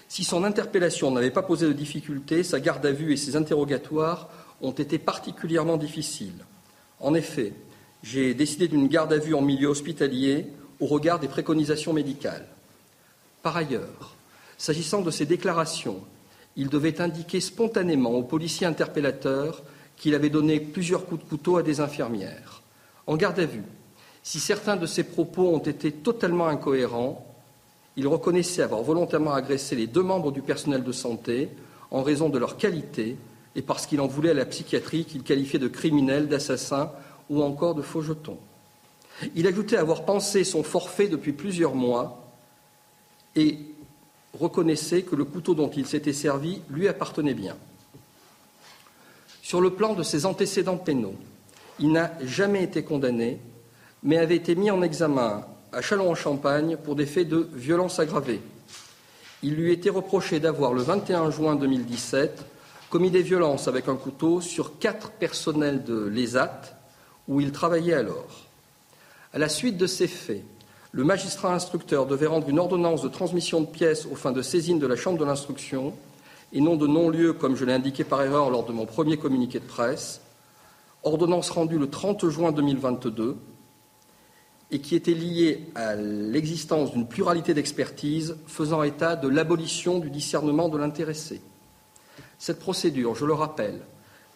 Si son interpellation n'avait pas posé de difficultés, sa garde à vue et ses interrogatoires ont été particulièrement difficiles. En effet, j'ai décidé d'une garde à vue en milieu hospitalier au regard des préconisations médicales. Par ailleurs, s'agissant de ces déclarations, il devait indiquer spontanément au policier interpellateur qu'il avait donné plusieurs coups de couteau à des infirmières. En garde à vue, si certains de ses propos ont été totalement incohérents, il reconnaissait avoir volontairement agressé les deux membres du personnel de santé en raison de leur qualité et parce qu'il en voulait à la psychiatrie qu'il qualifiait de criminels, d'assassins ou encore de faux jetons. Il ajoutait avoir pensé son forfait depuis plusieurs mois et reconnaissait que le couteau dont il s'était servi lui appartenait bien. Sur le plan de ses antécédents pénaux, il n'a jamais été condamné, mais avait été mis en examen à Châlons-en-Champagne pour des faits de violence aggravée. Il lui était reproché d'avoir, le 21 juin 2017, commis des violences avec un couteau sur quatre personnels de l'ESAT où il travaillait alors. À la suite de ces faits, le magistrat instructeur devait rendre une ordonnance de transmission de pièces aux fins de saisine de la Chambre de l'instruction et non de non-lieu, comme je l'ai indiqué par erreur lors de mon premier communiqué de presse, ordonnance rendue le 30 juin 2022 et qui était liée à l'existence d'une pluralité d'expertises faisant état de l'abolition du discernement de l'intéressé. Cette procédure, je le rappelle,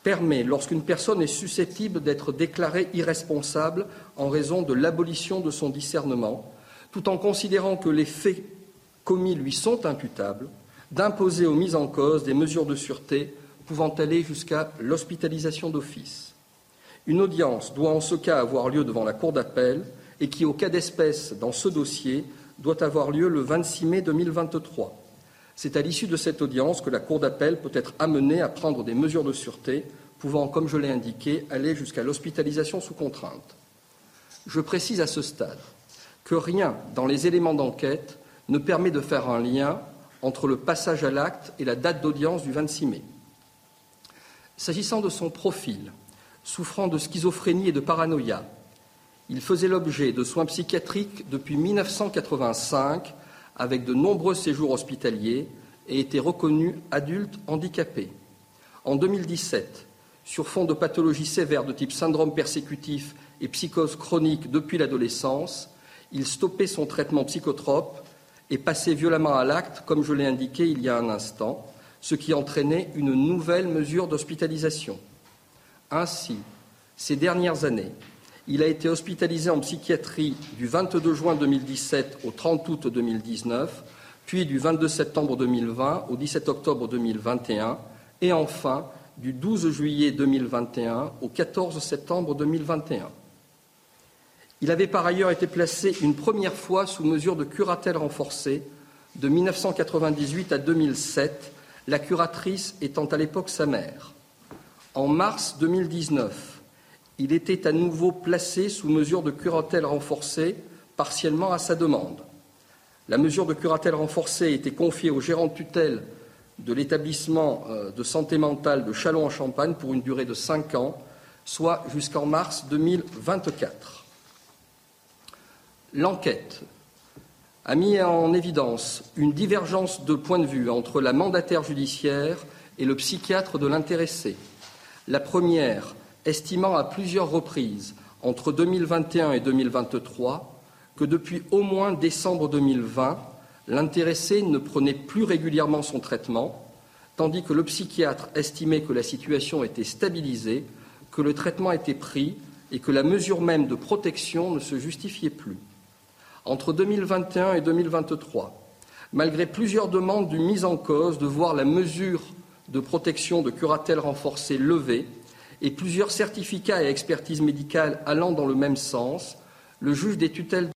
permet, lorsqu'une personne est susceptible d'être déclarée irresponsable en raison de l'abolition de son discernement, tout en considérant que les faits commis lui sont imputables, d'imposer aux mises en cause des mesures de sûreté pouvant aller jusqu'à l'hospitalisation d'office. Une audience doit en ce cas avoir lieu devant la Cour d'appel et qui, au cas d'espèce dans ce dossier, doit avoir lieu le 26 mai 2023. C'est à l'issue de cette audience que la Cour d'appel peut être amenée à prendre des mesures de sûreté pouvant, comme je l'ai indiqué, aller jusqu'à l'hospitalisation sous contrainte. Je précise à ce stade que rien dans les éléments d'enquête ne permet de faire un lien entre le passage à l'acte et la date d'audience du 26 mai. S'agissant de son profil, souffrant de schizophrénie et de paranoïa, il faisait l'objet de soins psychiatriques depuis 1985 avec de nombreux séjours hospitaliers et était reconnu adulte handicapé. En 2017, sur fond de pathologies sévères de type syndrome persécutif et psychose chronique depuis l'adolescence, il stoppait son traitement psychotrope et passait violemment à l'acte, comme je l'ai indiqué il y a un instant, ce qui entraînait une nouvelle mesure d'hospitalisation. Ainsi, ces dernières années, il a été hospitalisé en psychiatrie du 22 juin 2017 au 30 août 2019, puis du 22 septembre 2020 au 17 octobre 2021, et enfin du 12 juillet 2021 au 14 septembre 2021. Il avait par ailleurs été placé une première fois sous mesure de curatelle renforcée de 1998 à 2007, la curatrice étant à l'époque sa mère. En mars 2019, il était à nouveau placé sous mesure de curatelle renforcée, partiellement à sa demande. La mesure de curatelle renforcée été confiée au gérant de tutelle de l'établissement euh, de santé mentale de Châlons-en-Champagne pour une durée de cinq ans, soit jusqu'en mars 2024. L'enquête a mis en évidence une divergence de point de vue entre la mandataire judiciaire et le psychiatre de l'intéressé. La première estimant à plusieurs reprises, entre 2021 et 2023, que depuis au moins décembre 2020, l'intéressé ne prenait plus régulièrement son traitement, tandis que le psychiatre estimait que la situation était stabilisée, que le traitement était pris et que la mesure même de protection ne se justifiait plus. Entre 2021 et 2023, malgré plusieurs demandes du mise en cause de voir la mesure de protection de curatelle renforcée levée et plusieurs certificats et expertises médicales allant dans le même sens, le juge des tutelles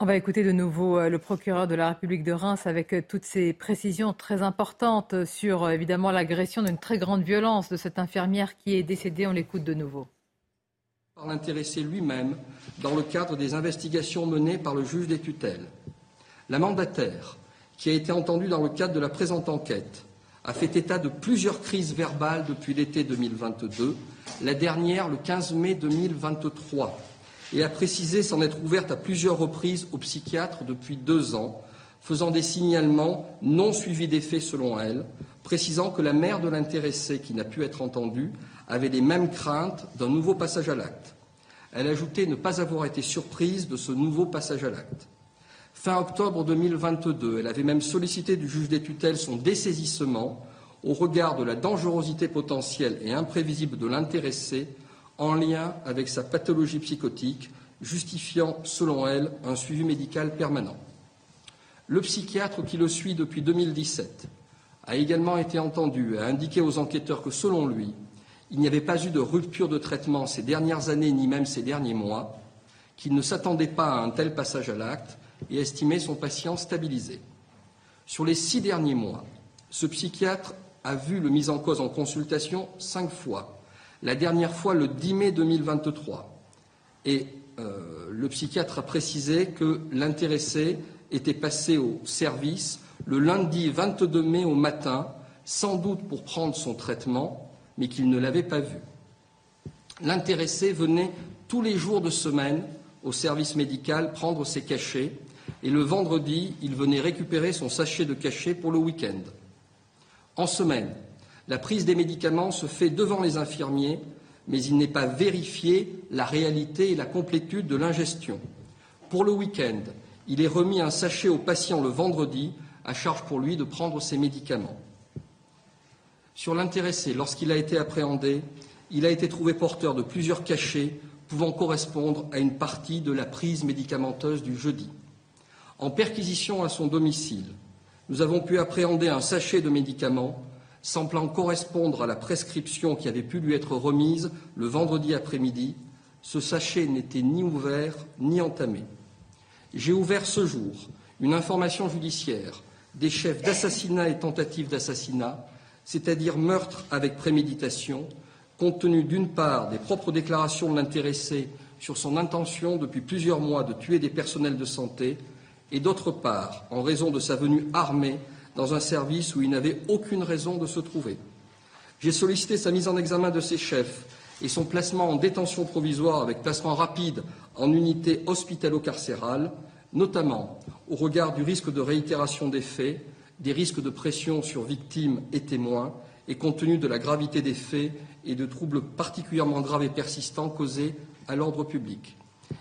On va écouter de nouveau euh, le procureur de la République de Reims avec euh, toutes ces précisions très importantes sur euh, évidemment l'agression d'une très grande violence de cette infirmière qui est décédée. On l'écoute de nouveau. Par l'intéressé lui-même dans le cadre des investigations menées par le juge des tutelles. La mandataire, qui a été entendue dans le cadre de la présente enquête, a fait état de plusieurs crises verbales depuis l'été 2022, la dernière le 15 mai 2023 et a précisé s'en être ouverte à plusieurs reprises au psychiatre depuis deux ans, faisant des signalements non suivis d'effet selon elle, précisant que la mère de l'intéressé qui n'a pu être entendue avait les mêmes craintes d'un nouveau passage à l'acte. Elle ajoutait ne pas avoir été surprise de ce nouveau passage à l'acte. Fin octobre 2022, elle avait même sollicité du juge des tutelles son dessaisissement au regard de la dangerosité potentielle et imprévisible de l'intéressé en lien avec sa pathologie psychotique, justifiant, selon elle, un suivi médical permanent. Le psychiatre qui le suit depuis 2017 a également été entendu et a indiqué aux enquêteurs que, selon lui, il n'y avait pas eu de rupture de traitement ces dernières années ni même ces derniers mois, qu'il ne s'attendait pas à un tel passage à l'acte et estimait son patient stabilisé. Sur les six derniers mois, ce psychiatre a vu le mis en cause en consultation cinq fois la dernière fois le 10 mai 2023. Et euh, le psychiatre a précisé que l'intéressé était passé au service le lundi 22 mai au matin, sans doute pour prendre son traitement, mais qu'il ne l'avait pas vu. L'intéressé venait tous les jours de semaine au service médical prendre ses cachets et le vendredi, il venait récupérer son sachet de cachet pour le week-end. En semaine, la prise des médicaments se fait devant les infirmiers, mais il n'est pas vérifié la réalité et la complétude de l'ingestion. Pour le week-end, il est remis un sachet au patient le vendredi, à charge pour lui de prendre ses médicaments. Sur l'intéressé, lorsqu'il a été appréhendé, il a été trouvé porteur de plusieurs cachets pouvant correspondre à une partie de la prise médicamenteuse du jeudi. En perquisition à son domicile, nous avons pu appréhender un sachet de médicaments semblant correspondre à la prescription qui avait pu lui être remise le vendredi après-midi. Ce sachet n'était ni ouvert ni entamé. J'ai ouvert ce jour une information judiciaire des chefs d'assassinat et tentative d'assassinat, c'est-à-dire meurtre avec préméditation, compte tenu d'une part des propres déclarations de l'intéressé sur son intention depuis plusieurs mois de tuer des personnels de santé, et d'autre part en raison de sa venue armée dans un service où il n'avait aucune raison de se trouver. J'ai sollicité sa mise en examen de ses chefs et son placement en détention provisoire avec placement rapide en unité hospitalo-carcérale, notamment au regard du risque de réitération des faits, des risques de pression sur victimes et témoins, et compte tenu de la gravité des faits et de troubles particulièrement graves et persistants causés à l'ordre public.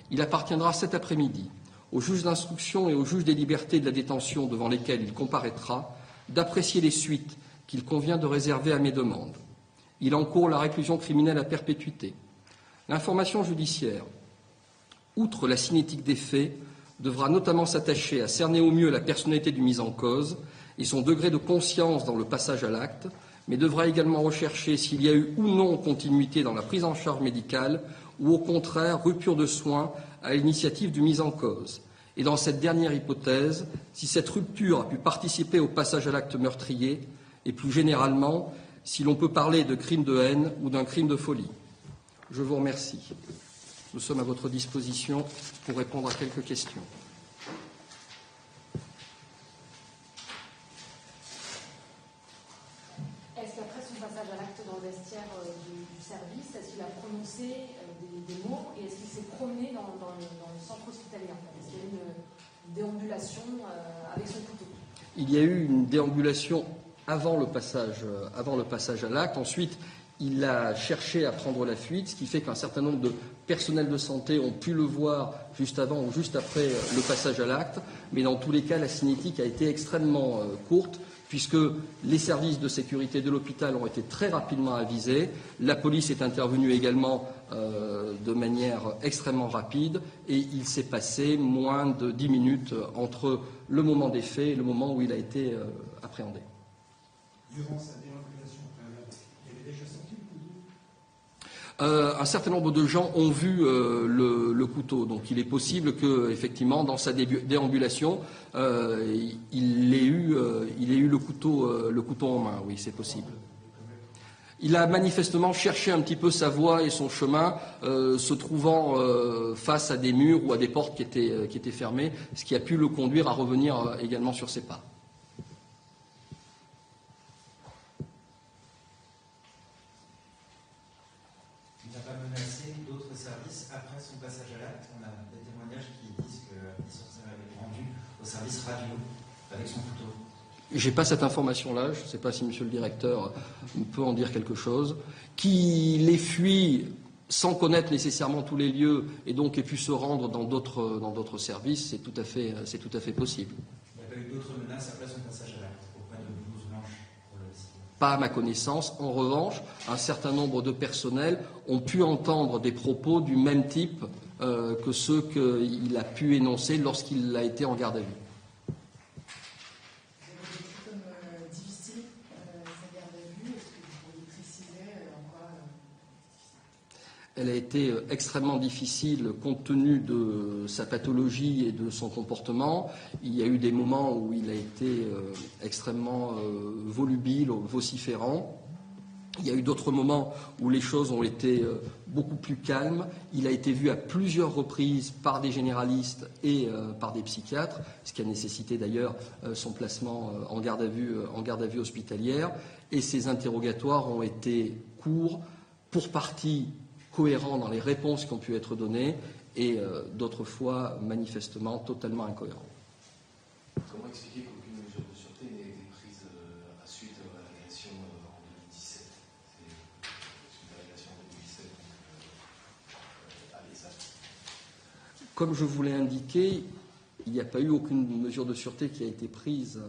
Il appartiendra cet après-midi au juge d'instruction et au juge des libertés de la détention devant lesquels il comparaîtra d'apprécier les suites qu'il convient de réserver à mes demandes. Il encourt la réclusion criminelle à perpétuité. L'information judiciaire, outre la cinétique des faits, devra notamment s'attacher à cerner au mieux la personnalité du mis en cause et son degré de conscience dans le passage à l'acte, mais devra également rechercher s'il y a eu ou non continuité dans la prise en charge médicale ou au contraire rupture de soins à l'initiative du mis en cause. Et dans cette dernière hypothèse, si cette rupture a pu participer au passage à l'acte meurtrier et plus généralement si l'on peut parler de crime de haine ou d'un crime de folie. Je vous remercie. Nous sommes à votre disposition pour répondre à quelques questions. Est-ce qu'après son passage à l'acte dans le vestiaire euh, du, service, est-ce qu'il a prononcé euh, des, mots et est-ce qu'il s'est promené dans, le, centre hospitalier Est-ce qu'il y a eu une, euh, Il y a eu une déambulation avant le passage, avant le passage à l'acte. Ensuite, il a cherché à prendre la fuite, ce qui fait qu'un certain nombre de personnels de santé ont pu le voir juste avant ou juste après le passage à l'acte. Mais dans tous les cas, la cinétique a été extrêmement courte puisque les services de sécurité de l'hôpital ont été très rapidement avisés. La police est intervenue également euh, de manière extrêmement rapide et il s'est passé moins de dix minutes entre le moment des faits et le moment où il a été euh, appréhendé. Euh, un certain nombre de gens ont vu euh, le, couteau. Donc il est possible que, effectivement, dans sa déambulation, euh, il, ait eu, le couteau, en main. Oui, c'est possible. Il a manifestement cherché un petit peu sa voie et son chemin, se trouvant face à des murs ou à des portes qui étaient fermées, ce qui a pu le conduire à revenir également sur ses pas. J'ai pas cette information-là, je ne sais pas si Monsieur le Directeur peut en dire quelque chose. Qui les fuit sans connaître nécessairement tous les lieux et donc ait pu se rendre dans d'autres, dans d'autres services, c'est tout, à fait, c'est tout à fait possible. Il n'y a pas eu d'autres menaces après son passage à l'acte auprès de Blouse Blanche Pas à ma connaissance. En revanche, un certain nombre de personnels ont pu entendre des propos du même type euh, que ceux qu'il a pu énoncer lorsqu'il a été en garde à vue. Elle a été euh, extrêmement difficile compte tenu de sa pathologie et de son comportement. Il y a eu des moments où il a été euh, extrêmement euh, volubile, vociférant. Il y a eu d'autres moments où les choses ont été beaucoup plus calmes. Il a été vu à plusieurs reprises par des généralistes et par des psychiatres, ce qui a nécessité d'ailleurs son placement en garde à vue, en garde à vue hospitalière. Et ces interrogatoires ont été courts, pour partie cohérents dans les réponses qui ont pu être données et euh, d'autres fois manifestement totalement incohérents. Comment expliquer qu'aucune mesure de sûreté n'ait été prise euh, à suite de l'agression euh, en 2017 Suite à l'agression en 2017, Comme je vous l'ai indiqué, il n'y a pas eu aucune mesure de sûreté qui a été prise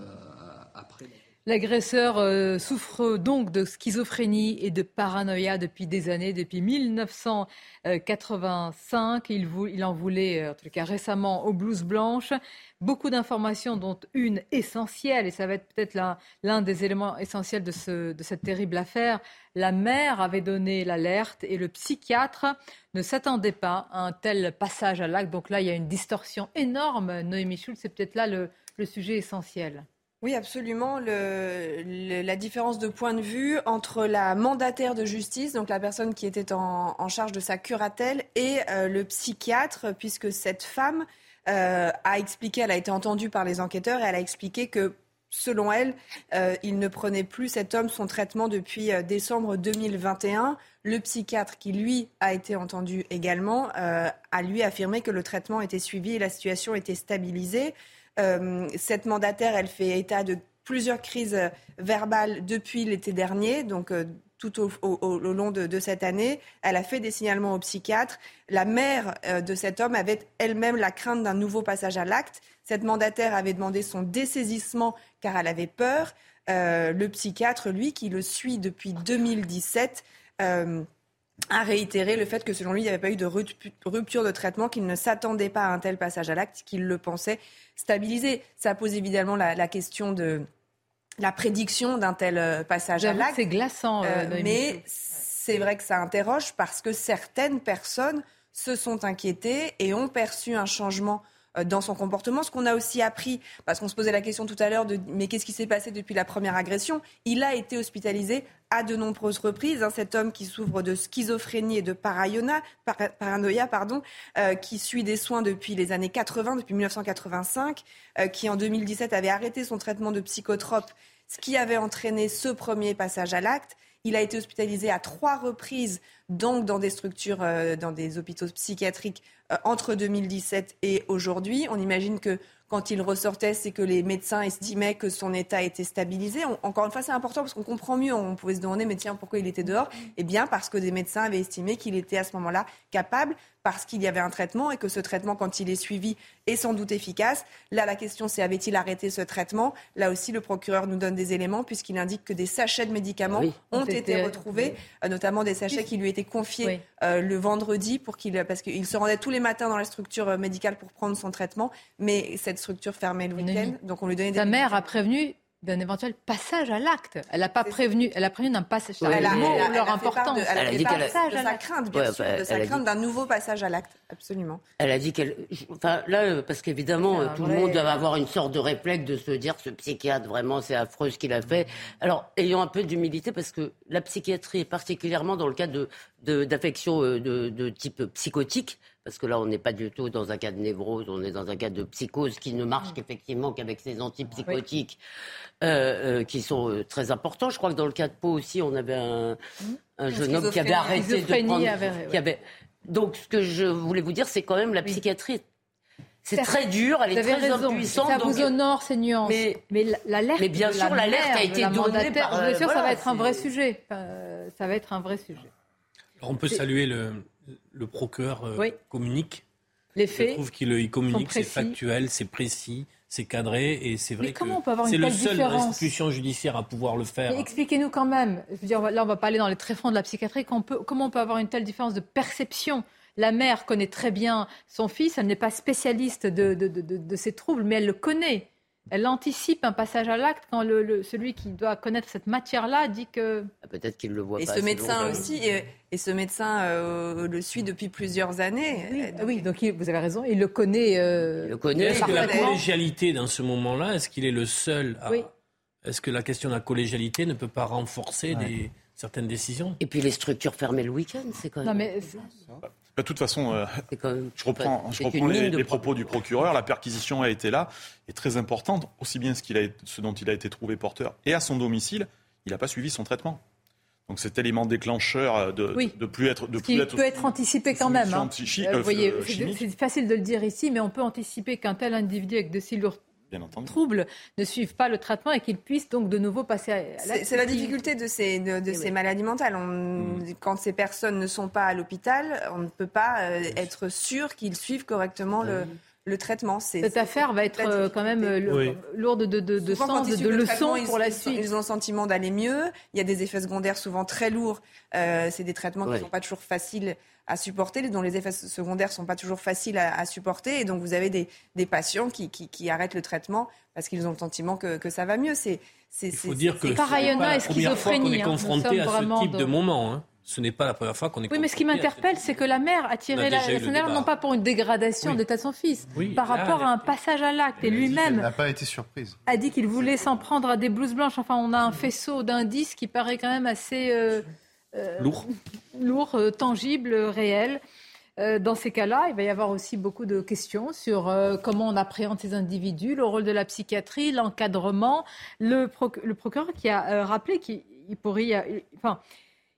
après. L'agresseur euh, souffre donc de schizophrénie et de paranoïa depuis des années, depuis 1985. Il, il en voulait, euh, en tout cas récemment, aux blouses blanches. Beaucoup d'informations, dont une essentielle, et ça va être peut-être l'un des éléments essentiels de, ce, de cette terrible affaire. La mère avait donné l'alerte et le psychiatre ne s'attendait pas à un tel passage à l'acte. Donc là, il y a une distorsion énorme. Noémie Schultz, c'est peut-être là le sujet essentiel. Oui, absolument. La différence de point de vue entre la mandataire de justice, donc la personne qui était en, charge de sa curatelle, et euh, le psychiatre, puisque cette femme euh, a expliqué, elle a été entendue par les enquêteurs, et elle a expliqué que, selon elle, euh, il ne prenait plus cet homme son traitement depuis décembre 2021. Le psychiatre, qui lui a été entendu également, a lui affirmé que le traitement était suivi et la situation était stabilisée. Euh, cette mandataire, elle fait état de plusieurs crises verbales depuis l'été dernier, donc euh, tout au, long de, cette année. Elle a fait des signalements au psychiatre. La mère euh, de cet homme avait elle-même la crainte d'un nouveau passage à l'acte. Cette mandataire avait demandé son dessaisissement car elle avait peur. le psychiatre, lui, qui le suit depuis 2017, a réitéré le fait que selon lui, il n'y avait pas eu de rupture de traitement, qu'il ne s'attendait pas à un tel passage à l'acte, qu'il le pensait stabilisé. Ça pose évidemment la, question de la prédiction d'un tel euh, passage à l'acte. C'est glaçant, euh, euh, mais c'est vrai que ça interroge parce que certaines personnes se sont inquiétées et ont perçu un changement dans son comportement. Ce qu'on a aussi appris, parce qu'on se posait la question tout à l'heure de mais qu'est-ce qui s'est passé depuis la première agression? Il a été hospitalisé à de nombreuses reprises. Hein, cet homme qui souffre de schizophrénie et de paranoïa, pardon, euh, qui suit des soins depuis les années 80, depuis 1985, euh, qui en 2017 avait arrêté son traitement de psychotrope, ce qui avait entraîné ce premier passage à l'acte. Il a été hospitalisé à trois reprises, donc dans des structures, dans des hôpitaux psychiatriques euh, entre 2017 et aujourd'hui. On imagine que quand il ressortait, c'est que les médecins estimaient que son état était stabilisé. encore une fois, c'est important parce qu'on comprend mieux. On pouvait se demander, mais tiens, pourquoi il était dehors? Eh bien, parce que des médecins avaient estimé qu'il était à ce moment-là capable parce qu'il y avait un traitement et que ce traitement, quand il est suivi, est sans doute efficace. Là, la question, c'est avait-il arrêté ce traitement? Là aussi, le procureur nous donne des éléments puisqu'il indique que des sachets de médicaments ont été, retrouvés, euh, notamment des sachets qui lui étaient confiés euh, le vendredi pour qu'il, parce qu'il se rendait tous les matins dans la structure euh, médicale pour prendre son traitement, mais cette structure fermait le week-end, donc on lui donnait des. Sa mère a prévenu d'un éventuel passage à l'acte. Elle n'a pas prévenu, elle a prévenu d'un passage à l'acte. Elle, a, leur importance. Elle a dit qu'elle de sa crainte, bien sûr, de sa crainte d'un nouveau passage à l'acte, absolument. Elle a dit qu'elle, enfin là, euh, parce qu'évidemment, tout le monde doit avoir une sorte de réflexe de se dire ce psychiatre vraiment c'est affreux ce qu'il a fait. Alors ayons un peu d'humilité parce que la psychiatrie, particulièrement dans le cas de d'affections euh, de, de type psychotique, parce que là, on n'est pas du tout dans un cas de névrose, on est dans un cas de psychose qui ne marche qu'effectivement qu'avec ces antipsychotiques euh, euh, qui sont euh, très importants. Je crois que dans le cas de Pau aussi, on avait un, un jeune homme qui avait arrêté de prendre... Qui avait... Donc, ce que je voulais vous dire, c'est quand même la psychiatrie c'est très dur, elle est très raison. impuissante. Ça vous honore ces nuances. Mais, mais l'alerte. Mais bien sûr, l'alerte a été donnée par. Bien sûr, ça va être un vrai sujet. ça va être un vrai sujet. On peut saluer le, le procureur euh, communique. Les faits. Je trouve qu'il communique, c'est factuel, c'est précis, c'est cadré et c'est vrai que c'est le seul institution judiciaire à pouvoir le faire. Expliquez-nous quand même. Je veux dire, là, on va pas aller dans les tréfonds de la psychiatrie. comment on peut avoir une telle différence de perception? La mère connaît très bien son fils, elle n'est pas spécialiste de, de, de, ses troubles, mais elle le connaît. Elle anticipe un passage à l'acte quand le, celui qui doit connaître cette matière-là dit que. Ah, peut-être qu'il le voit et pas. Ce médecin aussi, et, ce médecin euh, le suit depuis plusieurs années. Oui, donc, vous avez raison, il le connaît. Euh, il le connaît. Est-ce que la collégialité dans ce moment-là, est-ce qu'il est le seul à... Oui. Est-ce que la question de la collégialité ne peut pas renforcer des, certaines décisions? Et puis les structures fermées le week-end, c'est quand même. Non, mais de toute façon, euh, je reprends, je reprends les, propos du procureur. La perquisition a été là, est très importante, aussi bien ce, qu'il a, ce dont il a été trouvé porteur et à son domicile, il n'a pas suivi son traitement. Donc cet élément déclencheur de, de plus être, de plus être peut être anticipé quand même. Hein. Euh, vous voyez, euh, c'est facile de le dire ici, mais on peut anticiper qu'un tel individu avec de si lourds troubles ne suivent pas le traitement et qu'ils puissent donc de nouveau passer à l'acte. C'est la difficulté de ces, de, ces maladies mentales. On, mm. Quand ces personnes ne sont pas à l'hôpital, on ne peut pas euh, être sûr qu'ils suivent correctement le le traitement. Cette affaire va être euh, quand même euh, lourde de, de, de sens, de leçons pour la suite. Ils ont le sentiment d'aller mieux. Il y a des effets secondaires souvent très lourds. c'est des traitements qui ne sont pas toujours faciles à supporter, dont les effets secondaires ne sont pas toujours faciles à, supporter. Et donc, vous avez des, des patients qui, qui, arrêtent le traitement parce qu'ils ont le sentiment que, que ça va mieux. C'est, Il faut dire que c'est pas la première fois qu'on est hein. confronté à ce type de moment. Hein. Ce n'est pas la première fois qu'on est. Oui, mais ce qui m'interpelle, c'est que la mère a tiré la sonnette non pas pour une dégradation d'état de son fils, par rapport à un passage à l'acte. Et lui-même n'a pas été surprise. A dit qu'il voulait s'en prendre à des blouses blanches. Enfin, on a un faisceau d'indices qui paraît quand même assez euh, euh, lourd, lourd, euh, tangible, réel. Euh, dans ces cas-là, il va y avoir aussi beaucoup de questions sur comment on appréhende ces individus, le rôle de la psychiatrie, l'encadrement. Le, procureur qui a rappelé qu'il pourrait, y enfin,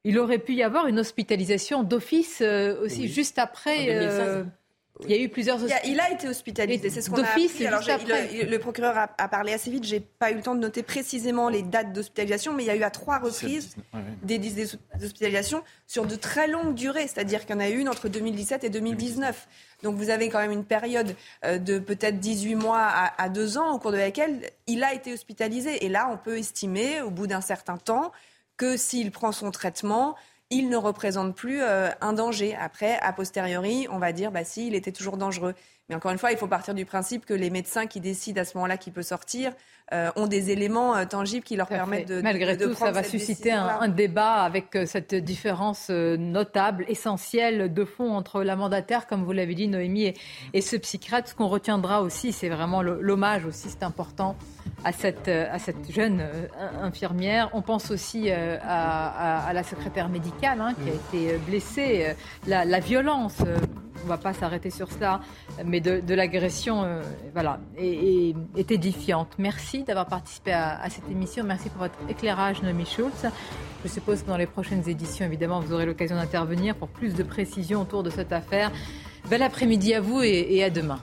il aurait pu y avoir une hospitalisation d'office aussi juste après. Il y a eu plusieurs. Il a, été hospitalisé, c'est ce qu'on a appris. Alors, le, procureur a, parlé assez vite. J'ai pas eu le temps de noter précisément les dates d'hospitalisation, mais il y a eu à trois reprises des, des, hospitalisations sur de très longues durées. C'est-à-dire qu'il y en a eu une entre 2017 et 2019. Donc vous avez quand même une période euh, de peut-être 18 mois à, à deux ans au cours de laquelle il a été hospitalisé. Et là, on peut estimer, au bout d'un certain temps, que s'il prend son traitement, il ne représente plus euh, un danger. Après, a posteriori, on va dire, bah si, il était toujours dangereux. Mais encore une fois, il faut partir du principe que les médecins qui décident à ce moment-là qu'il peut sortir euh, ont des éléments euh, tangibles qui leur permettent de. Malgré tout, ça va susciter un, débat avec cette différence notable, essentielle de fond entre la mandataire, comme vous l'avez dit, Noémie, et, ce psychiatre. Ce qu'on retiendra aussi, c'est vraiment l'hommage aussi, c'est important à cette, à cette jeune infirmière. On pense aussi à, la secrétaire médicale hein, qui a été blessée. La, la violence on ne va pas s'arrêter sur cela, mais de, l'agression, euh, voilà, est, édifiante. Merci d'avoir participé à, cette émission. Merci pour votre éclairage, Noémie Schultz. Je suppose que dans les prochaines éditions, évidemment, vous aurez l'occasion d'intervenir pour plus de précisions autour de cette affaire. Bel après-midi à vous et à demain.